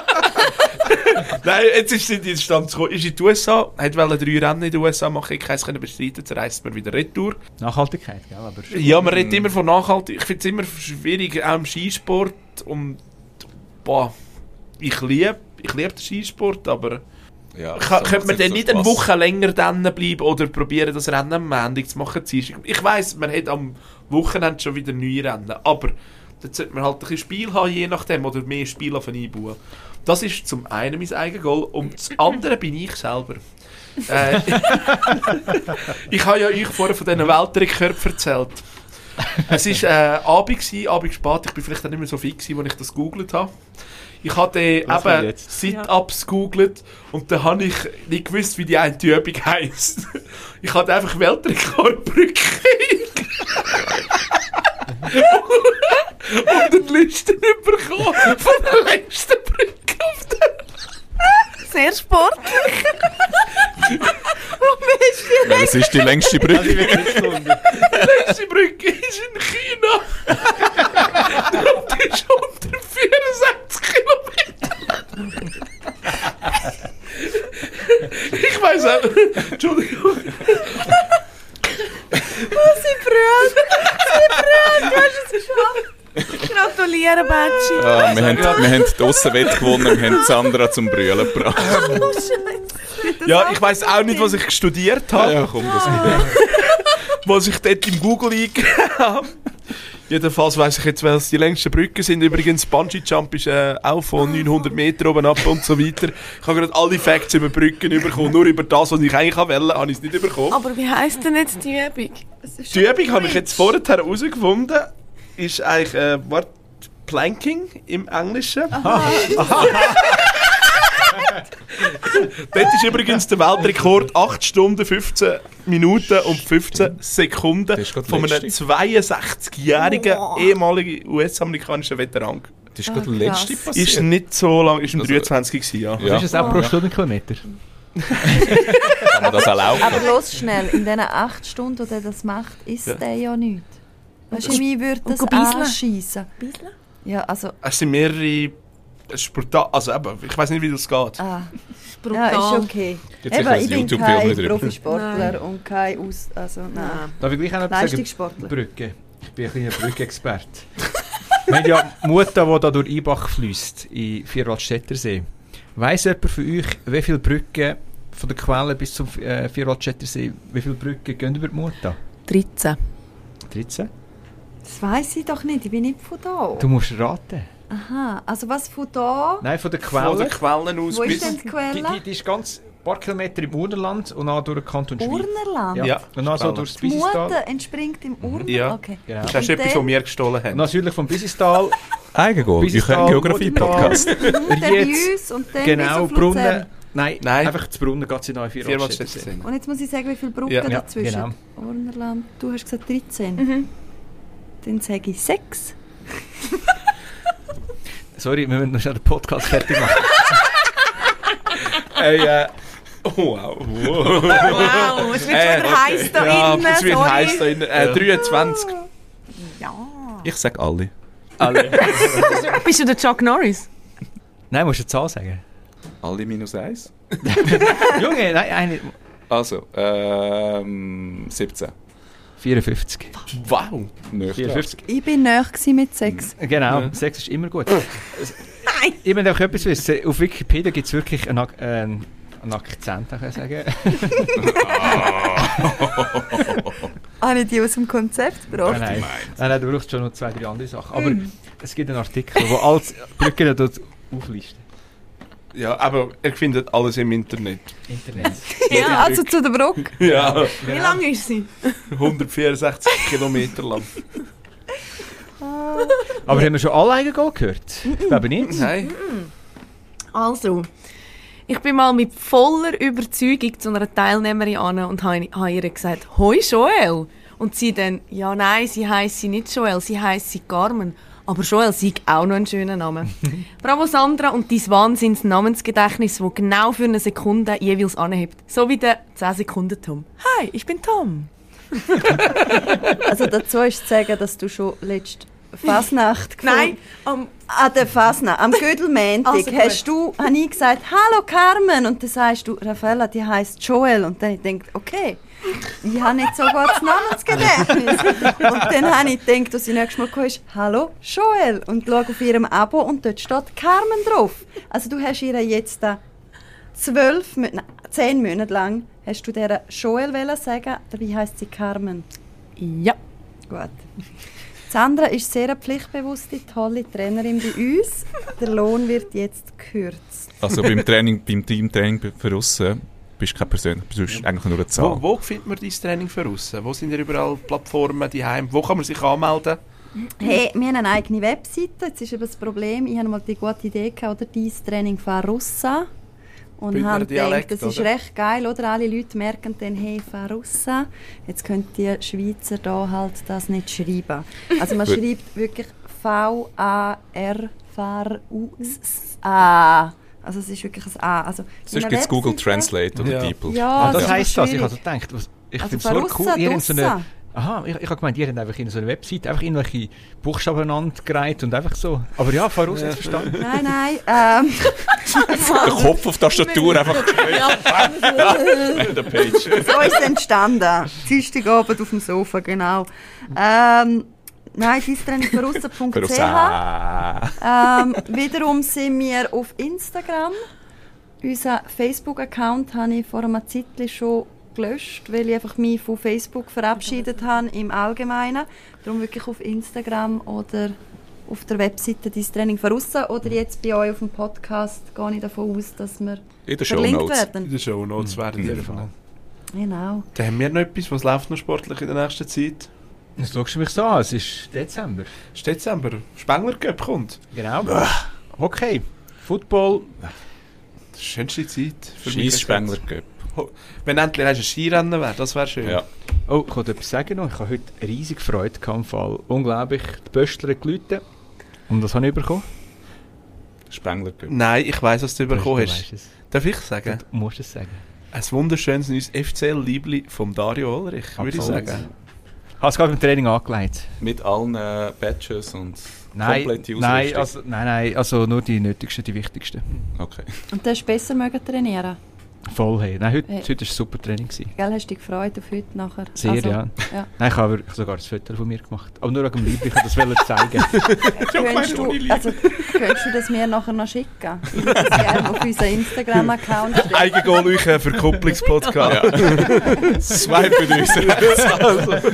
Nein, jetzt ist sie in den Stand gekommen. Ist in die USA, hat wollte drei Rennen in den USA machen, ich keins können bestreiten, jetzt reist man wieder retour. Nachhaltigkeit, gell? Aber Ja, man redet immer von nachhaltig. Ich finde es immer schwierig, auch im Skisport. Und boah, ich liebe ich lieb den Skisport, aber Ja, Ka- so könnte man dann nicht eine. Woche länger dann bleiben oder probieren, das Rennen am Montag zu machen? Ich weiss, man hat am Wochenende schon wieder neue Rennen, aber dann sollte man halt ein bisschen Spiel haben, je nachdem, oder mehr Spiel auf einbauen. Das ist zum einen mein eigenes Goal und das andere bin ich selber. [LAUGHS] äh, [LAUGHS] ich habe ja euch vorher von diesen Weltrekord erzählt. Es war äh, Abend, gewesen, Abend spät, ich bin vielleicht auch nicht mehr so fit, gewesen, als ich das gegoogelt habe. Ich will eben? Sit-Ups gegoogelt und dann habe ich nicht gewusst, wie die eine Übung heisst. [LAUGHS] Ich hatte einfach Weltrekordbrücke [LAUGHS] und eine Liste bekommen von der längsten Brücke auf der Sehr sportlich. Welches ist die längste Brücke? längste Brücke ist in China. [LAUGHS] Und die ist unter 64 Kilometer. Ich weiß auch. Entschuldigung. Sie brüllt! Sie brüllt! Du hast es geschafft! Gratuliere, Betschi. Ah, wir, haben, wir haben die Aussenwette gewonnen, wir haben Sandra zum Brüllen gebracht. Ja, ich weiß auch nicht, was ich studiert habe. Ja, komm, das was ich dort im Google eingegeben habe. Jedenfalls weiss ich jetzt, was die längsten Brücken sind. Übrigens, Bungee Jump ist äh, auch von 900 Meter oben ab und so weiter. Ich habe gerade alle Facts über Brücken bekommen. Nur über das, was ich eigentlich wollte, habe ich es nicht bekommen. Aber wie heisst denn jetzt die Übung? Die Übung habe ich jetzt vorher herausgefunden. Ist eigentlich, äh, warte, Planking im Englischen. [LAUGHS] [LAUGHS] [LAUGHS] Dort ist übrigens der Weltrekord 8 Stunden, 15 Minuten und 15 Sekunden ist von einem letzte. 62-jährigen Wow. ehemaligen US-amerikanischen Veteran. Das ist gerade Ah, der letzte krass. passiert. Ist nicht so lang, ist im Also- 23 gewesen, ja. Ja. Ist es auch pro Stundenkilometer? [LAUGHS] Kann man das auch laufen? Aber los schnell, in diesen acht Stunden, die er das macht, isst Ja. der ja nichts. Weißt du, wie würde das anschiessen? Bisschen? Ja, also, Es sind mehrere Sportal, also eben, ich weiß nicht, wie das geht. ah, Brutal. ja, ist okay. Eben, ich bin kein. Profisportler Nein. und kein Aus... Also, nein. Nein. Darf ich gleich auch noch? Leistungssportler. Brücke. Ich bin ein kleiner Brückenexperte. Wir haben ja Mutter, die da durch Ibach fließt, in Vierwaldstättersee. Weiss jemand von euch, wie viele Brücken von der Quelle bis zum äh, Vierwaldstättersee, wie viele Brücken gehen über die Mutter? 13. 13? Das weiss ich doch nicht, ich bin nicht von da. Du musst raten. Aha, also was von da? Nein, von der Von den Quelle. Quellen aus Wo ist denn die Die, Quelle? die, die ist ganz ein paar Kilometer im Urnerland und dann durch den Kanton Schweiz. Urnerland? Ja. Ja, und dann so Quelle. durchs Die Bisistal. Mutter entspringt im Urnerland? Ja. Okay. Genau. Das ist etwas, was wir gestohlen Und haben. dann südlich vom Bisistal, [LAUGHS] Eigengoal, Bisistal, euer Geografie-Podcast. Dann bei Rietz, uns und dann bis genau, Brunnen. Nein, Nein. einfach zu Brunnen geht sie noch in Vierwaldstättersee. Vierwaldstättersee. Und jetzt muss ich sagen, wie viele Brücken Ja. Ja, dazwischen? genau. Urnerland, du hast gesagt 13. Mhm. Dann sage ich 6. Sorry, wir müssen noch schnell den Podcast fertig machen. [LAUGHS] Hey, äh, oh, wow. Wow, [LAUGHS] es wird Äh, schon wieder heiß da ja, innen. es wird heiß da innen. Äh, 23. Ja. Ich sag alle. Alle. [LAUGHS] Bist du der Chuck Norris? Nein, musst du eine Zahl sagen. Alle minus eins? Junge, nein, eine. Also, ähm, 17. 54. Wow. Nicht 54. Ich bin näher gewesen mit 6. Genau, Ja. 6 ist immer gut. [LAUGHS] Nein! Ich möchte einfach etwas wissen. Auf Wikipedia gibt es wirklich einen, äh, einen Akzent, kann ich sagen. [LAUGHS] Habe ich die aus dem Konzept gebracht? nein, nein, nein, du brauchst schon noch zwei, drei andere Sachen. Aber es gibt einen Artikel, wo alle Brücken dort auflisten. Ja, aber ihr findet alles im Internet. Internet. [LAUGHS] Ja. Also zu der Brücke. [LAUGHS] Ja, Wie lang ist sie? 164 Kilometer lang. Aber haben wir schon alle Eigengoal gehört? Ich glaube nicht. Nein. Also, ich bin mal mit voller Überzeugung zu einer Teilnehmerin an und habe habe ihr gesagt, «Hoi Joel!» Und sie dann, «Ja, nein, sie heisst sie nicht Joel, sie heisst sie Carmen.» Aber Joel sei auch noch ein schöner Name. [LAUGHS] Bravo Sandra und dein Wahnsinns Namensgedächtnis, das genau für eine Sekunde jeweils anhebt. So wie der 10 Sekunden Tom. «Hi, ich bin Tom.» [LAUGHS] Also dazu ist zu sagen, dass du schon letzte Fasnacht [LAUGHS] Nein, am An der Fasnacht, am Gödelmäntig, Also hast du, habe ich gesagt, «Hallo Carmen!» Und dann sagst du, «Raffaella, die heisst Joel.» Und dann ich gedacht, okay, ich habe nicht so gutes Namensgedächtnis. Und dann habe ich gedacht, als sie nächstes Mal kommst, «Hallo Joel!» Und schaue auf ihrem Abo und dort steht Carmen drauf. Also du hast ihr jetzt da zwölf, nein, zehn Monate lang hast du der Joel wollen sagen, dabei heisst sie Carmen. Ja. Gut. Sandra ist sehr eine pflichtbewusste, tolle Trainerin bei uns. Der Lohn wird jetzt gekürzt. Also beim Training, beim Teamtraining für aussen bist keine Person, du bist eigentlich nur eine Zahl. Wo, wo findet man dein Training für aussen? Wo sind ihr überall Plattformen, die Wo kann man sich anmelden? Hey, wir haben eine eigene Webseite. Jetzt ist eben das Problem, ich habe mal die gute Idee gehabt, oder dein Training Farussa. Und Bündner habe gedacht, Dialekt, das ist oder? recht geil, oder? Alle Leute merken dann, hey, Farussa. Jetzt können die Schweizer da halt das nicht schreiben. Also man [LAUGHS] schreibt wirklich V-A-R, Farussa. Also es ist wirklich ein A. Also Sonst gibt es Google Translate oder Ja. DeepL. Ja, Ah, das ist heisst das. Ich schwierig. habe so gedacht, was, ich Also finde es so cool. Ihr habt so eine. Aha, ich, ich habe gemeint, ihr habt einfach in so einer Website einfach irgendwelche Buchstaben aneinandergereiht und einfach so. Aber ja, voraus, jetzt verstanden. Nein, nein. Ähm, [LAUGHS] Der Kopf auf die Tastatur einfach [LAUGHS] in der Page. so ist es entstanden. Dienstagabend auf dem Sofa, genau. Ähm, nein. Ah. Ähm, wiederum sind wir auf Instagram. Unseren Facebook-Account habe ich vor einer Zeit schon gelöscht, weil ich einfach mich von Facebook verabschiedet habe im Allgemeinen. Darum wirklich auf Instagram oder auf der Webseite «Dein Training voraus» oder jetzt bei euch auf dem Podcast gehe ich davon aus, dass wir In den verlinkt Shownotes. In werden. den Shownotes werden die jeden Fall. Fall. Genau. Dann haben wir noch etwas, was läuft noch sportlich in der nächsten Zeit? Jetzt schaust du mich so an, es ist Dezember. Es ist Dezember, Spengler Cup kommt. Genau. Okay. Football. Das ist die schönste Zeit für Scheissspengler Cup. Wenn endlich ein Skirennen wäre, das wäre schön. Ja. Oh, ich wollte etwas sagen noch. Ich habe heute riesig Freude gehabt Fall. Unglaublich. Die Böstler geläutet. Und das habe ich bekommen. Spengler Cup. Nein, ich weiss, was du bekommen hast. es. Darf ich sagen? Du musst es sagen. Ein wunderschönes neues FCL-Liebli vom Dario Ulrich, würde ich sagen. Habe es gerade beim Training angelegt. Mit allen äh, Badges und Nein, komplette nein, Ausrüstung. also, nein, nein, also nur die nötigsten, die wichtigsten. Okay. Und du hast besser mögen trainieren. Voll, hey. Nein, heute, Hey. heute war ein super Training. Gewesen. Gell, hast du dich gefreut auf heute nachher? Sehr, Also, ja. ja. Nein, ich habe sogar ein Foto von mir gemacht. Aber nur wegen dem Liebling, ich wollte das [LAUGHS] wollte zeigen. Könntest du, also, könntest du das mir nachher noch schicken? Ich würde das gerne auf unseren Instagram-Account [LAUGHS] stellen. Eigengoal euch Verkupplungspodcast. Swipe uns rechts. [LAUGHS]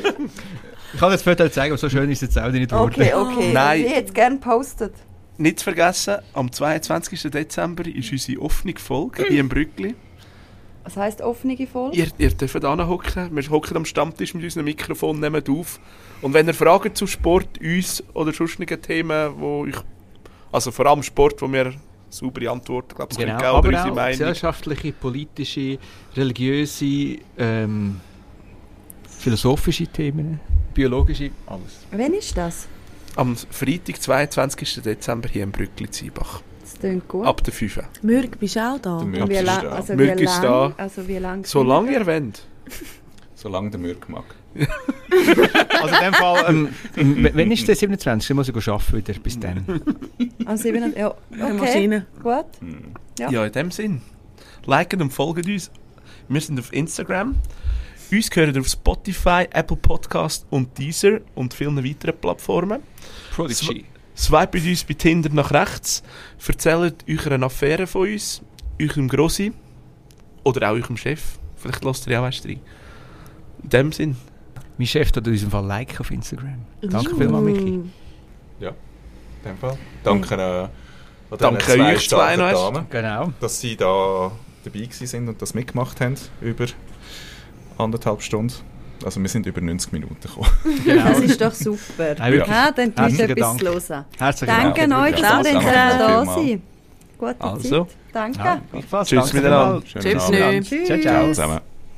Ich kann das Foto zeigen, aber so schön ist es jetzt auch nicht geworden. Okay, okay. Nein. Ich hätte es gerne gepostet. Nicht zu vergessen, am 22. Dezember ist unsere offene Folge hier im Brückli. Was heisst offene Folge? Ihr, ihr dürft hocken. Wir hocken am Stammtisch mit unserem Mikrofon, nehmen auf. Und wenn ihr Fragen zu Sport, uns oder sonstigen Themen, wo ich, also vor allem Sport, wo wir saubere Antworten, glaube ich, Genau, oder aber unsere auch Meinung. gesellschaftliche, politische, religiöse, ähm, philosophische Themen, biologische, alles. Wann ist das? Am Freitag, 22. Dezember hier im Brückli Ziebach. Das klingt gut. Ab der 5. Mürg, bist du auch da? Der wie ist lang, da. also Mürk wie ist lang, da. also wie lang Solange ihr wollt. [LAUGHS] Solange der Mürk mag. Also in dem Fall, ähm, [LAUGHS] im- wenn ist der 27? Dann muss ich arbeiten wieder, bis dann. Am 7. Ja, Der okay, Maschine. gut. Ja. Ja. in dem Sinn. Liken und folgen uns. Wir sind auf Instagram. Uns gehören auf Spotify, Apple Podcast und Deezer und vielen weiteren Plattformen. Prodigy. Swipet uns bei Tinder nach rechts. Erzählt euch eine Affäre von uns, eurem Grossi oder auch eurem Chef. Vielleicht lasst ihr ja auch erst rein. In dem Sinn. Mein Chef hat uns im Fall Like auf Instagram. Danke vielmals, Michi. Mm. In dem Fall. Danke, äh, Danke zwei euch zwei noch. Damen, Genau. dass sie da dabei gewesen sind und das mitgemacht haben über anderthalb Stunden. Also wir sind über 90 Minuten gekommen. [LAUGHS] genau. Das ist doch super. Wirklich. Ja, dann tut Herzlichen etwas Dank. hören. Herzlichen Danke Dank. euch, wirklich. dass ihr Danke da sein Gute Also. Zeit. Danke. Ja. Tschüss Danke miteinander. Tschüss, nö. Ciao, ciao. Zusammen.